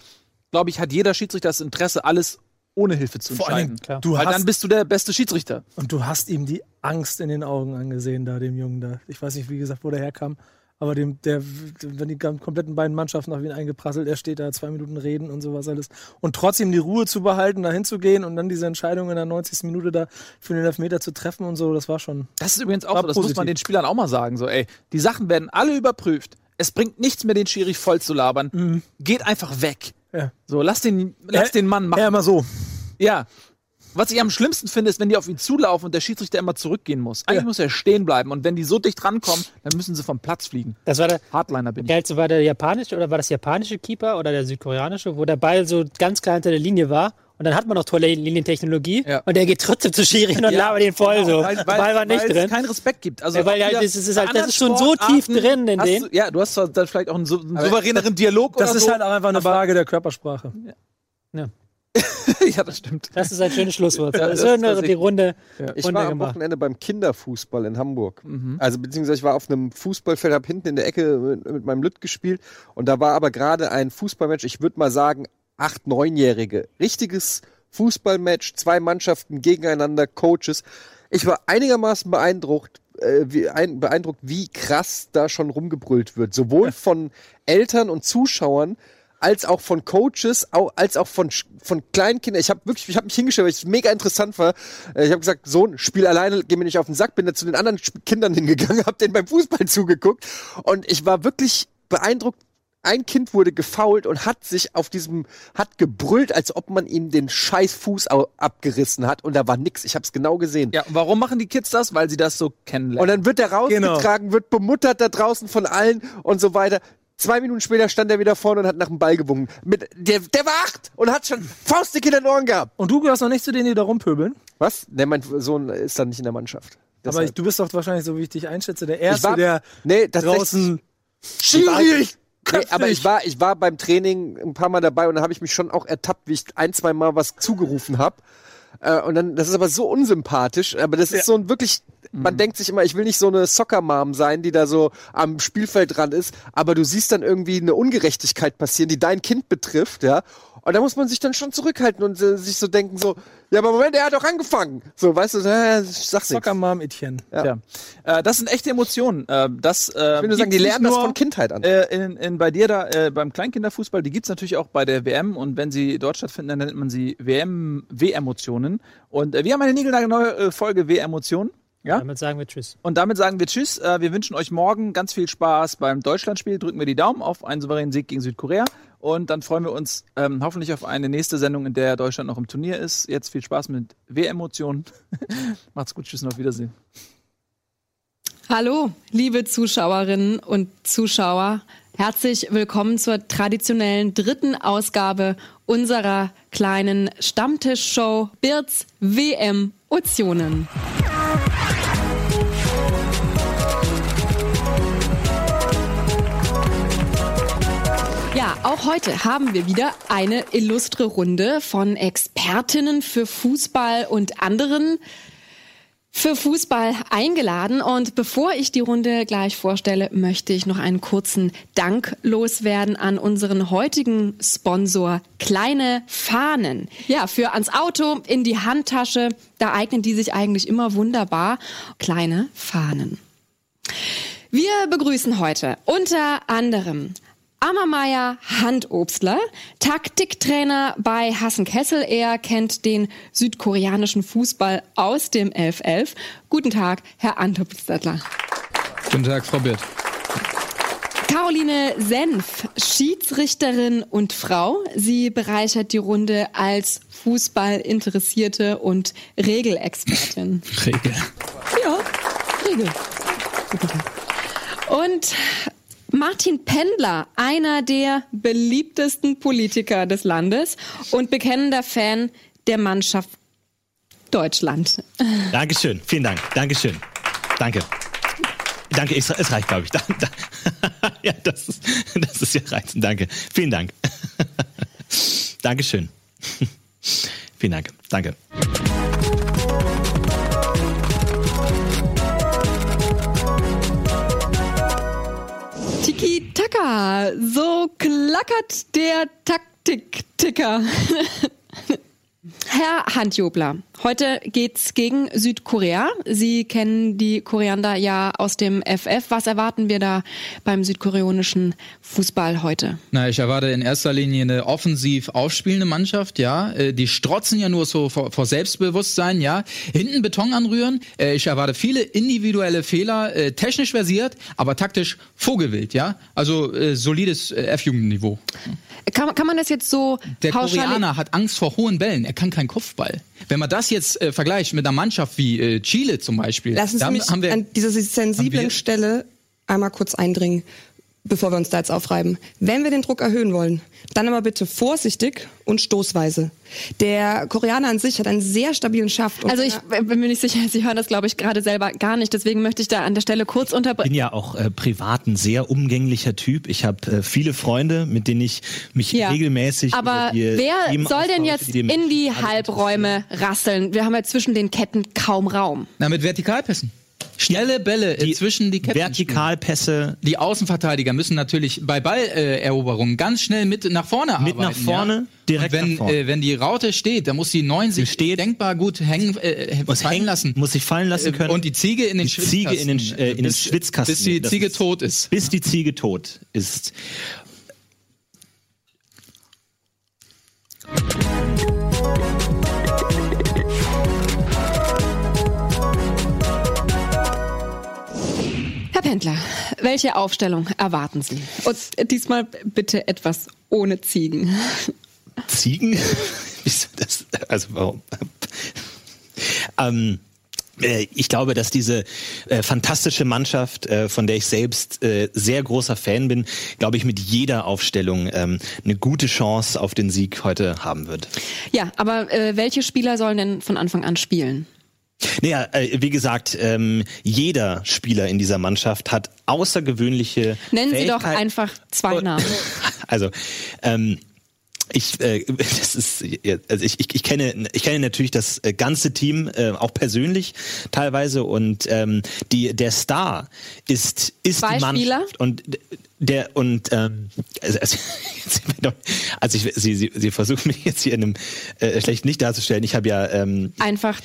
[SPEAKER 1] glaube ich, hat jeder Schiedsrichter das Interesse, alles ohne Hilfe zu Vor entscheiden. Allem, du Weil hast, dann bist du der beste Schiedsrichter.
[SPEAKER 2] Und du hast ihm die Angst in den Augen angesehen, da dem Jungen da. Ich weiß nicht, wie gesagt, wo der herkam. Aber dem, der, wenn die kompletten beiden Mannschaften auf ihn eingeprasselt, er steht da zwei Minuten reden und sowas alles. Und trotzdem die Ruhe zu behalten, da hinzugehen und dann diese Entscheidung in der 90. Minute da für den Elfmeter zu treffen und so, das war schon.
[SPEAKER 1] Das ist übrigens auch so, das positiv. muss man den Spielern auch mal sagen. So, ey, die Sachen werden alle überprüft. Es bringt nichts mehr, den Schiri voll zu labern. Mhm. Geht einfach weg. Ja. So, lass den, lass ja, den Mann machen.
[SPEAKER 2] Ja, immer so.
[SPEAKER 1] Ja, was ich am schlimmsten finde, ist, wenn die auf ihn zulaufen und der Schiedsrichter immer zurückgehen muss. Eigentlich ja. muss er stehen bleiben und wenn die so dicht rankommen, dann müssen sie vom Platz fliegen.
[SPEAKER 4] Das war der
[SPEAKER 1] Hardliner bin
[SPEAKER 4] ich. War der japanische oder war das japanische Keeper oder der südkoreanische, wo der Ball so ganz klar hinter der Linie war Und dann hat man noch tolle Linientechnologie ja. und der geht trotzdem zu Schiri und ja, labert den voll genau, so.
[SPEAKER 1] Weil, weil, Ball war nicht weil drin. es keinen Respekt gibt.
[SPEAKER 4] Also ja, weil ja, das, ist halt, das ist schon so tief drin in den.
[SPEAKER 1] ja, du hast dann vielleicht auch einen, einen souveräneren Dialog
[SPEAKER 2] Das ist
[SPEAKER 1] so,
[SPEAKER 2] halt auch einfach eine Frage der Körpersprache.
[SPEAKER 1] Ja. ja, das stimmt.
[SPEAKER 4] Das ist ein schönes Schlusswort. Das, das, das die Runde.
[SPEAKER 3] Ja. Ich war am Wochenende beim Kinderfußball in Hamburg. Mhm. Also beziehungsweise ich war auf einem Fußballfeld, habe hinten in der Ecke mit, mit meinem Lütt gespielt und da war aber gerade ein Fußballmatch. Ich würde mal sagen acht, neunjährige, richtiges Fußballmatch, zwei Mannschaften gegeneinander, Coaches. Ich war einigermaßen beeindruckt, äh, wie, ein, beeindruckt, wie krass da schon rumgebrüllt wird. Sowohl von Eltern und Zuschauern, als auch von Coaches, als auch von, von Kleinkindern. Ich habe wirklich, ich habe mich hingestellt, weil es mega interessant war. Äh, ich habe gesagt, Sohn, spiel alleine, geh mir nicht auf den Sack. Bin da zu den anderen Kindern hingegangen, habe denen beim Fußball zugeguckt und ich war wirklich beeindruckt, ein Kind wurde gefault und hat sich auf diesem, hat gebrüllt, als ob man ihm den scheiß Fuß abgerissen hat und da war nix. Ich hab's genau gesehen.
[SPEAKER 1] Ja, warum machen die Kids das? Weil sie das so kennenlernen.
[SPEAKER 3] Und dann wird er rausgetragen, genau. wird bemuttert da draußen von allen und so weiter. Zwei Minuten später stand er wieder vorne und hat nach dem Ball gewunken. Mit, der, der war acht und hat schon Faustdick in den Ohren gehabt.
[SPEAKER 2] Und du gehörst noch nicht zu denen, die da rumpöbeln?
[SPEAKER 3] Was? Ne, mein Sohn ist dann nicht in der Mannschaft.
[SPEAKER 2] Deshalb. Aber ich, du bist doch wahrscheinlich, so wie ich dich einschätze, der Erste, war, der
[SPEAKER 3] nee,
[SPEAKER 2] draußen...
[SPEAKER 3] Schwierig! Nee, aber ich war, ich war beim Training ein paar Mal dabei und da habe ich mich schon auch ertappt, wie ich ein, zwei Mal was zugerufen habe. Äh, und dann, das ist aber so unsympathisch, aber das ist ja. so ein wirklich, man mhm. denkt sich immer, ich will nicht so eine Soccer-Mom sein, die da so am Spielfeld dran ist, aber du siehst dann irgendwie eine Ungerechtigkeit passieren, die dein Kind betrifft, ja. Und da muss man sich dann schon zurückhalten und äh, sich so denken, so, ja, aber Moment, er hat doch angefangen. So, weißt du, äh, ich sag's.
[SPEAKER 2] Soccer Mom Etienne.
[SPEAKER 1] Ja. ja. Äh, das sind echte Emotionen. Äh, das, äh,
[SPEAKER 3] ich würde sagen, die lernen das von Kindheit an.
[SPEAKER 1] Äh, in, in, bei dir da, äh, beim Kleinkinderfußball, die gibt's natürlich auch bei der WM und wenn sie dort stattfinden, dann nennt man sie WM, W-Emotionen. Und äh, wir haben eine neue äh, Folge W-Emotionen. Ja?
[SPEAKER 4] Damit sagen wir Tschüss.
[SPEAKER 1] Und damit sagen wir Tschüss. Äh, wir wünschen euch morgen ganz viel Spaß beim Deutschlandspiel. Drücken wir die Daumen auf einen souveränen Sieg gegen Südkorea. Und dann freuen wir uns ähm, hoffentlich auf eine nächste Sendung, in der Deutschland noch im Turnier ist. Jetzt viel Spaß mit W-Emotionen. Macht's gut, tschüss und auf Wiedersehen.
[SPEAKER 6] Hallo, liebe Zuschauerinnen und Zuschauer. Herzlich willkommen zur traditionellen dritten Ausgabe unserer kleinen Stammtischshow Birds WM Otionen. Auch heute haben wir wieder eine illustre Runde von Expertinnen für Fußball und anderen für Fußball eingeladen. Und bevor ich die Runde gleich vorstelle, möchte ich noch einen kurzen Dank loswerden an unseren heutigen Sponsor Kleine Fahnen. Ja, für ans Auto, in die Handtasche, da eignen die sich eigentlich immer wunderbar. Kleine Fahnen. Wir begrüßen heute unter anderem Ammermeier Handobstler, Taktiktrainer bei Hassen Kessel. Er kennt den südkoreanischen Fußball aus dem 1111. Guten Tag, Herr Antobstler.
[SPEAKER 7] Guten Tag, Frau Birth.
[SPEAKER 6] Caroline Senf, Schiedsrichterin und Frau. Sie bereichert die Runde als Fußballinteressierte und Regelexpertin.
[SPEAKER 7] Regel.
[SPEAKER 6] Ja, Regel. Und Martin Pendler, einer der beliebtesten Politiker des Landes und bekennender Fan der Mannschaft Deutschland.
[SPEAKER 7] Dankeschön, vielen Dank, Dankeschön, danke. Danke, es, reicht, glaube ich. ja, das ist, das ist ja reizend, danke. Vielen Dank. Dankeschön. Vielen Dank, danke.
[SPEAKER 6] Tiki-Taka. So klackert der Taktik-Ticker. Herr Handjobler, heute geht's gegen Südkorea. Sie kennen die Koreaner ja aus dem FF. Was erwarten wir da beim südkoreanischen Fußball heute?
[SPEAKER 7] Na, ich erwarte in erster Linie eine offensiv aufspielende Mannschaft, ja. Äh, die strotzen ja nur so vor, vor Selbstbewusstsein, ja. Hinten Beton anrühren. Äh, ich erwarte viele individuelle Fehler, äh, technisch versiert, aber taktisch vogelwild, ja. Also solides F-Jugendniveau.
[SPEAKER 6] Kann, kann man das jetzt so
[SPEAKER 7] Der Koreaner hat Angst vor hohen Bällen. Er kann keinen Kopfball. Wenn man das jetzt äh, vergleicht mit einer Mannschaft wie äh, Chile zum Beispiel.
[SPEAKER 8] Lassen Sie mich
[SPEAKER 7] haben wir,
[SPEAKER 8] an dieser sensiblen Stelle einmal kurz eindringen. Bevor wir uns da jetzt aufreiben. Wenn wir den Druck erhöhen wollen, dann aber bitte vorsichtig und stoßweise. Der Koreaner an sich hat einen sehr stabilen Schaft.
[SPEAKER 6] Also ich bin mir nicht sicher, Sie hören das, glaube ich, gerade selber gar nicht. Deswegen möchte ich da an der Stelle kurz unterbrechen.
[SPEAKER 9] Ich bin ja auch äh, privat ein sehr umgänglicher Typ. Ich habe äh, viele Freunde, mit denen ich mich ja. regelmäßig.
[SPEAKER 6] Aber wer Themen soll denn jetzt in die Halbräume rasseln? Wir haben ja zwischen den Ketten kaum Raum.
[SPEAKER 7] Na, mit Vertikalpässen. Schnelle Bälle die zwischen die Ketten.
[SPEAKER 9] Vertikalpässe.
[SPEAKER 7] Die Außenverteidiger müssen natürlich bei Balleroberungen ganz schnell mit nach vorne
[SPEAKER 9] mit arbeiten. Mit nach vorne, ja? direkt
[SPEAKER 7] wenn,
[SPEAKER 9] nach vorne.
[SPEAKER 7] Äh, wenn die Raute steht, dann muss die neun sich steht, denkbar gut hängen, äh,
[SPEAKER 9] muss fallen lassen.
[SPEAKER 7] Muss sich fallen lassen können. Und die Ziege in den
[SPEAKER 9] die Ziege in den, äh, in bis, den Schwitzkasten.
[SPEAKER 7] Bis die Ziege ist, tot ist.
[SPEAKER 9] Bis die Ziege tot ist.
[SPEAKER 6] Pendler, welche Aufstellung erwarten Sie? Und diesmal bitte etwas ohne Ziegen.
[SPEAKER 9] Ziegen? das, also warum? ähm, äh, ich glaube, dass diese äh, fantastische Mannschaft, äh, von der ich selbst äh, sehr großer Fan bin, glaube ich, mit jeder Aufstellung ähm, eine gute Chance auf den Sieg heute haben wird.
[SPEAKER 6] Ja, aber äh, welche Spieler sollen denn von Anfang an spielen?
[SPEAKER 9] Naja, äh, wie gesagt, ähm, jeder Spieler in dieser Mannschaft hat außergewöhnliche.
[SPEAKER 6] Nennen Sie doch einfach zwei Namen.
[SPEAKER 9] Also, ähm, ich, äh, das ist, also ich, ich, ich kenne, ich kenne natürlich das äh, ganze Team äh, auch persönlich teilweise und ähm, die der Star ist ist
[SPEAKER 6] Zwei
[SPEAKER 9] die Mannschaft
[SPEAKER 6] Spieler?
[SPEAKER 9] und der und ähm, also, also, also ich, sie, sie, sie versuchen mich jetzt hier in einem äh, schlechten Licht darzustellen. Ich habe ja ähm,
[SPEAKER 6] einfach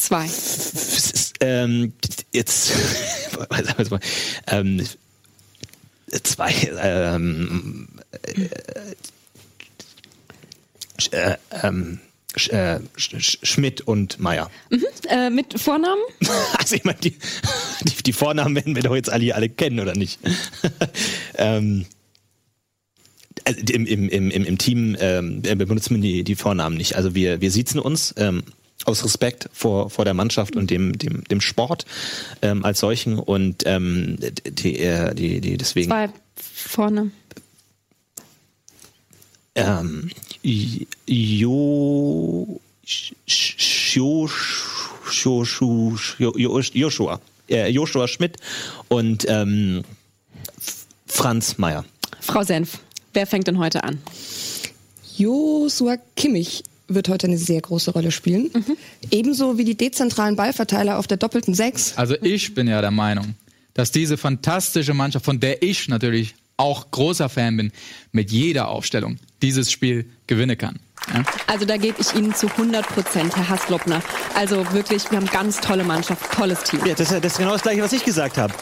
[SPEAKER 6] Zwei.
[SPEAKER 9] Ähm, jetzt ähm, zwei ähm, äh, ähm, äh, Schmidt und Meier.
[SPEAKER 6] Mhm. Äh, mit Vornamen?
[SPEAKER 9] also ich meine, die, die, die, Vornamen werden wir doch jetzt alle, alle kennen, oder nicht? ähm, also im, im, im, im Team ähm, benutzen wir die, die Vornamen nicht. Also wir, wir siezen uns. Ähm, aus Respekt vor, vor der Mannschaft und dem, dem, dem Sport ähm, als solchen und ähm, die, äh, die, die deswegen.
[SPEAKER 6] Zwei vorne.
[SPEAKER 9] Ähm, jo, Joshua, äh, Joshua Schmidt und ähm, Franz Meyer.
[SPEAKER 6] Frau Senf, wer fängt denn heute an?
[SPEAKER 8] Joshua Kimmich wird heute eine sehr große Rolle spielen. Mhm. Ebenso wie die dezentralen Ballverteiler auf der doppelten Sechs.
[SPEAKER 7] Also ich bin ja der Meinung, dass diese fantastische Mannschaft, von der ich natürlich auch großer Fan bin, mit jeder Aufstellung dieses Spiel gewinnen kann. Ja?
[SPEAKER 6] Also da gebe ich Ihnen zu 100 Prozent, Herr Haslopner. Also wirklich, wir haben ganz tolle Mannschaft, tolles Team.
[SPEAKER 9] Ja, das, das ist genau das Gleiche, was ich gesagt habe.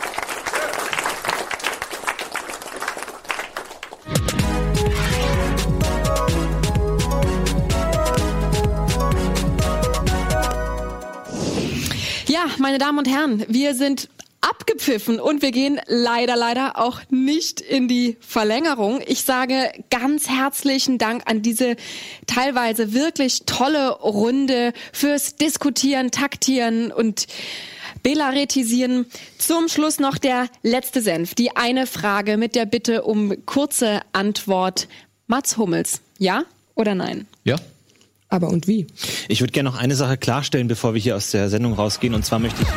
[SPEAKER 6] Meine Damen und Herren, wir sind abgepfiffen und wir gehen leider, leider auch nicht in die Verlängerung. Ich sage ganz herzlichen Dank an diese teilweise wirklich tolle Runde fürs Diskutieren, Taktieren und Belaretisieren. Zum Schluss noch der letzte Senf. Die eine Frage mit der Bitte um kurze Antwort. Mats Hummels, ja oder nein?
[SPEAKER 7] Ja.
[SPEAKER 8] Aber und wie?
[SPEAKER 9] Ich würde gerne noch eine Sache klarstellen, bevor wir hier aus der Sendung rausgehen. Und zwar möchte ich